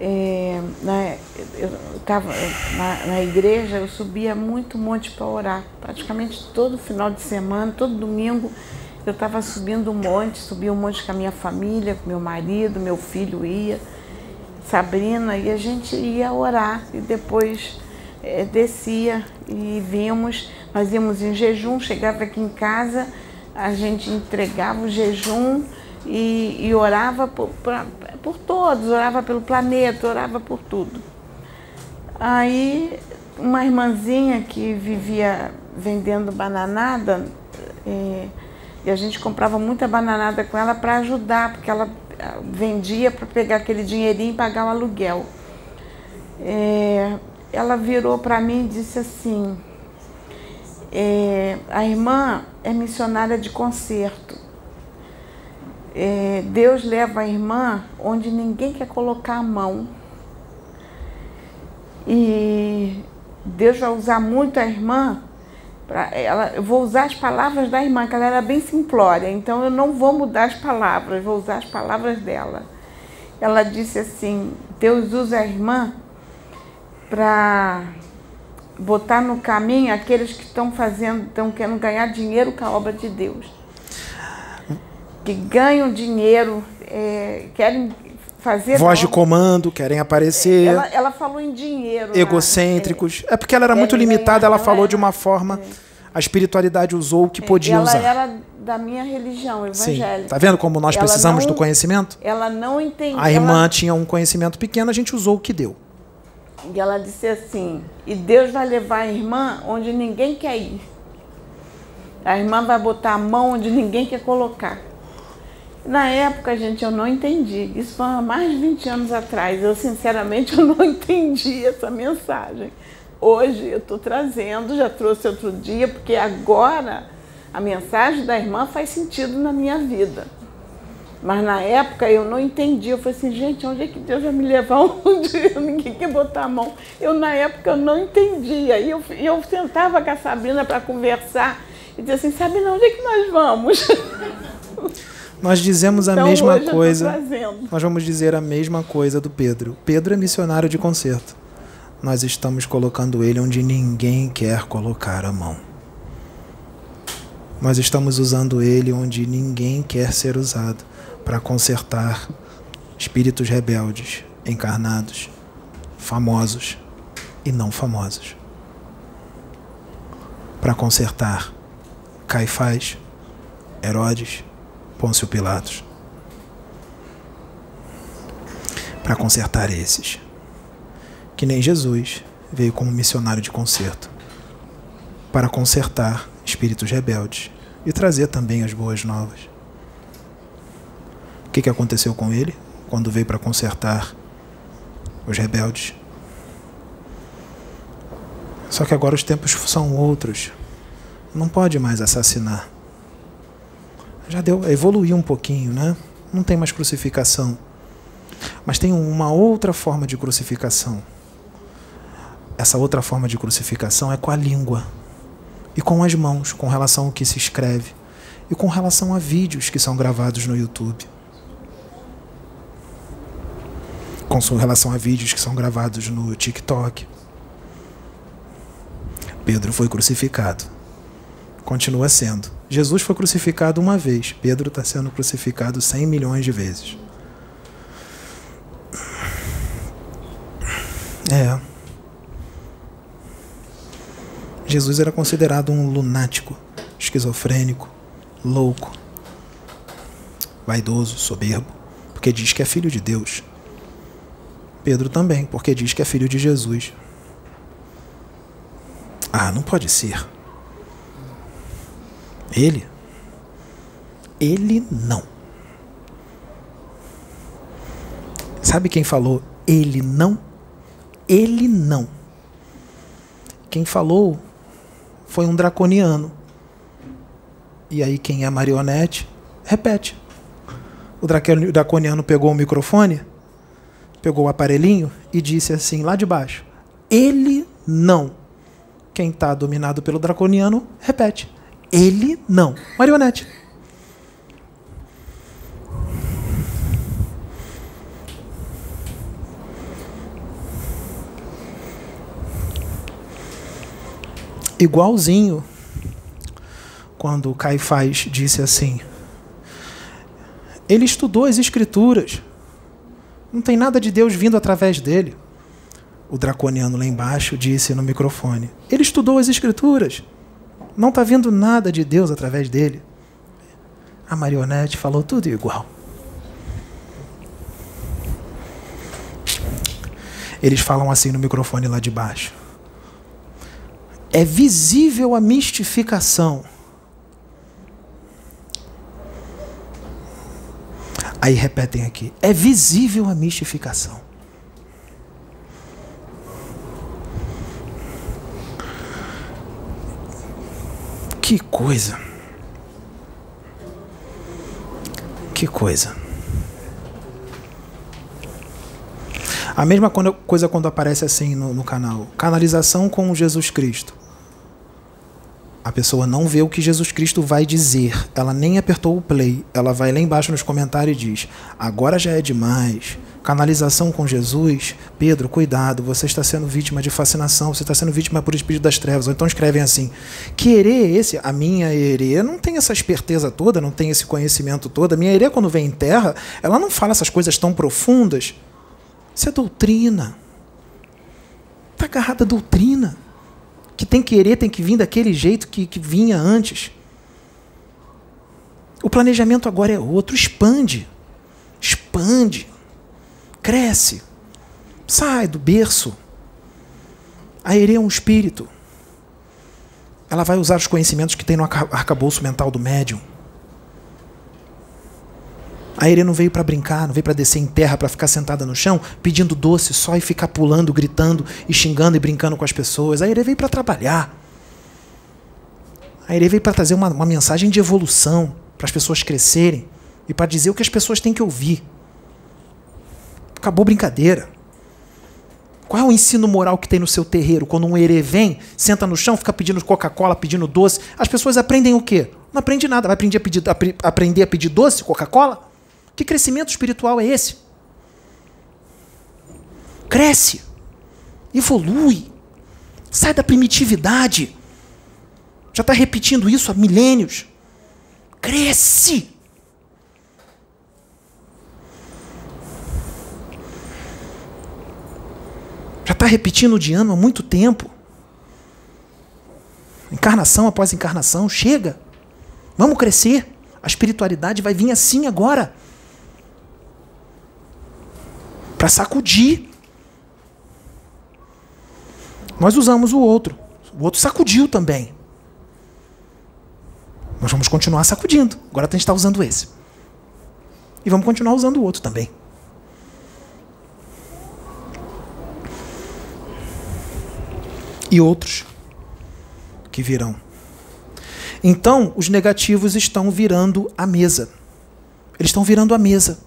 É, na, eu estava na, na, igreja, eu subia muito monte para orar. Praticamente todo final de semana, todo domingo, eu estava subindo um monte, subia um monte com a minha família, com meu marido, meu filho ia, Sabrina, e a gente ia orar e depois é, descia e vimos, nós íamos em jejum, chegava aqui em casa, a gente entregava o jejum e, e orava por, todos, orava pelo planeta, orava por tudo. Aí uma irmãzinha que vivia vendendo bananada, é, e a gente comprava muita bananada com ela para ajudar, porque ela vendia para pegar aquele dinheirinho e pagar o aluguel. É, ela virou para mim e disse assim: é, a irmã é missionária de concerto. É, Deus leva a irmã onde ninguém quer colocar a mão. E Deus vai usar muito a irmã. Pra ela, eu vou usar as palavras da irmã, que ela era bem simplória, então eu não vou mudar as palavras, vou usar as palavras dela. Ela disse assim: Deus usa a irmã para botar no caminho aqueles que estão fazendo, estão querendo ganhar dinheiro com a obra de Deus. Que ganham dinheiro, é, querem Fazer voz de não. comando, querem aparecer, Ela, ela falou em dinheiro. lá. egocêntricos. É porque ela era É, muito ela limitada, ela falou ela de uma forma. A espiritualidade usou o que É, podia ela usar. era da minha religião Sim. evangélica. Tá vendo como nós Ela precisamos não- do conhecimento? Ela não entendia. A irmã tinha um conhecimento pequeno, a gente usou o que deu. E ela disse assim: e Deus vai levar a irmã onde ninguém quer ir. A irmã vai botar a mão onde ninguém quer colocar. Na época, gente, eu não entendi. Isso foi há mais de 20 anos atrás. Eu, sinceramente, eu não entendi essa mensagem. Hoje eu estou trazendo, já trouxe outro dia, porque agora a mensagem da irmã faz sentido na minha vida. Mas na época eu não entendi. Eu falei assim, gente, onde é que Deus vai me levar? Onde ninguém quer botar a mão? Eu, na época, eu não entendia. E eu, eu sentava com a Sabrina para conversar e dizia assim, Sabrina, onde é que nós vamos? Nós dizemos a Então, mesma coisa. Nós vamos dizer a mesma coisa do Pedro. Pedro é missionário de concerto. Nós estamos colocando ele onde ninguém quer colocar a mão. Nós estamos usando ele onde ninguém quer ser usado para consertar espíritos rebeldes, encarnados, famosos e não famosos. Para consertar Caifás, Herodes, Pôncio Pilatos. Para consertar esses. Que nem Jesus veio como missionário de conserto. Para consertar espíritos rebeldes e trazer também as boas novas. O que, que aconteceu com ele quando veio para consertar os rebeldes? Só que agora os tempos são outros. Não pode mais assassinar. Já deu, evoluiu um pouquinho, né? Não tem mais crucificação. Mas tem uma outra forma de crucificação. Essa outra forma de crucificação é com a língua e com as mãos, com relação ao que se escreve e com relação a vídeos que são gravados no YouTube. Com relação a vídeos que são gravados no TikTok. Pedro foi crucificado. Continua sendo. Jesus foi crucificado uma vez. Pedro está sendo crucificado 100 milhões de vezes. É. Jesus era considerado um lunático, esquizofrênico, louco, vaidoso, soberbo, porque diz que é filho de Deus. Pedro também, porque diz que é filho de Jesus. Ah, não pode ser. Ele? Ele não. Sabe quem falou ele não? Ele não. Quem falou foi um draconiano. E aí quem é marionete, repete. O draconiano pegou o microfone, pegou o aparelhinho e disse assim lá de baixo: Ele não. Quem está dominado pelo draconiano, repete. Ele não. Marionete. Igualzinho quando Caifás disse assim: Ele estudou as Escrituras. Não tem nada de Deus vindo através dele. O draconiano lá embaixo disse no microfone: Ele estudou as Escrituras. Não está vindo nada de Deus através dele. A marionete falou tudo igual. Eles falam assim no microfone lá de baixo. É visível a mistificação. Aí repetem aqui. É visível a mistificação. Que coisa. Que coisa. A mesma coisa quando aparece assim no, no canal. Canalização com Jesus Cristo. A pessoa não vê o que Jesus Cristo vai dizer. Ela nem apertou o play. Ela vai lá embaixo nos comentários e diz: Agora já é demais. Canalização com Jesus. Pedro, cuidado, você está sendo vítima de fascinação, você está sendo vítima por espírito das trevas. Ou então escrevem assim: Que herê esse? A minha herê não tem essa esperteza toda, não tem esse conhecimento todo. A minha herê, quando vem em terra, ela não fala essas coisas tão profundas. Isso é doutrina. Está agarrada a doutrina. Que tem que querer, tem que vir daquele jeito que, que vinha antes. O planejamento agora é outro. Expande. Expande cresce, sai do berço. A Ere é um espírito. Ela vai usar os conhecimentos que tem no arcabouço mental do médium. A Ere não veio para brincar, não veio para descer em terra para ficar sentada no chão pedindo doce só e ficar pulando, gritando e xingando e brincando com as pessoas. A Ere veio para trabalhar. A Ere veio para trazer uma, uma mensagem de evolução para as pessoas crescerem e para dizer o que as pessoas têm que ouvir. Acabou brincadeira. Qual é o ensino moral que tem no seu terreiro? Quando um herê vem, senta no chão, fica pedindo Coca-Cola, pedindo doce, as pessoas aprendem o quê? Não aprende nada. Vai aprender a pedir, aprender a pedir doce, Coca-Cola? Que crescimento espiritual é esse? Cresce. Evolui. Sai da primitividade. Já está repetindo isso há milênios. Cresce. Está repetindo de ano há muito tempo. Encarnação após encarnação, chega. Vamos crescer. A espiritualidade vai vir assim agora. Para sacudir. Nós usamos o outro. O outro sacudiu também. Nós vamos continuar sacudindo. Agora a gente está usando esse. E vamos continuar usando o outro também. E outros que virão. Então, os negativos estão virando a mesa. Eles estão virando a mesa.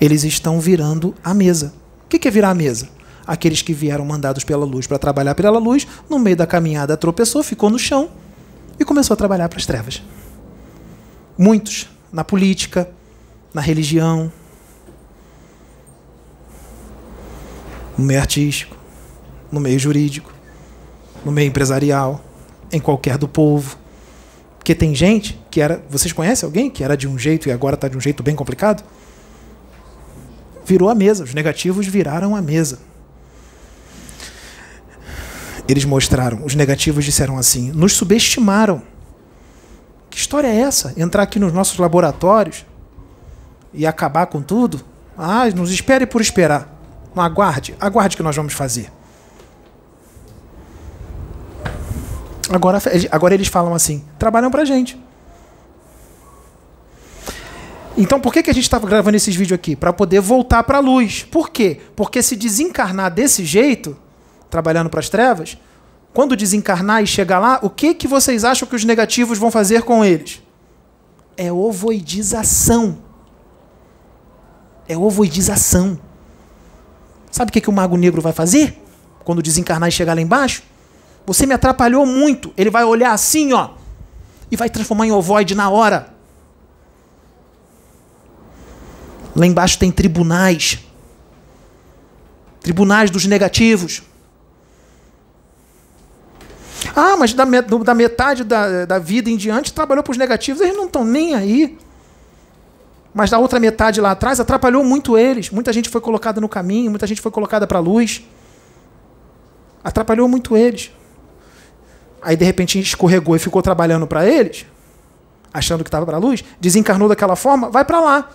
Eles estão virando a mesa. O que é virar a mesa? Aqueles que vieram mandados pela luz para trabalhar pela luz, no meio da caminhada tropeçou, ficou no chão e começou a trabalhar para as trevas. Muitos na política, na religião, no meio artístico, no meio jurídico, no meio empresarial, em qualquer do povo. Porque tem gente que era. Vocês conhecem alguém que era de um jeito e agora está de um jeito bem complicado? Virou a mesa. Os negativos viraram a mesa. Eles mostraram, os negativos disseram assim: nos subestimaram. Que história é essa? Entrar aqui nos nossos laboratórios e acabar com tudo? Ah, nos espere por esperar. Não aguarde, aguarde que nós vamos fazer. Agora, agora eles falam assim: trabalham pra gente. Então por que, que a gente estava gravando esses vídeos aqui? Para poder voltar para a luz. Por quê? Porque se desencarnar desse jeito, trabalhando para as trevas, quando desencarnar e chegar lá, o que, que vocês acham que os negativos vão fazer com eles? É ovoidização. É ovoidização. Sabe o que, que o mago negro vai fazer? Quando desencarnar e chegar lá embaixo? Você me atrapalhou muito. Ele vai olhar assim, ó, e vai transformar em ovoide na hora. Lá embaixo tem tribunais. Tribunais dos negativos. Ah, mas da, da metade da, da vida em diante trabalhou para os negativos. Eles não estão nem aí. Mas da outra metade lá atrás atrapalhou muito eles. Muita gente foi colocada no caminho, muita gente foi colocada para a luz. Atrapalhou muito eles. Aí de repente escorregou e ficou trabalhando para eles, achando que estava para a luz, desencarnou daquela forma, vai para lá.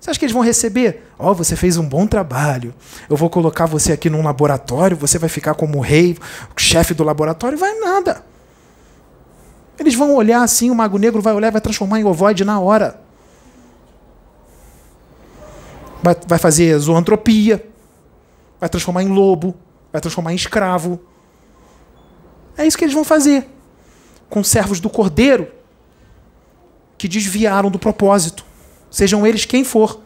Você acha que eles vão receber? Ó, oh, você fez um bom trabalho. Eu vou colocar você aqui num laboratório, você vai ficar como rei, chefe do laboratório, vai nada. Eles vão olhar assim, o mago negro vai olhar, vai transformar em ovoide na hora. Vai, vai fazer zoantropia, vai transformar em lobo, vai transformar em escravo. É isso que eles vão fazer com servos do cordeiro que desviaram do propósito, sejam eles quem for.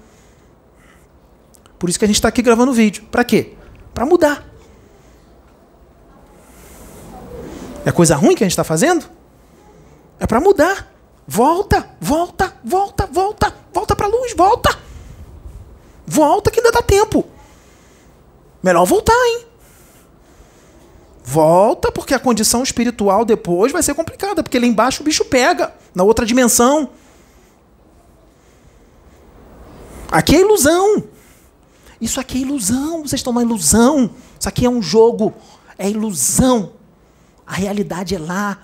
Por isso que a gente está aqui gravando o vídeo. Para quê? Para mudar. É coisa ruim que a gente está fazendo? É para mudar. Volta, volta, volta, volta, volta para a luz, volta. Volta que ainda dá tempo. Melhor voltar, hein? Volta, porque a condição espiritual depois vai ser complicada, porque lá embaixo o bicho pega, na outra dimensão. Aqui é ilusão. Isso aqui é ilusão. Vocês estão na ilusão. Isso aqui é um jogo. É ilusão. A realidade é lá.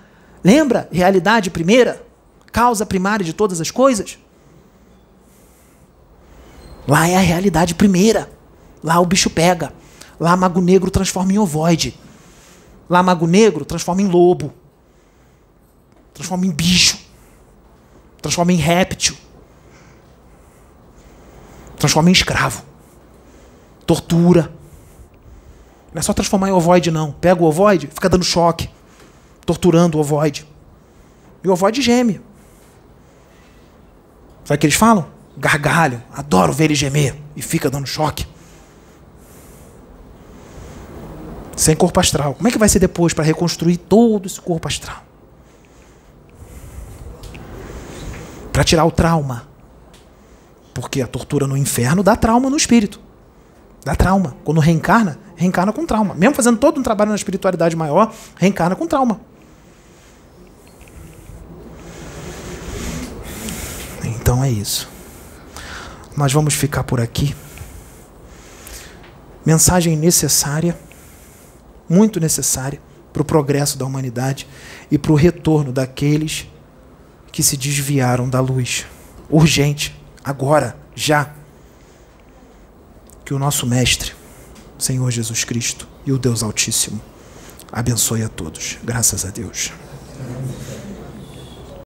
Lembra? Realidade primeira? Causa primária de todas as coisas? Lá é a realidade primeira. Lá o bicho pega. Lá Mago Negro transforma em ovoide. Lá Mago Negro transforma em lobo. Transforma em bicho. Transforma em réptil. Transforma em escravo. Tortura. Não é só transformar em ovoide, não. Pega o ovoide, fica dando choque. Torturando o ovoide. E o ovoide geme. Sabe o que eles falam? Gargalho. Adoro ver ele gemer. E fica dando choque. Sem corpo astral. Como é que vai ser depois para reconstruir todo esse corpo astral? Para tirar o trauma. Porque a tortura no inferno dá trauma no espírito. Dá trauma. Quando reencarna, reencarna com trauma. Mesmo fazendo todo um trabalho na espiritualidade maior, reencarna com trauma. Então é isso. Nós vamos ficar por aqui. Mensagem necessária, muito necessária para o progresso da humanidade e para o retorno daqueles que se desviaram da luz. Urgente, agora, já. Que o nosso Mestre, Senhor Jesus Cristo e o Deus Altíssimo abençoe a todos. Graças a Deus.